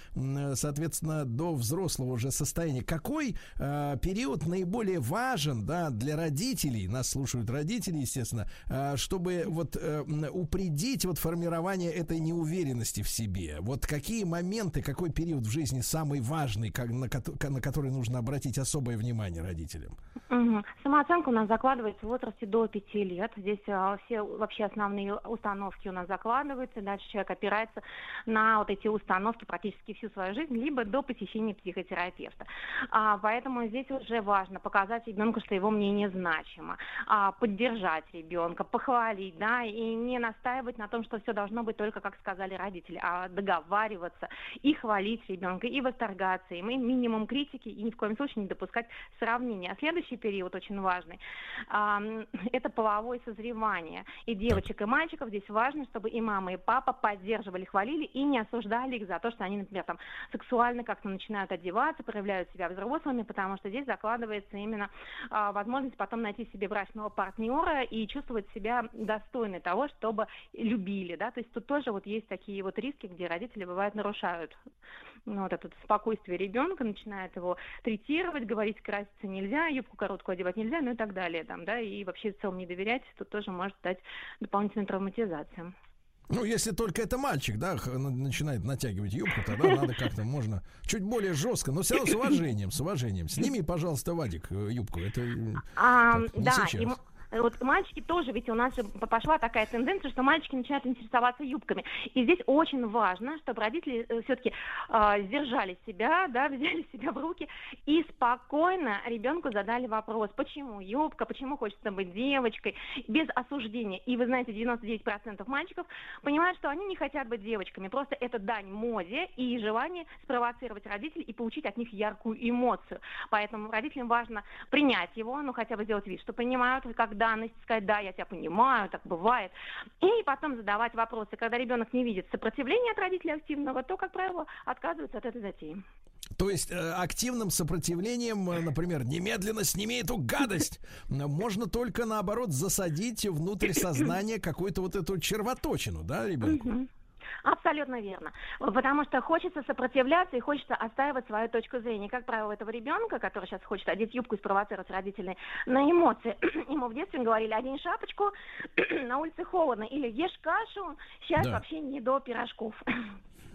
соответственно, до взрослого уже состояния, какой э, период наиболее важен, да, для родителей, нас слушают родители, естественно, э, чтобы вот э, упредить вот формирование этой неуверенности в себе. Вот какие моменты, какой период в жизни самый важный, как, на, на который нужно обратить особое внимание родителям? Мгм. Самооценка у нас закладывается в возрасте до 5 лет. Здесь а, все вообще основные установки у нас закладываются. Дальше человек опирается на вот эти установки практически всю свою жизнь, либо до посещения психотерапевта. А, поэтому здесь уже важно показать ребенку, что его мнение значимо, а, поддержать ребенка, похвалить, да, и не настаивать на том, что все должно быть только как сказали родители, а договариваться и хвалить ребенка, и восторгаться им, и минимум критики, и ни в коем случае не допускать сравнения. А следующий период очень важный это половое созревание. И девочек, и мальчиков здесь важно, чтобы и мама, и папа поддерживали, хвалили и не осуждали их за то, что они, например, там сексуально как-то начинают одеваться, проявляют себя взрослыми, потому что здесь закладывается именно а, возможность потом найти себе брачного партнера и чувствовать себя достойной того, чтобы любили, да, то есть тут тоже вот есть такие вот риски, где родители бывает нарушают ну, вот это спокойствие ребенка, начинает его третировать, говорить, краситься нельзя, юбку короткую одевать нельзя, ну и так далее, там, да, и вообще в целом не доверять, тут тоже может дать дополнительную травматизацию. Ну, если только это мальчик, да, начинает натягивать юбку, тогда надо как-то можно чуть более жестко, но все равно с уважением, с уважением. Сними, пожалуйста, Вадик, э, юбку. Это А, Так, не да, сейчас. Э, Вот мальчики тоже, ведь у нас же пошла такая тенденция, что мальчики начинают интересоваться юбками. И здесь очень важно, чтобы родители все-таки сдержали себя, да, взяли себя в руки и спокойно ребенку задали вопрос, почему юбка, почему хочется быть девочкой, без осуждения. И вы знаете, 99% мальчиков понимают, что они не хотят быть девочками, просто это дань моде и желание спровоцировать родителей и получить от них яркую эмоцию. Поэтому родителям важно принять его, ну хотя бы сделать вид, что понимают, как данность, сказать, да, я тебя понимаю, так бывает. И потом задавать вопросы. Когда ребенок не видит сопротивления от родителей активного, то, как правило, отказывается от этой затеи. То есть э, активным сопротивлением, э, например, немедленно сними эту гадость, можно только наоборот засадить внутрь сознания какую-то вот эту червоточину, да, ребенку? Абсолютно верно. Потому что хочется сопротивляться и хочется отстаивать свою точку зрения. Как правило, этого ребенка, который сейчас хочет одеть юбку и спровоцировать родителей на эмоции, ему в детстве говорили, одень шапочку, на улице холодно, или ешь кашу, сейчас Да. вообще не до пирожков.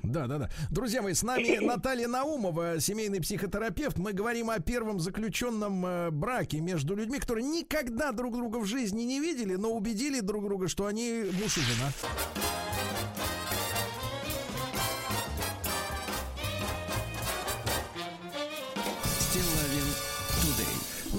Да, да, да. Друзья мои, с нами Наталья Наумова, семейный психотерапевт. Мы говорим о первом заключенном э, браке между людьми, которые никогда друг друга в жизни не видели, но убедили друг друга, что они муж и жена.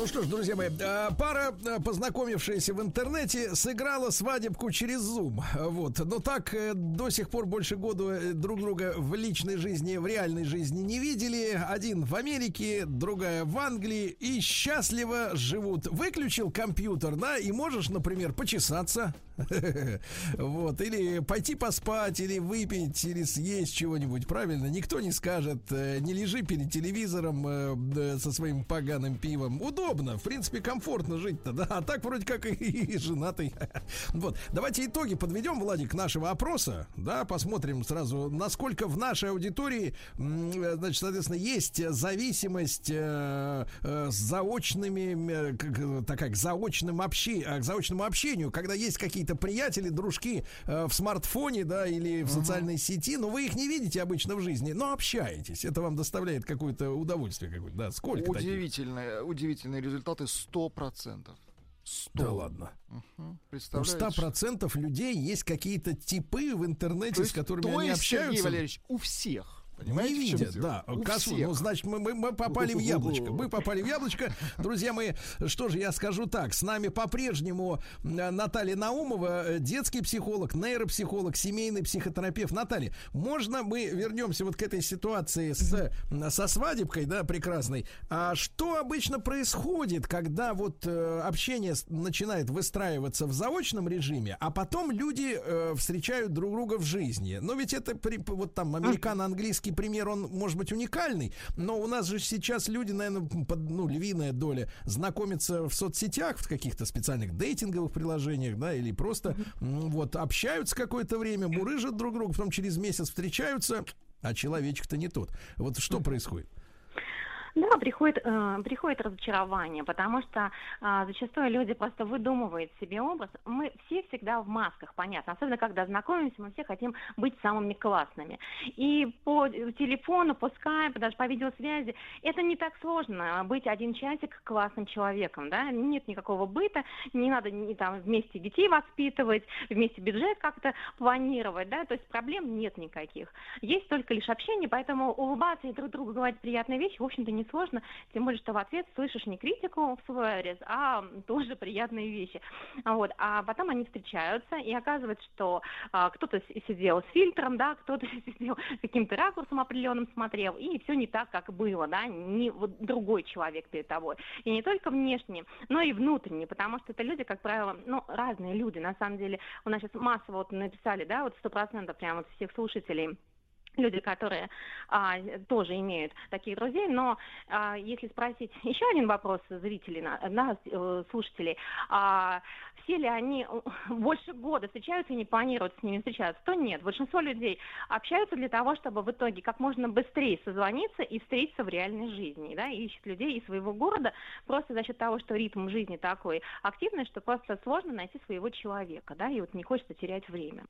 Ну что ж, друзья мои, э, пара, э, познакомившаяся в интернете, сыграла свадебку через Zoom. Э, Вот. Но так э, до сих пор больше года э, друг друга в личной жизни, в реальной жизни не видели. Один в Америке, другая в Англии. И счастливо живут. Выключил компьютер, да, и можешь, например, почесаться. Вот. Или пойти поспать, или выпить, или съесть чего-нибудь. Правильно? Никто не скажет, э, не лежи перед телевизором э, со своим поганым пивом. Удобно, в принципе, комфортно жить-то, да. А так вроде как и, женатый. Вот. Давайте итоги подведем, Владик, нашего опроса. Да, посмотрим сразу, насколько в нашей аудитории, э, значит, соответственно, есть зависимость с заочными, так как заочным обще, э, к заочному общению, когда есть какие-то приятели, дружки э, в смартфоне, да, или в социальной сети, но вы их не видите обычно в жизни, но общаетесь. Это вам доставляет какое-то удовольствие какое-то, да. Сколько таких? Удивительные, удивительные результаты 100%. 100. Да ладно. Мгм. У Представляете? 100% людей есть какие-то типы в интернете, с которыми то они есть, общаются. Сергей Валерьевич, у всех. Понимаете, не видят, да. У Косу. всех. Ну, значит, мы, мы, мы попали в яблочко. Мы попали в яблочко. Друзья мои, что же я скажу так. С нами по-прежнему э, Наталья Наумова, э, детский психолог, нейропсихолог, семейный психотерапевт. Наталья, можно мы вернемся вот к этой ситуации с, со свадебкой, да, прекрасной. А что обычно происходит, когда вот э, общение начинает выстраиваться в заочном режиме, а потом люди э, встречают друг друга в жизни? Но ведь это при- вот там американо-английский пример, он может быть уникальный, но у нас же сейчас люди, наверное, под, ну, львиная доля знакомятся в соцсетях, в каких-то специальных дейтинговых приложениях, да, или просто вот общаются какое-то время, мурыжат друг друга, потом через месяц встречаются, а человечек-то не тот. Вот что происходит? Да, приходит, э, приходит разочарование, потому что а, зачастую люди просто выдумывают себе образ. Мы все всегда в масках, понятно. Особенно, когда знакомимся, мы все хотим быть самыми классными. И по телефону, по скайпу, даже по видеосвязи, это не так сложно, быть один часик классным человеком, да? Нет никакого быта, не надо не, там, вместе детей воспитывать, вместе бюджет как-то планировать, да? То есть проблем нет никаких. Есть только лишь общение, поэтому улыбаться и друг другу говорить приятные вещи, в общем-то, не сложно, тем более, что в ответ слышишь не критику в свой адрес, а тоже приятные вещи. Вот. А потом они встречаются, и оказывается, что а, кто-то с- сидел с фильтром, да, кто-то сидел каким-то ракурсом определенным смотрел, и все не так, как было, да, не вот другой человек перед тобой. И не только внешне, но и внутренне, потому что это люди, как правило, ну, разные люди, на самом деле. У нас сейчас массово вот написали, да, вот сто процентов прямо вот всех слушателей люди, которые а, тоже имеют таких друзей, но а, если спросить еще один вопрос зрителей, на, на, э, слушателей, а, все ли они э, больше года встречаются и не планируют с ними встречаться, то нет. Большинство людей общаются для того, чтобы в итоге как можно быстрее созвониться и встретиться в реальной жизни, да, и ищут людей из своего города просто за счет того, что ритм жизни такой активный, что просто сложно найти своего человека, да, и вот не хочется терять время.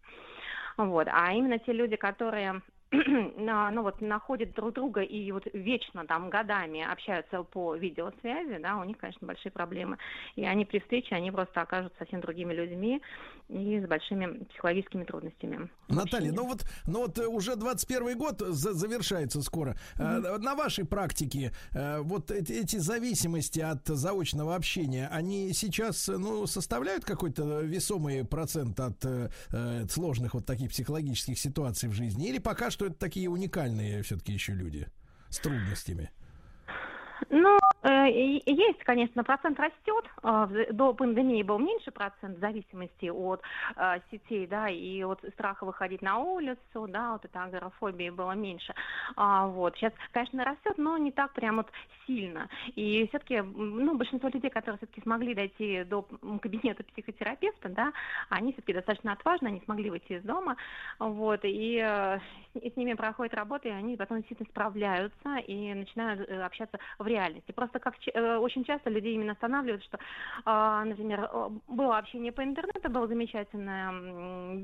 Вот. А именно те люди, которые на- ну вот находят друг друга и вот вечно там годами общаются по видеосвязи, да, у них, конечно, большие проблемы. И они при встрече, они просто окажутся совсем другими людьми и с большими психологическими трудностями. Наталья, ну вот, ну вот э, уже 21 год за- завершается скоро. Э, На вашей практике вот эти, эти зависимости от заочного общения, они сейчас, ну, составляют какой-то весомый процент от сложных вот таких психологических ситуаций в жизни? Или пока что это такие уникальные все-таки еще люди с трудностями? Ну, есть, конечно, процент растет. А, До пандемии был меньше процент в зависимости от э, сетей, да, и от страха выходить на улицу, да, вот этой агорафобии было меньше. А, Вот. Сейчас, конечно, растет, но не так прям вот сильно. И все-таки, ну, большинство людей, которые все-таки смогли дойти до кабинета психотерапевта, да, они все-таки достаточно отважны, они смогли выйти из дома, вот, и, э, и с ними проходит работа, и они потом действительно справляются и начинают э, общаться в реальности. Просто как ч- э, очень часто людей именно останавливают, что, а, например, э, было общение по интернету, была замечательная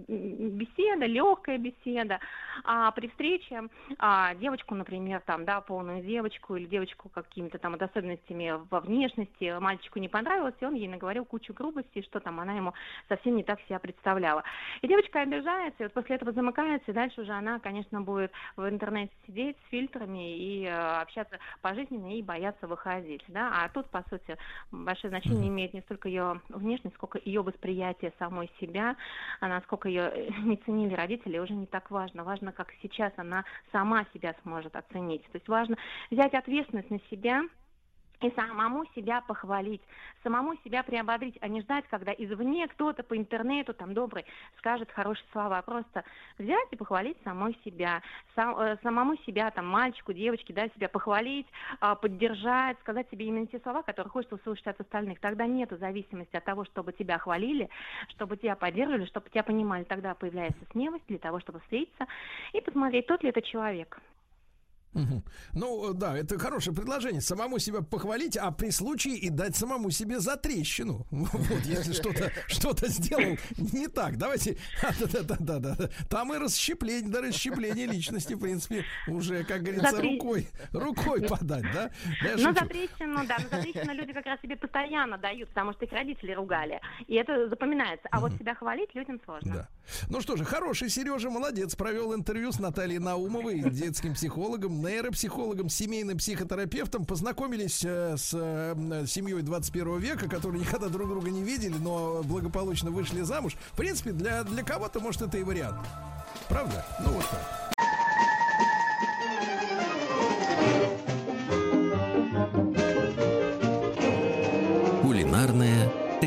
беседа, легкая беседа, а при встрече а, девочку, например, там, да, полную девочку или девочку какими-то там особенностями во внешности мальчику не понравилось, и он ей наговорил кучу грубостей, что там она ему совсем не так себя представляла. И девочка обижается, и вот после этого замыкается, и дальше уже она, конечно, будет в интернете сидеть с фильтрами и э, общаться пожизненно и бояться выходить, да, а тут, по сути, большое значение имеет не столько ее внешность, сколько ее восприятие самой себя, а насколько ее э, не ценили родители, уже не так важно. Важно, как сейчас она сама себя сможет оценить. То есть важно взять ответственность на себя, и самому себя похвалить, самому себя приободрить, а не ждать, когда извне кто-то по интернету там добрый скажет хорошие слова. Просто взять и похвалить самой себя, сам- э, самому себя, там, мальчику, девочке, да, себя похвалить, а, поддержать, сказать себе именно те слова, которые хочется услышать от остальных. Тогда нету зависимости от того, чтобы тебя хвалили, чтобы тебя поддерживали, чтобы тебя понимали. Тогда появляется смелость для того, чтобы встретиться и посмотреть, тот ли это человек. Ну, э, да, это хорошее предложение. Самому себя похвалить, а при случае и дать самому себе за трещину. Вот, если что-то что сделал не так. Давайте. Да-да-да-да. Там и расщепление, да, расщепление личности, в принципе, уже, как говорится, За три- рукой, рукой подать, да? Я Ну, за шучу. трещину, да, но за трещину люди как раз себе постоянно дают, потому что их родители ругали. И это запоминается. А вот себя хвалить людям сложно. Да. Ну что же, хороший Сережа, молодец, провел интервью с Натальей Наумовой, детским психологом, нейропсихологом, семейным психотерапевтом. Познакомились э, с э, семьей 21 века, которые никогда друг друга не видели, но благополучно вышли замуж. В принципе, для, для кого-то, может, это и вариант. Правда? Ну вот так.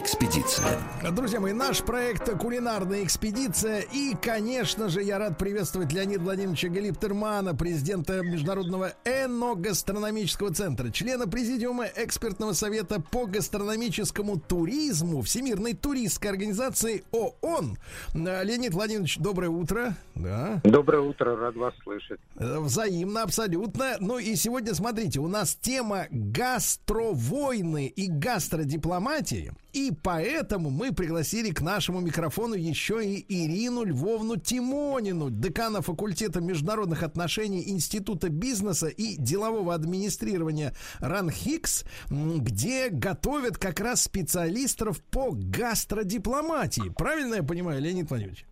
Экспедиция. Друзья мои, наш проект «Кулинарная экспедиция». И, конечно же, я рад приветствовать Леонида Владимировича Галиптермана, президента Международного эногастрономического центра, члена Президиума экспертного совета по гастрономическому туризму Всемирной туристской организации ООН. Э, Леонид Владимирович, доброе утро. Да. Доброе утро, рад вас слышать. Э, Взаимно, абсолютно. Ну и сегодня, смотрите, у нас тема гастровойны и гастродипломатии. И поэтому мы пригласили к нашему микрофону еще и Ирину Львовну Тимонину, декана факультета международных отношений Института бизнеса и делового администрирования РАНХИКС, где готовят как раз специалистов по гастродипломатии. Правильно я понимаю, Леонид Владимирович?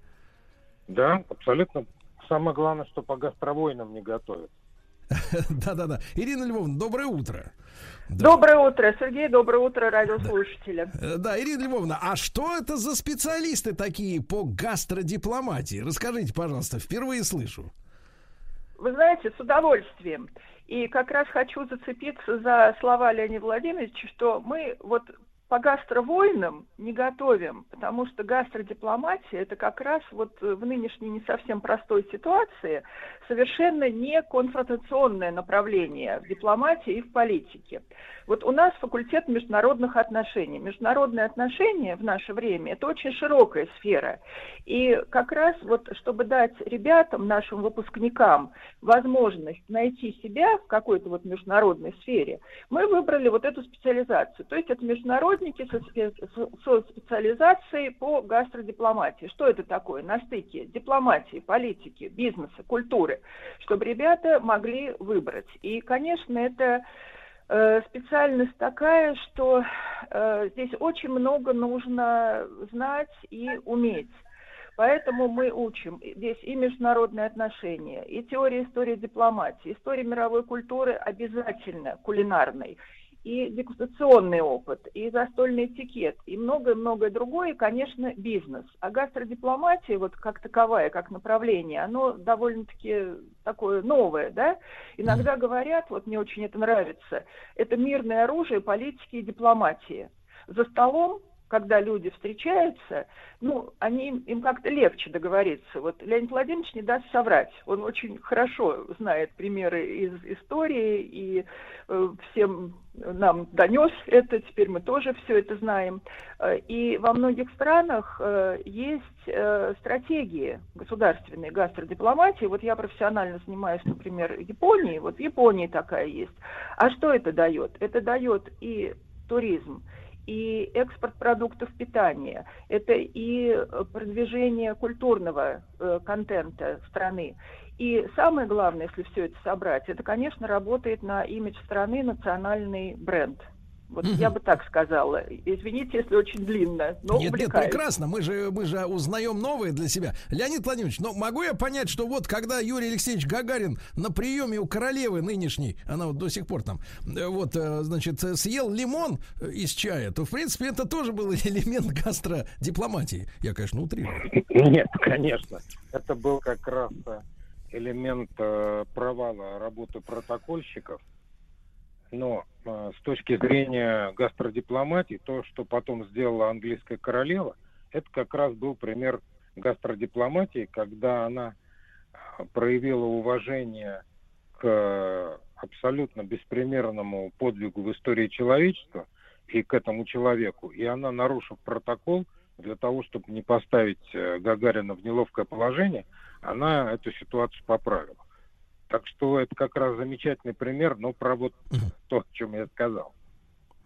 Да, абсолютно. Самое главное, что по гастровоинам не готовят. Да-да-да. Ирина Львовна, доброе утро. Доброе утро, Сергей, доброе утро, радиослушатели. Э, Да, Ирина Львовна, а что это за специалисты такие по гастродипломатии? Расскажите, пожалуйста, впервые слышу. Вы знаете, с удовольствием. И как раз хочу зацепиться за слова Леонида Владимировича, что мы вот по гастровойнам не готовим, потому что гастродипломатия это как раз вот в нынешней не совсем простой ситуации совершенно не конфронтационное направление в дипломатии и в политике. Вот у нас факультет международных отношений. Международные отношения в наше время – это очень широкая сфера. И как раз вот, чтобы дать ребятам, нашим выпускникам, возможность найти себя в какой-то вот международной сфере, мы выбрали вот эту специализацию. То есть это международное сотрудники со, специализацией по гастродипломатии. Что это такое? На стыке дипломатии, политики, бизнеса, культуры, чтобы ребята могли выбрать. И, конечно, это специальность такая, что э, здесь очень много нужно знать и уметь. Поэтому мы учим здесь и международные отношения, и теория истории дипломатии, история мировой культуры обязательно кулинарной, и дегустационный опыт, и застольный этикет, и многое-многое другое, и, конечно, бизнес. А гастродипломатия, вот как таковая, как направление, оно довольно-таки такое новое, да? Иногда говорят, вот мне очень это нравится, это мирное оружие политики и дипломатии. За столом когда люди встречаются, ну, они, им как-то легче договориться. Вот Леонид Владимирович не даст соврать. Он очень хорошо знает примеры из истории и э, всем нам донес это, теперь мы тоже все это знаем. Э, И во многих странах э, есть э, стратегии государственной гастродипломатии. Вот я профессионально занимаюсь, например, Японией. Вот в Японии такая есть. А что это дает? Это дает и туризм, и экспорт продуктов питания, это и э, продвижение культурного э, контента страны. И самое главное, если все это собрать, это, конечно, работает на имидж страны национальный бренд. Вот я бы так сказала. Извините, если очень длинно, но нет, нет, увлекаюсь. прекрасно. Мы же, мы же узнаем новое для себя. Леонид Владимирович, ну могу я понять, что вот когда Юрий Алексеевич Гагарин на приеме у королевы нынешней, она вот до сих пор там, э, вот, э, значит, э, съел лимон из чая, то, в принципе, это тоже был элемент гастродипломатии. Я, конечно, утрирую. Нет, конечно. Это был как раз элемент провала работы протокольщиков. Но э, с точки зрения гастродипломатии, то, что потом сделала английская королева, это как раз был пример гастродипломатии, когда она э, проявила уважение к абсолютно беспримерному подвигу в истории человечества и к этому человеку. И она, нарушив протокол, для того, чтобы не поставить э, Гагарина в неловкое положение, она эту ситуацию поправила. Так что это как раз замечательный пример, но про вот то, о чем я сказал.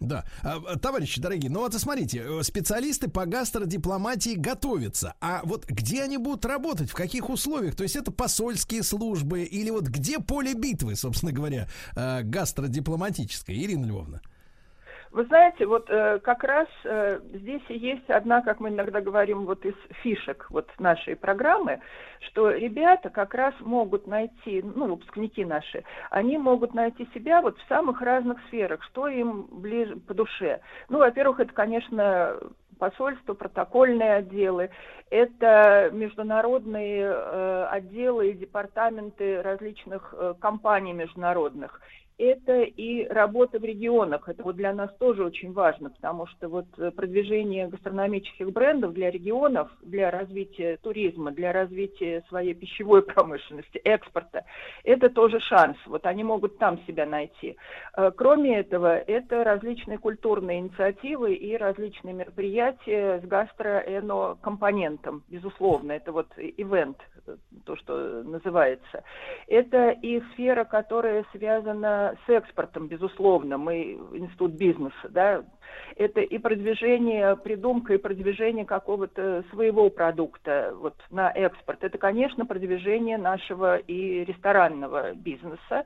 Да. А, Товарищи дорогие, ну вот смотрите, э, специалисты по гастродипломатии готовятся. А вот где они будут работать, в каких условиях? То есть это посольские службы или вот где поле битвы, собственно говоря, э, гастродипломатической? Ирина Львовна. Вы знаете, вот э, как раз э, здесь и есть одна, как мы иногда говорим, вот из фишек вот нашей программы, что ребята как раз могут найти, ну, выпускники наши, они могут найти себя вот в самых разных сферах, что им ближе по душе. Ну, во-первых, это, конечно, посольство, протокольные отделы, это международные э, отделы и департаменты различных э, компаний международных. Это и работа в регионах. Это вот для нас тоже очень важно, потому что вот э, продвижение гастрономических брендов для регионов, для развития туризма, для развития своей пищевой промышленности, экспорта, это тоже шанс. Вот они могут там себя найти. Э, Кроме этого, это различные культурные инициативы и различные мероприятия с гастроэно-компонентом, безусловно. Это вот ивент, то, что называется. Это и сфера, которая связана с экспортом, безусловно. Мы институт бизнеса, да. Это и продвижение, придумка и продвижение какого-то своего продукта вот, на экспорт. Это, конечно, продвижение нашего и ресторанного бизнеса.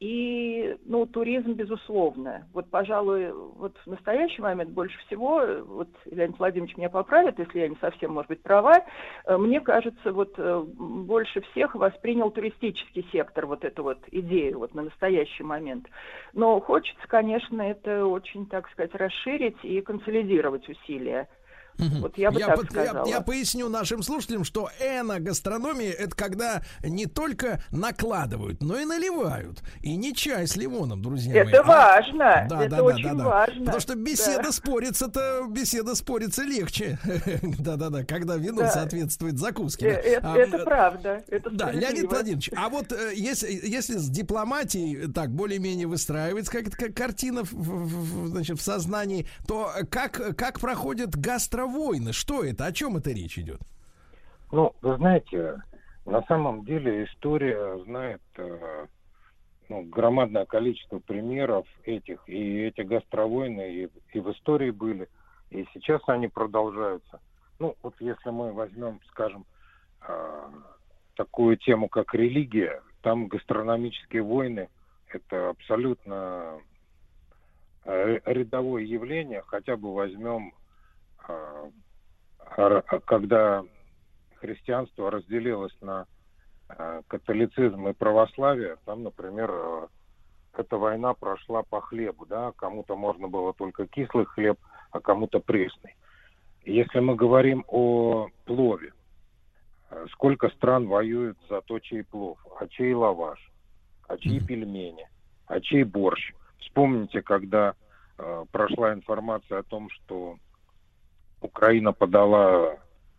И, ну, туризм, безусловно. Вот, пожалуй, вот в настоящий момент больше всего, э, вот Леонид Владимирович меня поправит, если я не совсем, может быть, права, э, мне кажется, вот э, больше всех воспринял туристический сектор вот эту вот идею вот на настоящий момент. Но хочется, конечно, это очень, так сказать, расширить и консолидировать усилия. Вот я бы так по- сказала. я поясню нашим слушателям, что эно-гастрономия это когда не только накладывают, но и наливают. И не чай с лимоном, друзья мои. Это а- важно, Да, это да, очень да, да, важно, Потому что беседа да. спорится-то, беседа спорится легче. Да-да-да, когда вино Да. соответствует закуске. Э, да. Это, А, это э, правда. Это Да. Леонид Владимирович, а вот э, если, если с дипломатией э, так более-менее выстраивается как, как картина в, в- в- значит, в сознании, то как, как проходят гастровойны? Что это? О чем это речь идет? Ну, вы знаете, на самом деле история знает э, ну, громадное количество примеров этих, и эти гастровойны и, и в истории были, и сейчас они продолжаются. Ну, вот если мы возьмем, скажем, а, такую тему, как религия, там гастрономические войны – это абсолютно э, рядовое явление, хотя бы возьмем, когда христианство разделилось на а, католицизм и православие, там, например, эта война прошла по хлебу, да, кому-то можно было только кислый хлеб, а кому-то пресный. Если мы говорим о плове, сколько стран воюет за то, чей плов, а чей лаваш, а чьи пельмени, а чей борщ. Вспомните, когда э, прошла информация о том, что Украина подала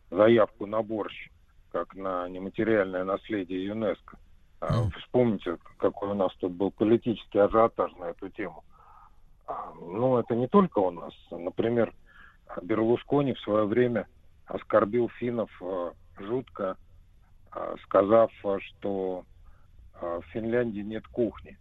заявку на борщ как на нематериальное наследие ЮНЕСКО. А, вспомните, какой у нас тут был политический ажиотаж на эту тему. А, ну, это не только у нас. Например, Берлускони в свое время оскорбил финнов э, жутко, сказав, что в Финляндии нет кухни.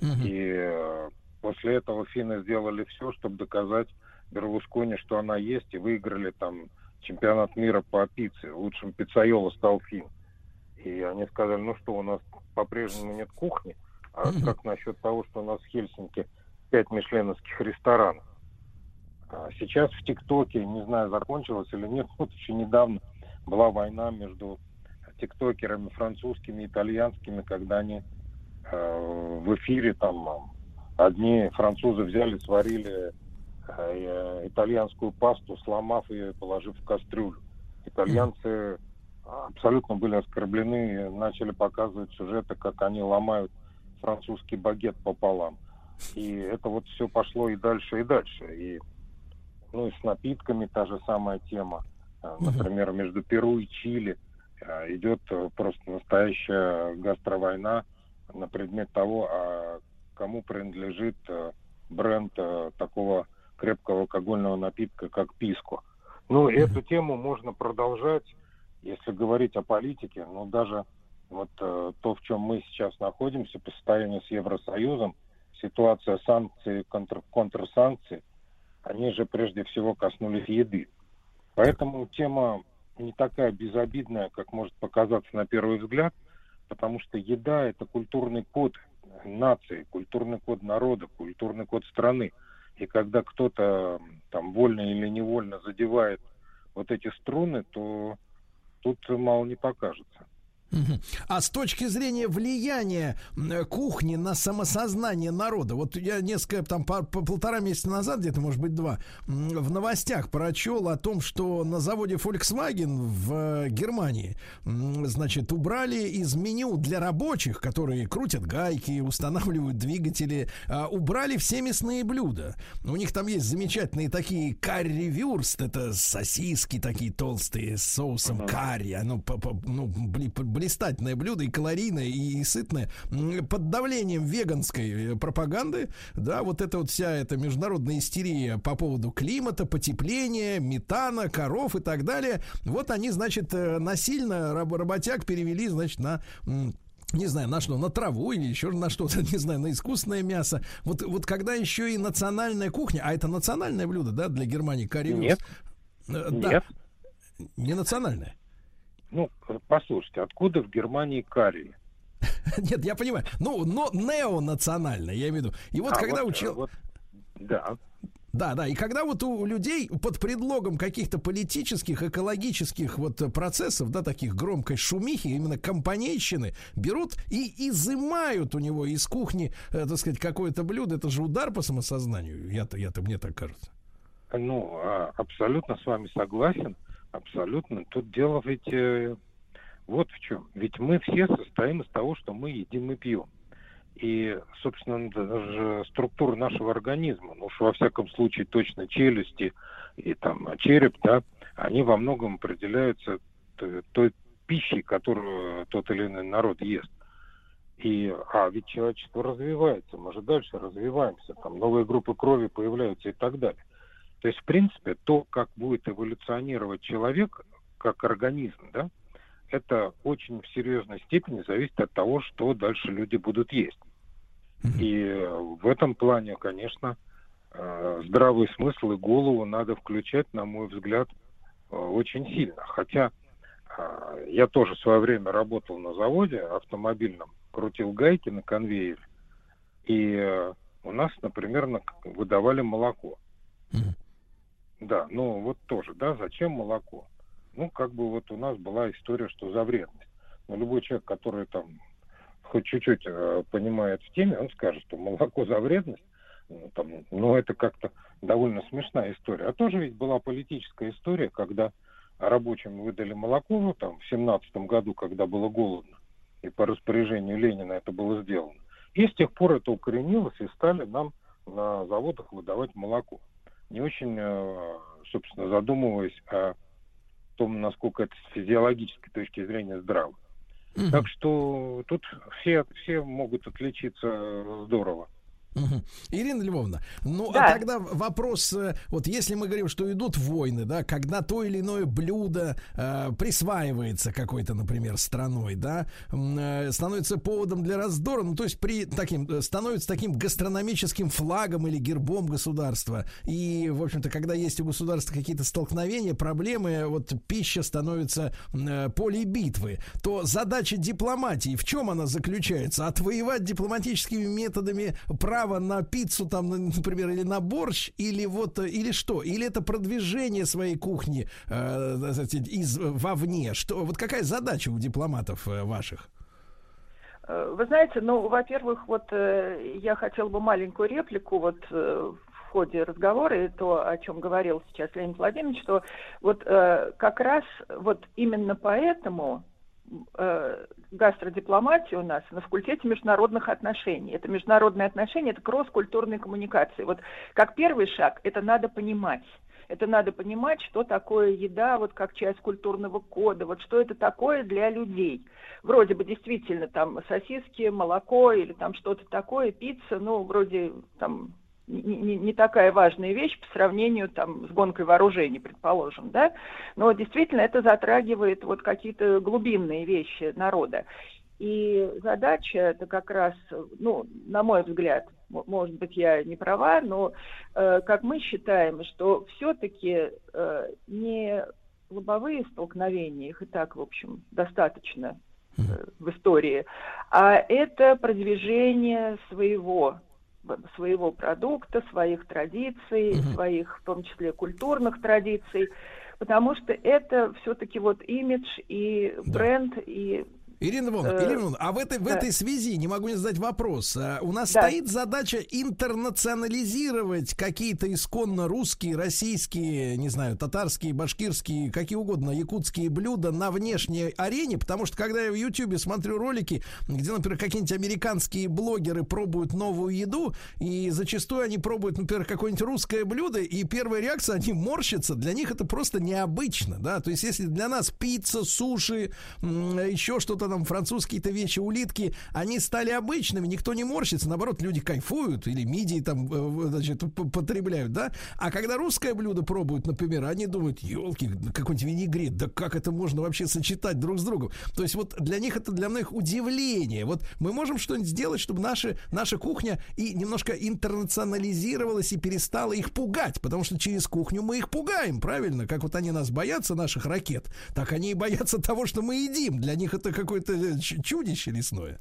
И после этого финны сделали все, чтобы доказать Берлускони, что она есть, и выиграли там чемпионат мира по пицце. Лучшим пиццайола стал Фин. И они сказали, ну что, у нас по-прежнему нет кухни, а как насчет того, что у нас в Хельсинки пять мишленовских ресторанов? А сейчас в ТикТоке, не знаю, закончилось или нет, вот еще недавно была война между тиктокерами французскими и итальянскими, когда они э, в эфире там одни французы взяли, сварили э, итальянскую пасту, сломав ее и положив в кастрюлю. Итальянцы абсолютно были оскорблены и начали показывать сюжеты, как они ломают французский багет пополам. И это вот все пошло и дальше, и дальше. И ну и с напитками та же самая тема. А, например, между Перу и Чили а, идет э, просто настоящая гастровойна на предмет того, а кому принадлежит э, бренд э, такого крепкого алкогольного напитка, как писко. Ну, эту тему можно продолжать, если говорить о политике, но даже вот э, то, в чем мы сейчас находимся по состоянию с Евросоюзом, ситуация санкций, контр, контрсанкций, они же прежде всего коснулись еды. Поэтому тема не такая безобидная, как может показаться на первый взгляд, потому что еда – это культурный код нации, культурный код народа, культурный код страны. И когда кто-то там вольно или невольно задевает вот эти струны, то тут мало не покажется. А с точки зрения влияния кухни на самосознание народа, вот я несколько, там, по, по полтора месяца назад, где-то, может быть, два, в новостях прочел о том, что на заводе Volkswagen в Германии, значит, убрали из меню для рабочих, которые крутят гайки, устанавливают двигатели, а, убрали все мясные блюда. У них там есть замечательные такие карри-вюрст, это сосиски такие толстые с соусом карри, оно ну, блистательное блюдо и калорийное, и сытное. Под давлением веганской э, пропаганды, да, вот это вот вся эта международная истерия по поводу климата, потепления, метана, коров и так далее. Вот они, значит, э, насильно работяг перевели, значит, на не знаю, на что, на траву или еще на что-то, не знаю, на искусственное мясо. Вот, вот когда еще и национальная кухня, а это национальное блюдо, да, для Германии, карри Нет. Э, да. Нет. Не национальное. Ну, послушайте, откуда в Германии карри? Нет, я понимаю. Ну, но неонационально, я имею в виду. И вот а когда вот, учил... Вот, да. Да, да, и когда вот у людей под предлогом каких-то политических, экологических вот процессов, да, таких громкой шумихи, именно компанейщины, берут и изымают у него из кухни, э, так сказать, какое-то блюдо, это же удар по самосознанию, я-то, я-то, мне так кажется. Ну, а, абсолютно с вами согласен. Абсолютно. Тут дело ведь э, вот в чем. Ведь мы все состоим из того, что мы едим и пьем. И, собственно, даже структура нашего организма, ну уж во всяком случае точно челюсти и там череп, да, они во многом определяются той пищей, которую тот или иной народ ест. И, а ведь человечество развивается, мы же дальше развиваемся, там новые группы крови появляются и так далее. То есть, в принципе, то, как будет эволюционировать человек как организм, да, это очень в серьезной степени зависит от того, что дальше люди будут есть. И в этом плане, конечно, э, здравый смысл и голову надо включать, на мой взгляд, э, очень сильно. Хотя э, я тоже в свое время работал на заводе автомобильном, крутил гайки на конвейере, и у нас, например, на- выдавали молоко. Да, ну вот тоже, да, зачем молоко? Ну, как бы вот у нас была история, что за вредность. Но любой человек, который там хоть чуть-чуть э, понимает в теме, он скажет, что молоко за вредность. Ну, там, ну, это как-то довольно смешная история. А тоже ведь была политическая история, когда рабочим выдали молоко, ну, там, в семнадцатом году, когда было голодно, и по распоряжению Ленина это было сделано. И с тех пор это укоренилось, и стали нам на заводах выдавать молоко. Не очень, э, собственно, задумываясь о том, насколько это с физиологической точки зрения здраво. Так что тут все, все могут отличиться здорово. Мгм. Ирина Львовна, ну Да. а тогда вопрос, э, вот если мы говорим, что идут войны, да, когда то или иное блюдо э, присваивается какой-то, например, страной, да, э, становится поводом для раздора, ну то есть при таким э, становится таким гастрономическим флагом или гербом государства, и в общем-то, когда есть у государства какие-то столкновения, проблемы, вот пища становится э, полей битвы, то задача дипломатии в чем она заключается? Отвоевать дипломатическими методами право на пиццу, там, на- например, или на борщ, или вот, э, или что? Или это продвижение своей кухни э, так сказать, из вовне? Что? Вот какая задача у дипломатов э, ваших? Э, Вы знаете, ну, во-первых, вот э, я хотела бы маленькую реплику вот э, в ходе разговора и то, о чем говорил сейчас Леонид Владимирович, что вот э, как раз вот именно поэтому гастродипломатия у нас на факультете международных отношений. Это международные отношения, это кросс-культурные коммуникации. Вот как первый шаг, это надо понимать. Это надо понимать, что такое еда, вот как часть культурного кода, вот что это такое для людей. Вроде бы действительно там сосиски, молоко или там что-то такое, пицца, ну, вроде там не, не- такая важная вещь по сравнению там с гонкой вооружений, предположим, да, но действительно это затрагивает вот какие-то глубинные вещи народа. И задача это как раз, ну, на мой взгляд, может быть, я не права, но э, как мы считаем, что все-таки э, не лобовые столкновения, их и так, в общем, достаточно э, в истории, а это продвижение своего своего продукта, своих традиций, своих, в том числе, культурных традиций, потому что это все-таки вот имидж и бренд, и Ирина Ивановна, Э, Ирина Ивановна, а в этой, в этой связи не могу не задать вопрос. А, У нас Да. стоит задача интернационализировать какие-то исконно русские, российские, не знаю, татарские, башкирские, какие угодно, якутские блюда на внешней арене, потому что когда я в Ютьюбе смотрю ролики, где, например, какие-нибудь американские блогеры пробуют новую еду, и зачастую они пробуют, например, какое-нибудь русское блюдо, и первая реакция, они морщатся, для них это просто необычно, да, то есть если для нас пицца, суши, еще что-то там, французские-то вещи, улитки, они стали обычными, никто не морщится, наоборот, люди кайфуют, или мидии там, э, значит, потребляют, да, а когда русское блюдо пробуют, например, они думают, елки, какой-нибудь винегрет, да как это можно вообще сочетать друг с другом, то есть вот для них это для многих удивление, вот мы можем что-нибудь сделать, чтобы наши, наша кухня и немножко интернационализировалась и перестала их пугать, потому что через кухню мы их пугаем, правильно? Как вот они нас боятся, наших ракет, так они и боятся того, что мы едим. Для них это какое-то э, чудище лесное.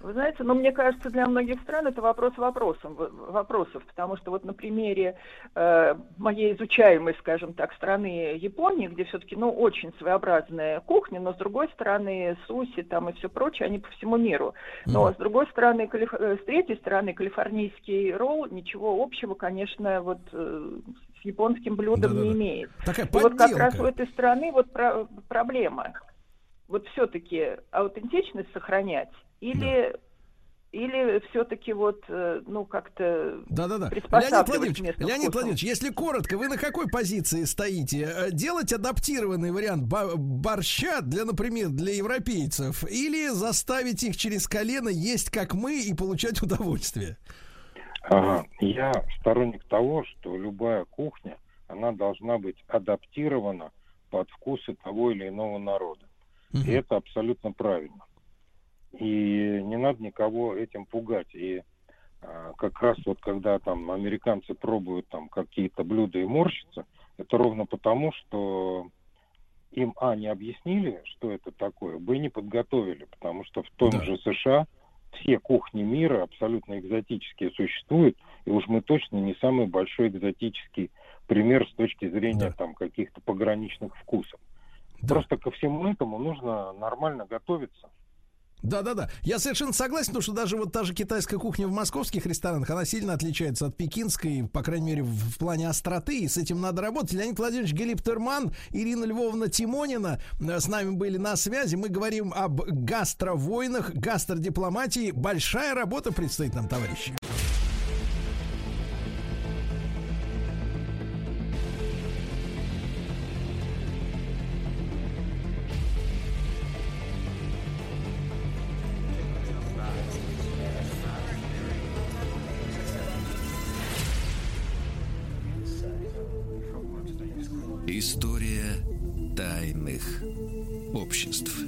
Вы знаете, ну, мне кажется, для многих стран это вопрос вопросом, вопросов, потому что вот на примере э, моей изучаемой, скажем так, страны Японии, где все-таки, ну, очень своеобразная кухня, но с другой стороны суси там и все прочее, они по всему миру. Но с другой стороны, калиф- э, с третьей стороны, калифорнийский ролл ничего общего, конечно, вот э, с японским блюдом не Да-да-да. имеет. Такая И вот как раз у этой страны вот про- проблема. Вот все-таки аутентичность сохранять или или все-таки вот, э, ну, как-то Да-да-да. Леонид Владимирович, Леонид? Владимирович, если коротко, вы на какой позиции стоите? Э, Делать адаптированный вариант борща для, например, для европейцев или заставить их через колено есть как мы и получать удовольствие? Ага. Я сторонник того, что любая кухня, она должна быть адаптирована под вкусы того или иного народа. И это абсолютно правильно. И не надо никого этим пугать. И а, как раз вот когда там американцы пробуют там какие-то блюда и морщатся, это ровно потому, что им, а, не объяснили, что это такое, б, не подготовили, потому что в том Да. же США все кухни мира абсолютно экзотические существуют, и уж мы точно не самый большой экзотический пример с точки зрения Да. там каких-то пограничных вкусов. Да. Просто ко всему этому нужно нормально готовиться. Да, да, да. Я совершенно согласен, потому что даже вот та же китайская кухня в московских ресторанах, она сильно отличается от пекинской, по крайней мере, в, плане остроты, и с этим надо работать. Леонид Владимирович Гелиптерман, Ирина Львовна Тимонина э, с нами были на связи. Мы говорим об гастровойнах, гастродипломатии. Большая работа предстоит нам, товарищи. Обществ.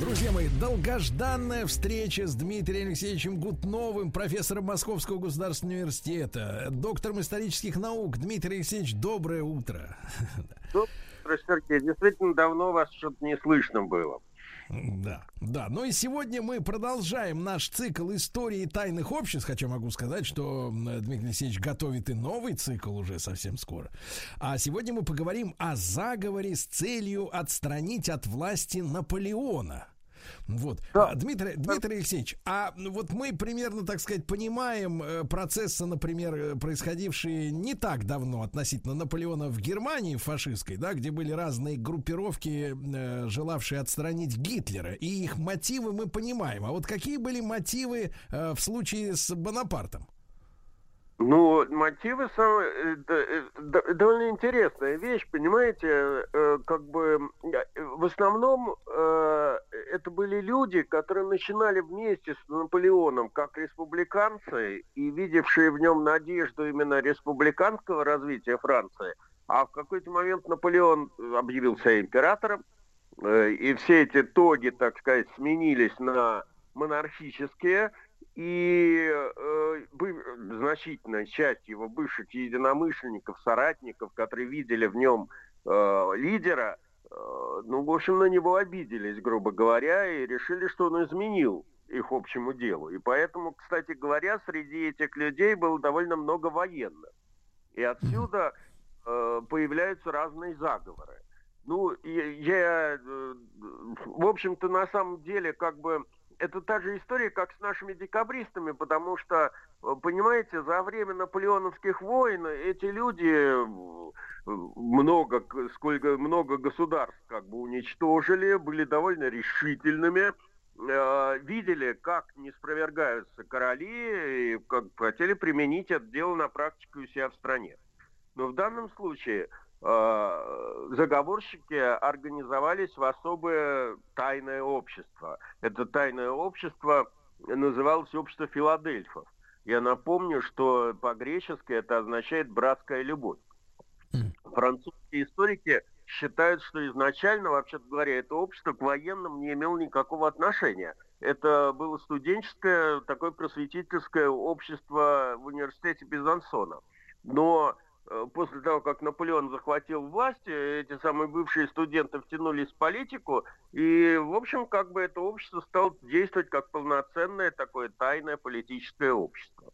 Друзья мои, долгожданная встреча с Дмитрием Алексеевичем Гутновым, профессором Московского государственного университета, доктором исторических наук. Дмитрий Алексеевич, доброе утро. Добрый, Сергей, действительно давно вас что-то не слышно было. Да, да. Ну и сегодня мы продолжаем наш цикл истории тайных обществ. Хотя могу сказать, что Дмитрий Алексеевич готовит и новый цикл уже совсем скоро. А сегодня мы поговорим о заговоре с целью отстранить от власти Наполеона. Вот. А, Дмитрий, Дмитрий Алексеевич, а вот мы примерно, так сказать, понимаем э, процессы, например, э, происходившие не так давно относительно Наполеона в Германии фашистской, да, где были разные группировки, э, желавшие отстранить Гитлера, и их мотивы мы понимаем. А вот какие были мотивы э, в случае с Бонапартом? Ну, мотивы сам- э, э, довольно интересная вещь, понимаете, э, как бы в основном это были люди, которые начинали вместе с Наполеоном как республиканцы и видевшие в нем надежду именно республиканского развития Франции, а в какой-то момент Наполеон объявил себя императором, и все эти тоги, так сказать, сменились на монархические, и э, значительная часть его бывших единомышленников, соратников, которые видели в нем э, лидера, э, ну, в общем, на него обиделись, грубо говоря, и решили, что он изменил их общему делу. И поэтому, кстати говоря, среди этих людей было довольно много военных. И отсюда э, появляются разные заговоры. Ну, я, я, э, в общем-то, на самом деле, как бы, это та же история, как с нашими декабристами, потому что, э, понимаете, за время наполеоновских войн эти люди э, много, сколько много государств как бы уничтожили, были довольно решительными, э, видели, как не спровергаются короли, и как хотели применить это дело на практику у себя в стране. Но в данном случае заговорщики организовались в особое тайное общество. Это тайное общество называлось общество Филадельфов. Я напомню, что по-гречески это означает братская любовь. Французские историки считают, что изначально, вообще говоря, это общество к военным не имело никакого отношения. Это было студенческое, такое просветительское общество в университете Безансона. Но э, после того, как Наполеон захватил власть, э, эти самые бывшие студенты втянулись в политику, и, в общем, как бы это общество стало действовать как полноценное такое тайное политическое общество.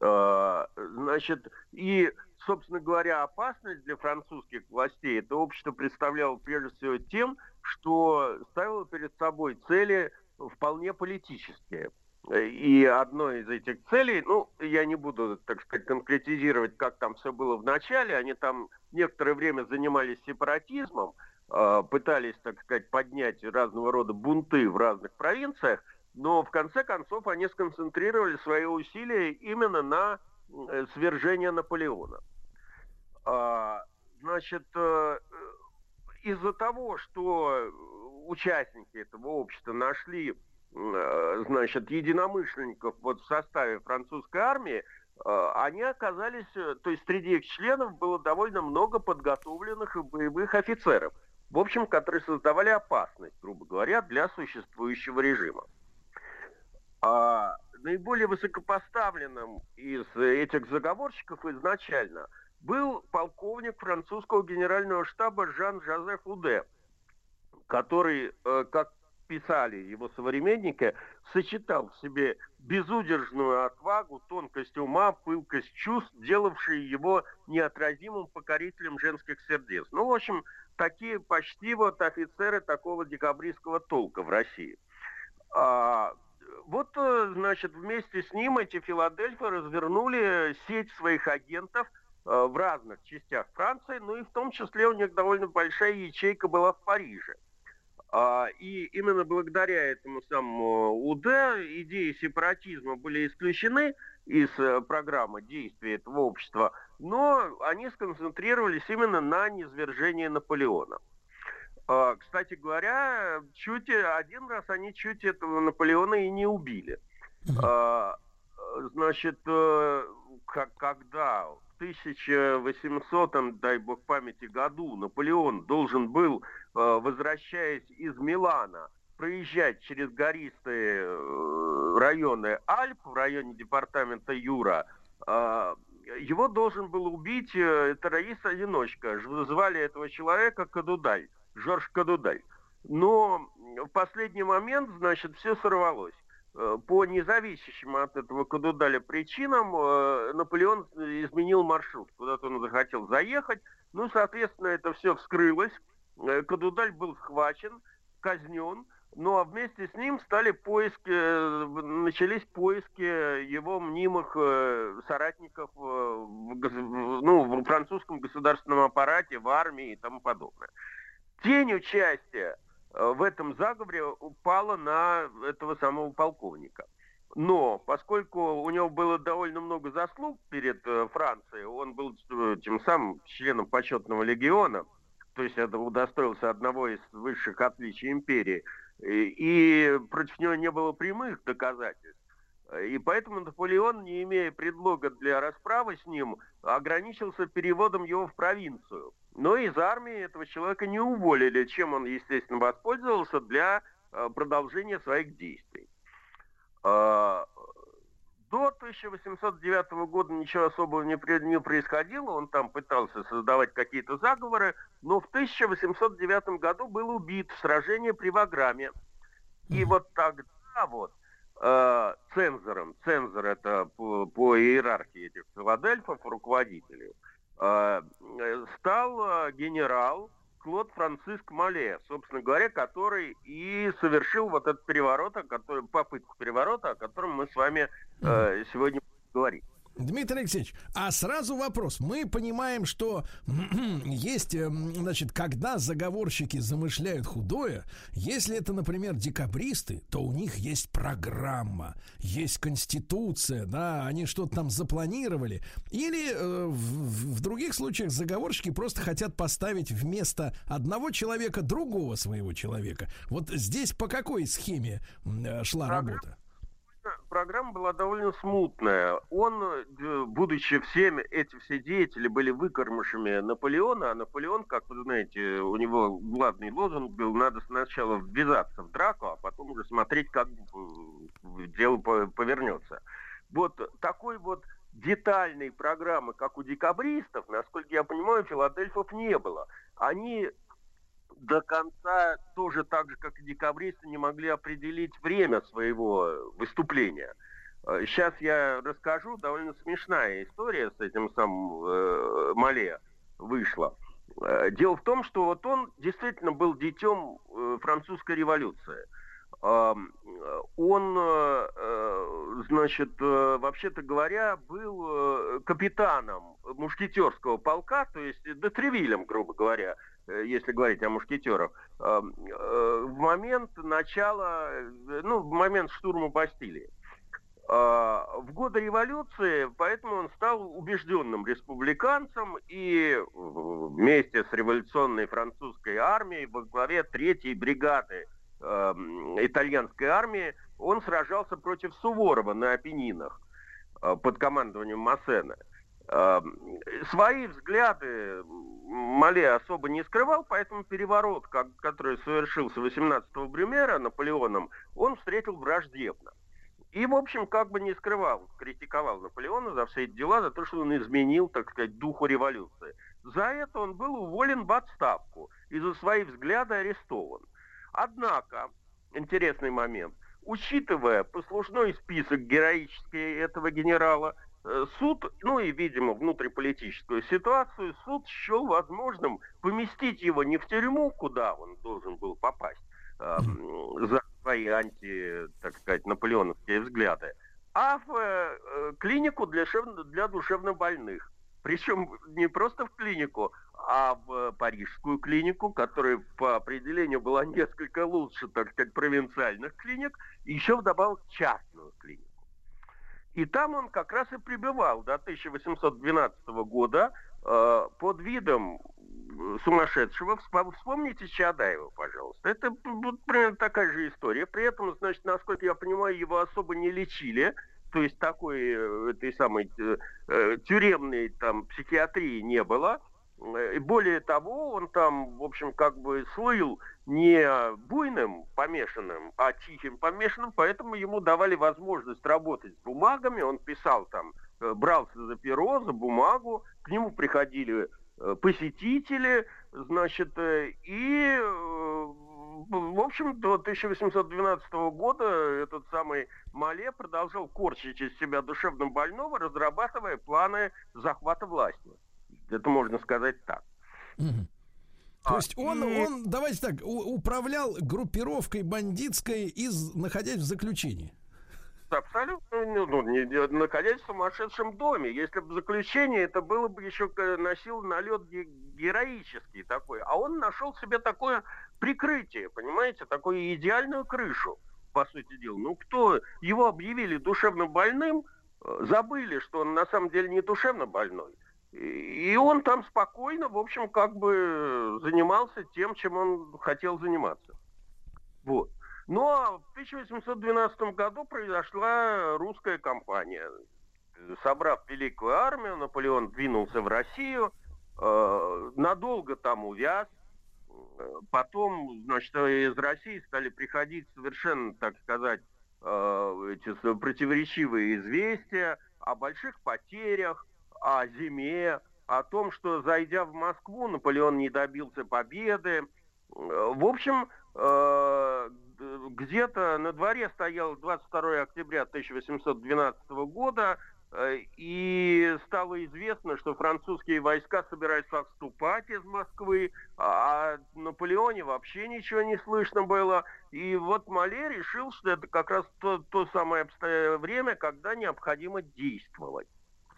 Э, Значит, и, собственно говоря, опасность для французских властей это общество представляло прежде всего тем, что ставило перед собой цели вполне политические. И одной из этих целей, ну, я не буду, так сказать, конкретизировать, как там все было в начале, они там некоторое время занимались сепаратизмом, э, пытались, так сказать, поднять разного рода бунты в разных провинциях, но в конце концов они сконцентрировали свои усилия именно на э, свержение Наполеона. А, Значит, э, из-за того, что участники этого общества нашли, э, значит, единомышленников вот в составе французской армии, э, они оказались, э, то есть среди их членов было довольно много подготовленных и боевых офицеров, в общем, которые создавали опасность, грубо говоря, для существующего режима. А наиболее высокопоставленным из этих заговорщиков изначально был полковник французского генерального штаба Жан-Жозеф Уде, который, э, как писали его современники, сочетал в себе безудержную отвагу, тонкость ума, пылкость чувств, делавшие его неотразимым покорителем женских сердец. Ну, в общем, такие почти вот офицеры такого декабристского толка в России. А, вот, э, значит, вместе с ним эти Филадельфы развернули сеть своих агентов э, в разных частях Франции, ну и в том числе у них довольно большая ячейка была в Париже. А, И именно благодаря этому самому УД идеи сепаратизма были исключены из э, программы действий этого общества, но они сконцентрировались именно на низвержении Наполеона. А, Кстати говоря, чуть один раз они чуть этого Наполеона и не убили. А, Значит, э, как, когда 1800, дай бог памяти, году Наполеон должен был, э, возвращаясь из Милана, проезжать через гористые э, районы Альп в районе департамента Юра, э, его должен был убить террорист-одиночка. Звали этого человека Кадудаль, Жорж Кадудаль. Но в последний момент, значит, все сорвалось. Э, По независящим от этого Кадудаля причинам э, Наполеон изменил маршрут. Куда-то он захотел заехать. Ну, соответственно, это все вскрылось. Э, Кадудаль был схвачен, казнен. Ну, а вместе с ним стали поиски, начались поиски его мнимых соратников в, ну, в французском государственном аппарате, в армии и тому подобное. Тень участия в этом заговоре упала на этого самого полковника. Но поскольку у него было довольно много заслуг перед э, Францией, он был э, тем самым членом почетного легиона, то есть это удостоился одного из высших отличий империи, и против него не было прямых доказательств. И поэтому Наполеон, не имея предлога для расправы с ним, ограничился переводом его в провинцию. Но из армии этого человека не уволили, чем он, естественно, воспользовался для э, продолжения своих действий. А, До 1809 года ничего особого не, происходило, он там пытался создавать какие-то заговоры, но в 1809 году был убит в сражении при Ваграме. И вот тогда вот э, цензором, цензор это по, по иерархии этих Филадельфов, руководителей, стал э, генерал Клод Франциск Мале, собственно говоря, который и совершил вот этот переворот, о котором, попытку переворота, о котором мы с вами э, сегодня будем говорить. Дмитрий Алексеевич, а сразу вопрос. Мы понимаем, что есть, эм, значит, когда заговорщики замышляют худое, если это, например, декабристы, то у них есть программа, есть конституция, да, они что-то там запланировали. Или э, в, в- других случаях заговорщики просто хотят поставить вместо одного человека другого своего человека. Вот здесь по какой схеме э, шла работа? Программа была довольно смутная. Он, э, будучи всеми, эти все деятели были выкормышами Наполеона, а Наполеон, как вы знаете, у него главный лозунг был, надо сначала ввязаться в драку, а потом уже смотреть, как дело по- повернется. Вот такой вот детальной программы, как у декабристов, насколько я понимаю, Филадельфов не было. Они до конца тоже так же, как и декабристы, не могли определить время своего выступления. Сейчас я расскажу, довольно смешная история с этим самым э, Мале вышла. Э, Дело в том, что вот он действительно был детем э, французской революции. Э, Он, э, э, значит, э, вообще-то говоря, был э, капитаном мушкетерского полка, то есть Детревилем, грубо говоря, э, если говорить о мушкетерах, э, в момент начала, э, ну, в момент штурма Бастилии. А, В годы революции, поэтому он стал убежденным республиканцем и э, вместе с революционной французской армией во главе третьей бригады э, итальянской армии он сражался против Суворова на Апеннинах э, под командованием Массена. Свои взгляды Мале особо не скрывал, поэтому переворот, который совершился 18 Брюмера Наполеоном, он встретил враждебно. И, в общем, как бы не скрывал, критиковал Наполеона за все эти дела, за то, что он изменил, так сказать, духу революции. За это он был уволен в отставку и за свои взгляды арестован. Однако, интересный момент, учитывая послужной список героический этого генерала, суд, ну и, видимо, внутриполитическую ситуацию, суд счел возможным поместить его не в тюрьму, куда он должен был попасть, э, за свои анти, так сказать, наполеоновские взгляды, а в э, клинику для, шев- для душевнобольных. Причем не просто в клинику, а в парижскую клинику, которая по определению была несколько лучше, так сказать, провинциальных клиник, и еще вдобавок частную клинику. И там он как раз и пребывал до 1812 года э, под видом э, сумасшедшего. Вспом- Вспомните Чадаева, пожалуйста. Это примерно такая же история. При этом, значит, насколько я понимаю, его особо не лечили. То есть такой э, этой самой э, э, тюремной там психиатрии не было. Э, более того, он там, в общем, как бы слыл не буйным помешанным, а тихим помешанным, поэтому ему давали возможность работать с бумагами, он писал там, э, брался за перо, за бумагу, к нему приходили э, посетители, значит, и, в общем, до 1812 года этот самый Мале продолжал корчить из себя душевно больного, разрабатывая планы захвата власти. Это можно сказать так. То есть он, он, давайте так, управлял группировкой бандитской, из, находясь в заключении. Абсолютно, ну, ну, не- находясь в сумасшедшем доме. Если бы в заключении, это было бы еще носил налет ге- героический такой. А он нашел себе такое прикрытие, понимаете, такую идеальную крышу, по сути дела. Ну, кто его объявили душевно больным, э, забыли, что он на самом деле не душевно больной. И он там спокойно, в общем, как бы занимался тем, чем он хотел заниматься. Вот. Ну а в 1812 году произошла русская кампания. Собрав великую армию, Наполеон двинулся в Россию, э, надолго там увяз. Э, Потом, значит, из России стали приходить совершенно, так сказать, э, эти противоречивые известия о больших потерях, о зиме, о том, что, зайдя в Москву, Наполеон не добился победы. Э, В общем, э, где-то на дворе стоял 22 октября 1812 года, э, и стало известно, что французские войска собираются отступать из Москвы, а о Наполеоне вообще ничего не слышно было. И вот Мале решил, что это как раз то, то самое время, когда необходимо действовать.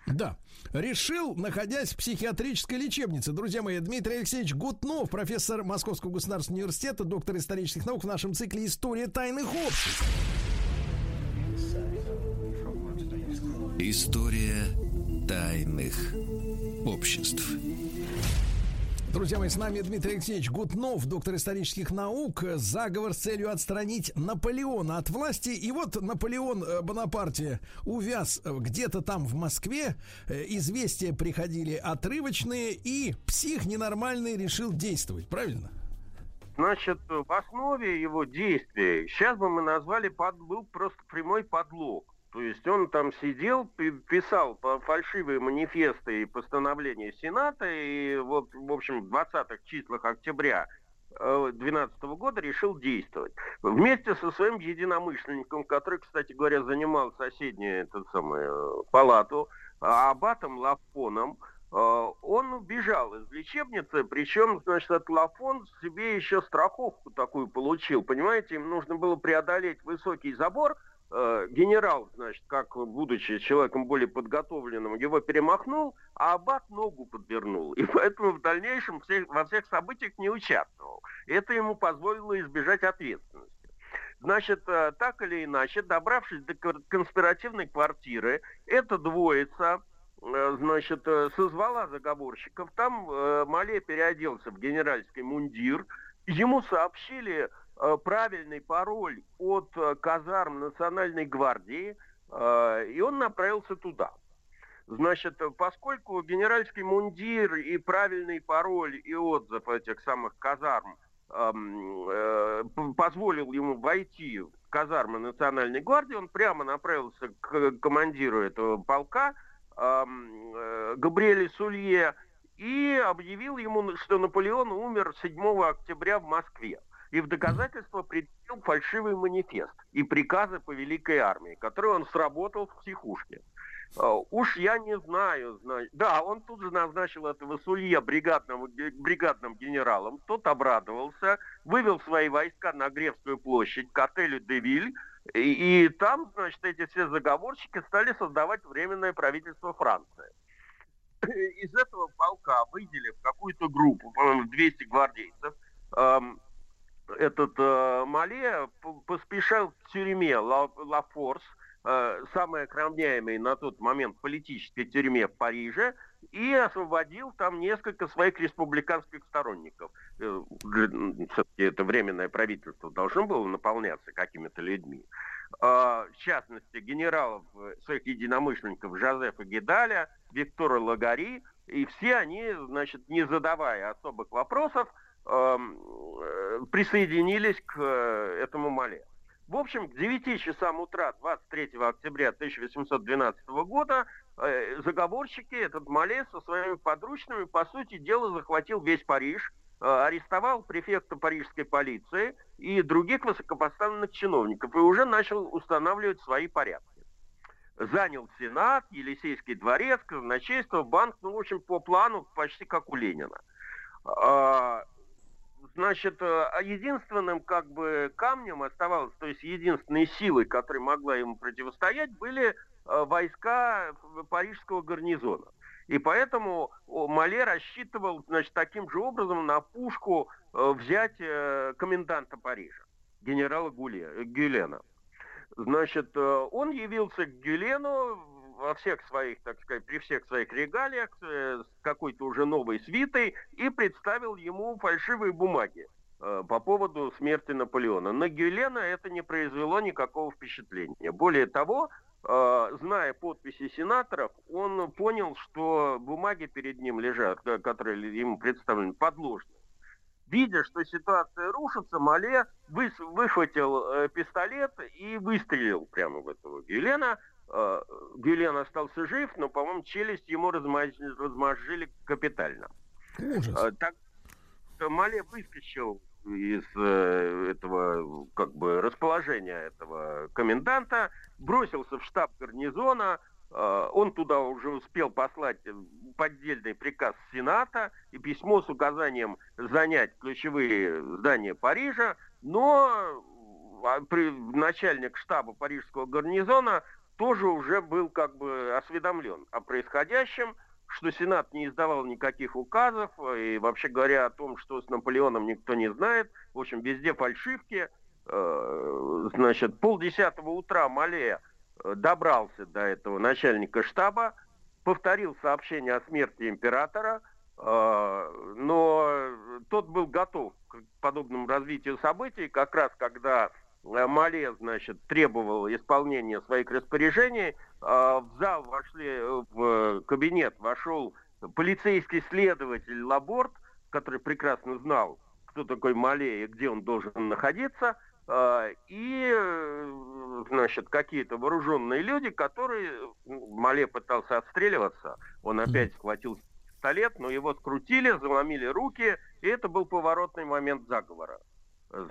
Да. Решил, находясь в психиатрической лечебнице. Друзья мои, Дмитрий Алексеевич Гутнов, профессор Московского государственного университета, доктор исторических наук в нашем цикле «История тайных обществ». История тайных обществ. Друзья мои, с нами Дмитрий Алексеевич Гутнов, доктор исторических наук. Заговор с целью отстранить Наполеона от власти. И вот Наполеон э, Бонапарте увяз э, где-то там в Москве. Э, Известия приходили отрывочные, и псих ненормальный решил действовать. Правильно? Значит, в основе его действий, сейчас бы мы назвали, под, был просто прямой подлог. То есть он там сидел, пи- писал фальшивые манифесты и постановления Сената, и вот, в общем, в 20-х числах октября 2012 года решил действовать. Вместе со своим единомышленником, который, кстати говоря, занимал соседнюю эту самую, э, палату, а, аббатом Лафоном, э, он убежал из лечебницы, причем, значит, этот Лафон себе еще страховку такую получил. Понимаете, им нужно было преодолеть высокий забор, э, генерал, значит, как будучи человеком более подготовленным, его перемахнул, а аббат ногу подвернул. И поэтому в дальнейшем всех- во всех событиях не участвовал. Это ему позволило избежать ответственности. Значит, э, так или иначе, добравшись до конспиративной квартиры, эта двоица, э, значит, э, созвала заговорщиков. Там э, Мале переоделся в генеральский мундир. Ему сообщили э, правильный пароль от э, казарм Национальной гвардии, э, и он направился туда. Значит, э, поскольку генеральский мундир и правильный пароль и отзыв этих самых казарм эм, э, позволил ему войти казармы Национальной гвардии, он прямо направился к командиру этого полка, эм, э, Габриэле Сулье, и объявил ему, что Наполеон умер 7 октября в Москве. И в доказательство предъявил фальшивый манифест и приказы по Великой армии, который он сработал в психушке. Э, Уж я не знаю, знаю. Да, он тут же назначил этого Сулье бригадным, бригадным генералом. Тот обрадовался, вывел свои войска на Гревскую площадь к отелю «Девиль», и, и там, значит, эти все заговорщики стали создавать временное правительство Франции. Из этого полка выделив какую-то группу, по-моему, 200 гвардейцев, этот э, Мале поспешал к тюрьме Ла, Ла Форс, э, самой охраняемой на тот момент политической тюрьме в Париже, и освободил там несколько своих республиканских сторонников. Э, Все-таки это временное правительство должно было наполняться какими-то людьми. А, В частности, генералов, э, своих единомышленников Жозефа Гидаля, Виктора Лагари, и все они, значит, не задавая особых вопросов, э, присоединились к э, этому Мале. В общем, к 9 часам утра 23 октября 1812 года э, заговорщики, этот Мале со своими подручными, по сути дела, захватил весь Париж, э, арестовал префекта парижской полиции и других высокопоставленных чиновников и уже начал устанавливать свои порядки. Занял Сенат, Елисейский дворец, казначейство, банк, ну, в общем, по плану почти как у Ленина. Значит, э, а единственным как бы камнем оставалось, то есть единственной силой, которая могла ему противостоять, были э, войска парижского гарнизона. И поэтому Мале рассчитывал, значит, таким же образом на пушку э, взять коменданта Парижа, генерала Гуле, Гюлена. Значит, он явился к Гюлену во всех своих, так сказать, при всех своих регалиях э, с какой-то уже новой свитой и представил ему фальшивые бумаги э, по поводу смерти Наполеона. На Гюлена это не произвело никакого впечатления. Более того, э, зная подписи сенаторов, он понял, что бумаги перед ним лежат, ко- которые ему представлены, подложные. Видя, что ситуация рушится, Мале выхватил э, пистолет и выстрелил прямо в этого Гюлена. Э, Гюлен остался жив, но, по-моему, челюсть ему размаз- размозжили капитально. Э, Так Мале выскочил из э, этого как бы расположения этого коменданта, бросился в штаб гарнизона, он туда уже успел послать поддельный приказ Сената и письмо с указанием занять ключевые здания Парижа, но а, начальник штаба парижского гарнизона тоже уже был как бы осведомлен о происходящем, что Сенат не издавал никаких указов, и вообще говоря о том, что с Наполеоном никто не знает. В общем, везде фальшивки. Э, Значит, полдесятого утра Мале э, добрался до этого начальника штаба, повторил сообщение о смерти императора, э, но тот был готов к подобному развитию событий, как раз когда э, Мале, значит, требовал исполнения своих распоряжений, э, в зал вошли, э, в кабинет вошел полицейский следователь Лаборт, который прекрасно знал, кто такой Мале и где он должен находиться, э, и, э, значит, какие-то вооруженные люди, которые... Мале пытался отстреливаться, он опять схватил пистолет, но его скрутили, заломили руки, и это был поворотный момент заговора.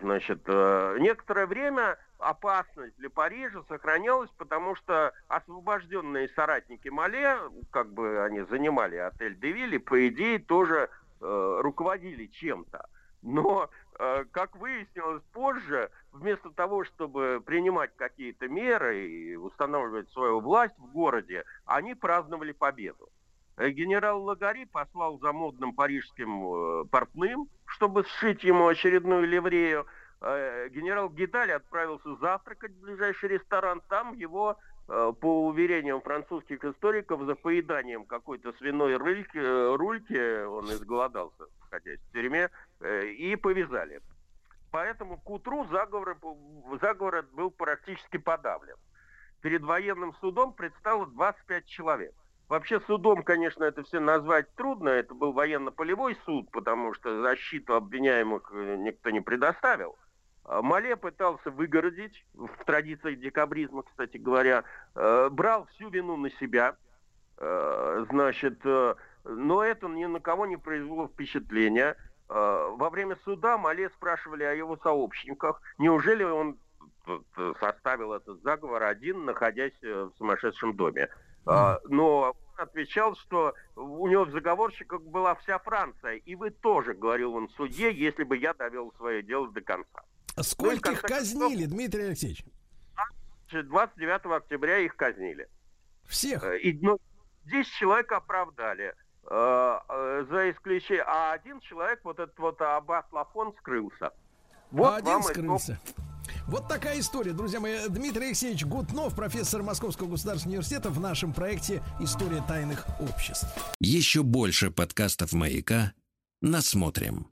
Значит, э, некоторое время опасность для Парижа сохранялась, потому что освобожденные соратники Мале, как бы они занимали отель Девиль, и, по идее, тоже э, руководили чем-то. Но, э, как выяснилось позже, вместо того, чтобы принимать какие-то меры и устанавливать свою власть в городе, они праздновали победу. Э, Генерал Лагари послал за модным парижским э, портным, чтобы сшить ему очередную ливрею. Э, Генерал Гидаль отправился завтракать в ближайший ресторан. Там его, по уверениям французских историков, за поеданием какой-то свиной рыльки, рульки, он изголодался, находясь в тюрьме, и повязали. Поэтому к утру заговор, заговор был практически подавлен. Перед военным судом предстало 25 человек. Вообще судом, конечно, это все назвать трудно. Это был военно-полевой суд, потому что защиту обвиняемых э, никто не предоставил. А Мале пытался выгородить, в традициях декабризма, кстати говоря, э, брал всю вину на себя, Э, значит, но это ни на кого не произвело впечатления. Во время суда Мале спрашивали о его сообщниках. Неужели он составил этот заговор один, находясь в сумасшедшем доме? А, Но он отвечал, что у него в заговорщиках была вся Франция. И вы тоже, говорил он в суде, если бы я довел свое дело до конца. Сколько Ну, их в конце казнили, Дмитрий Алексеевич? концов, 29 октября их казнили. Всех? Э, И, ну, 10 человек оправдали. э, э, за исключением... А один человек, вот этот вот Аббас Лафон, скрылся. Вот А один скрылся. Вот такая история, друзья мои. Дмитрий Алексеевич Гутнов, профессор Московского государственного университета в нашем проекте «История тайных обществ». Еще больше подкастов «Маяка» насмотрим.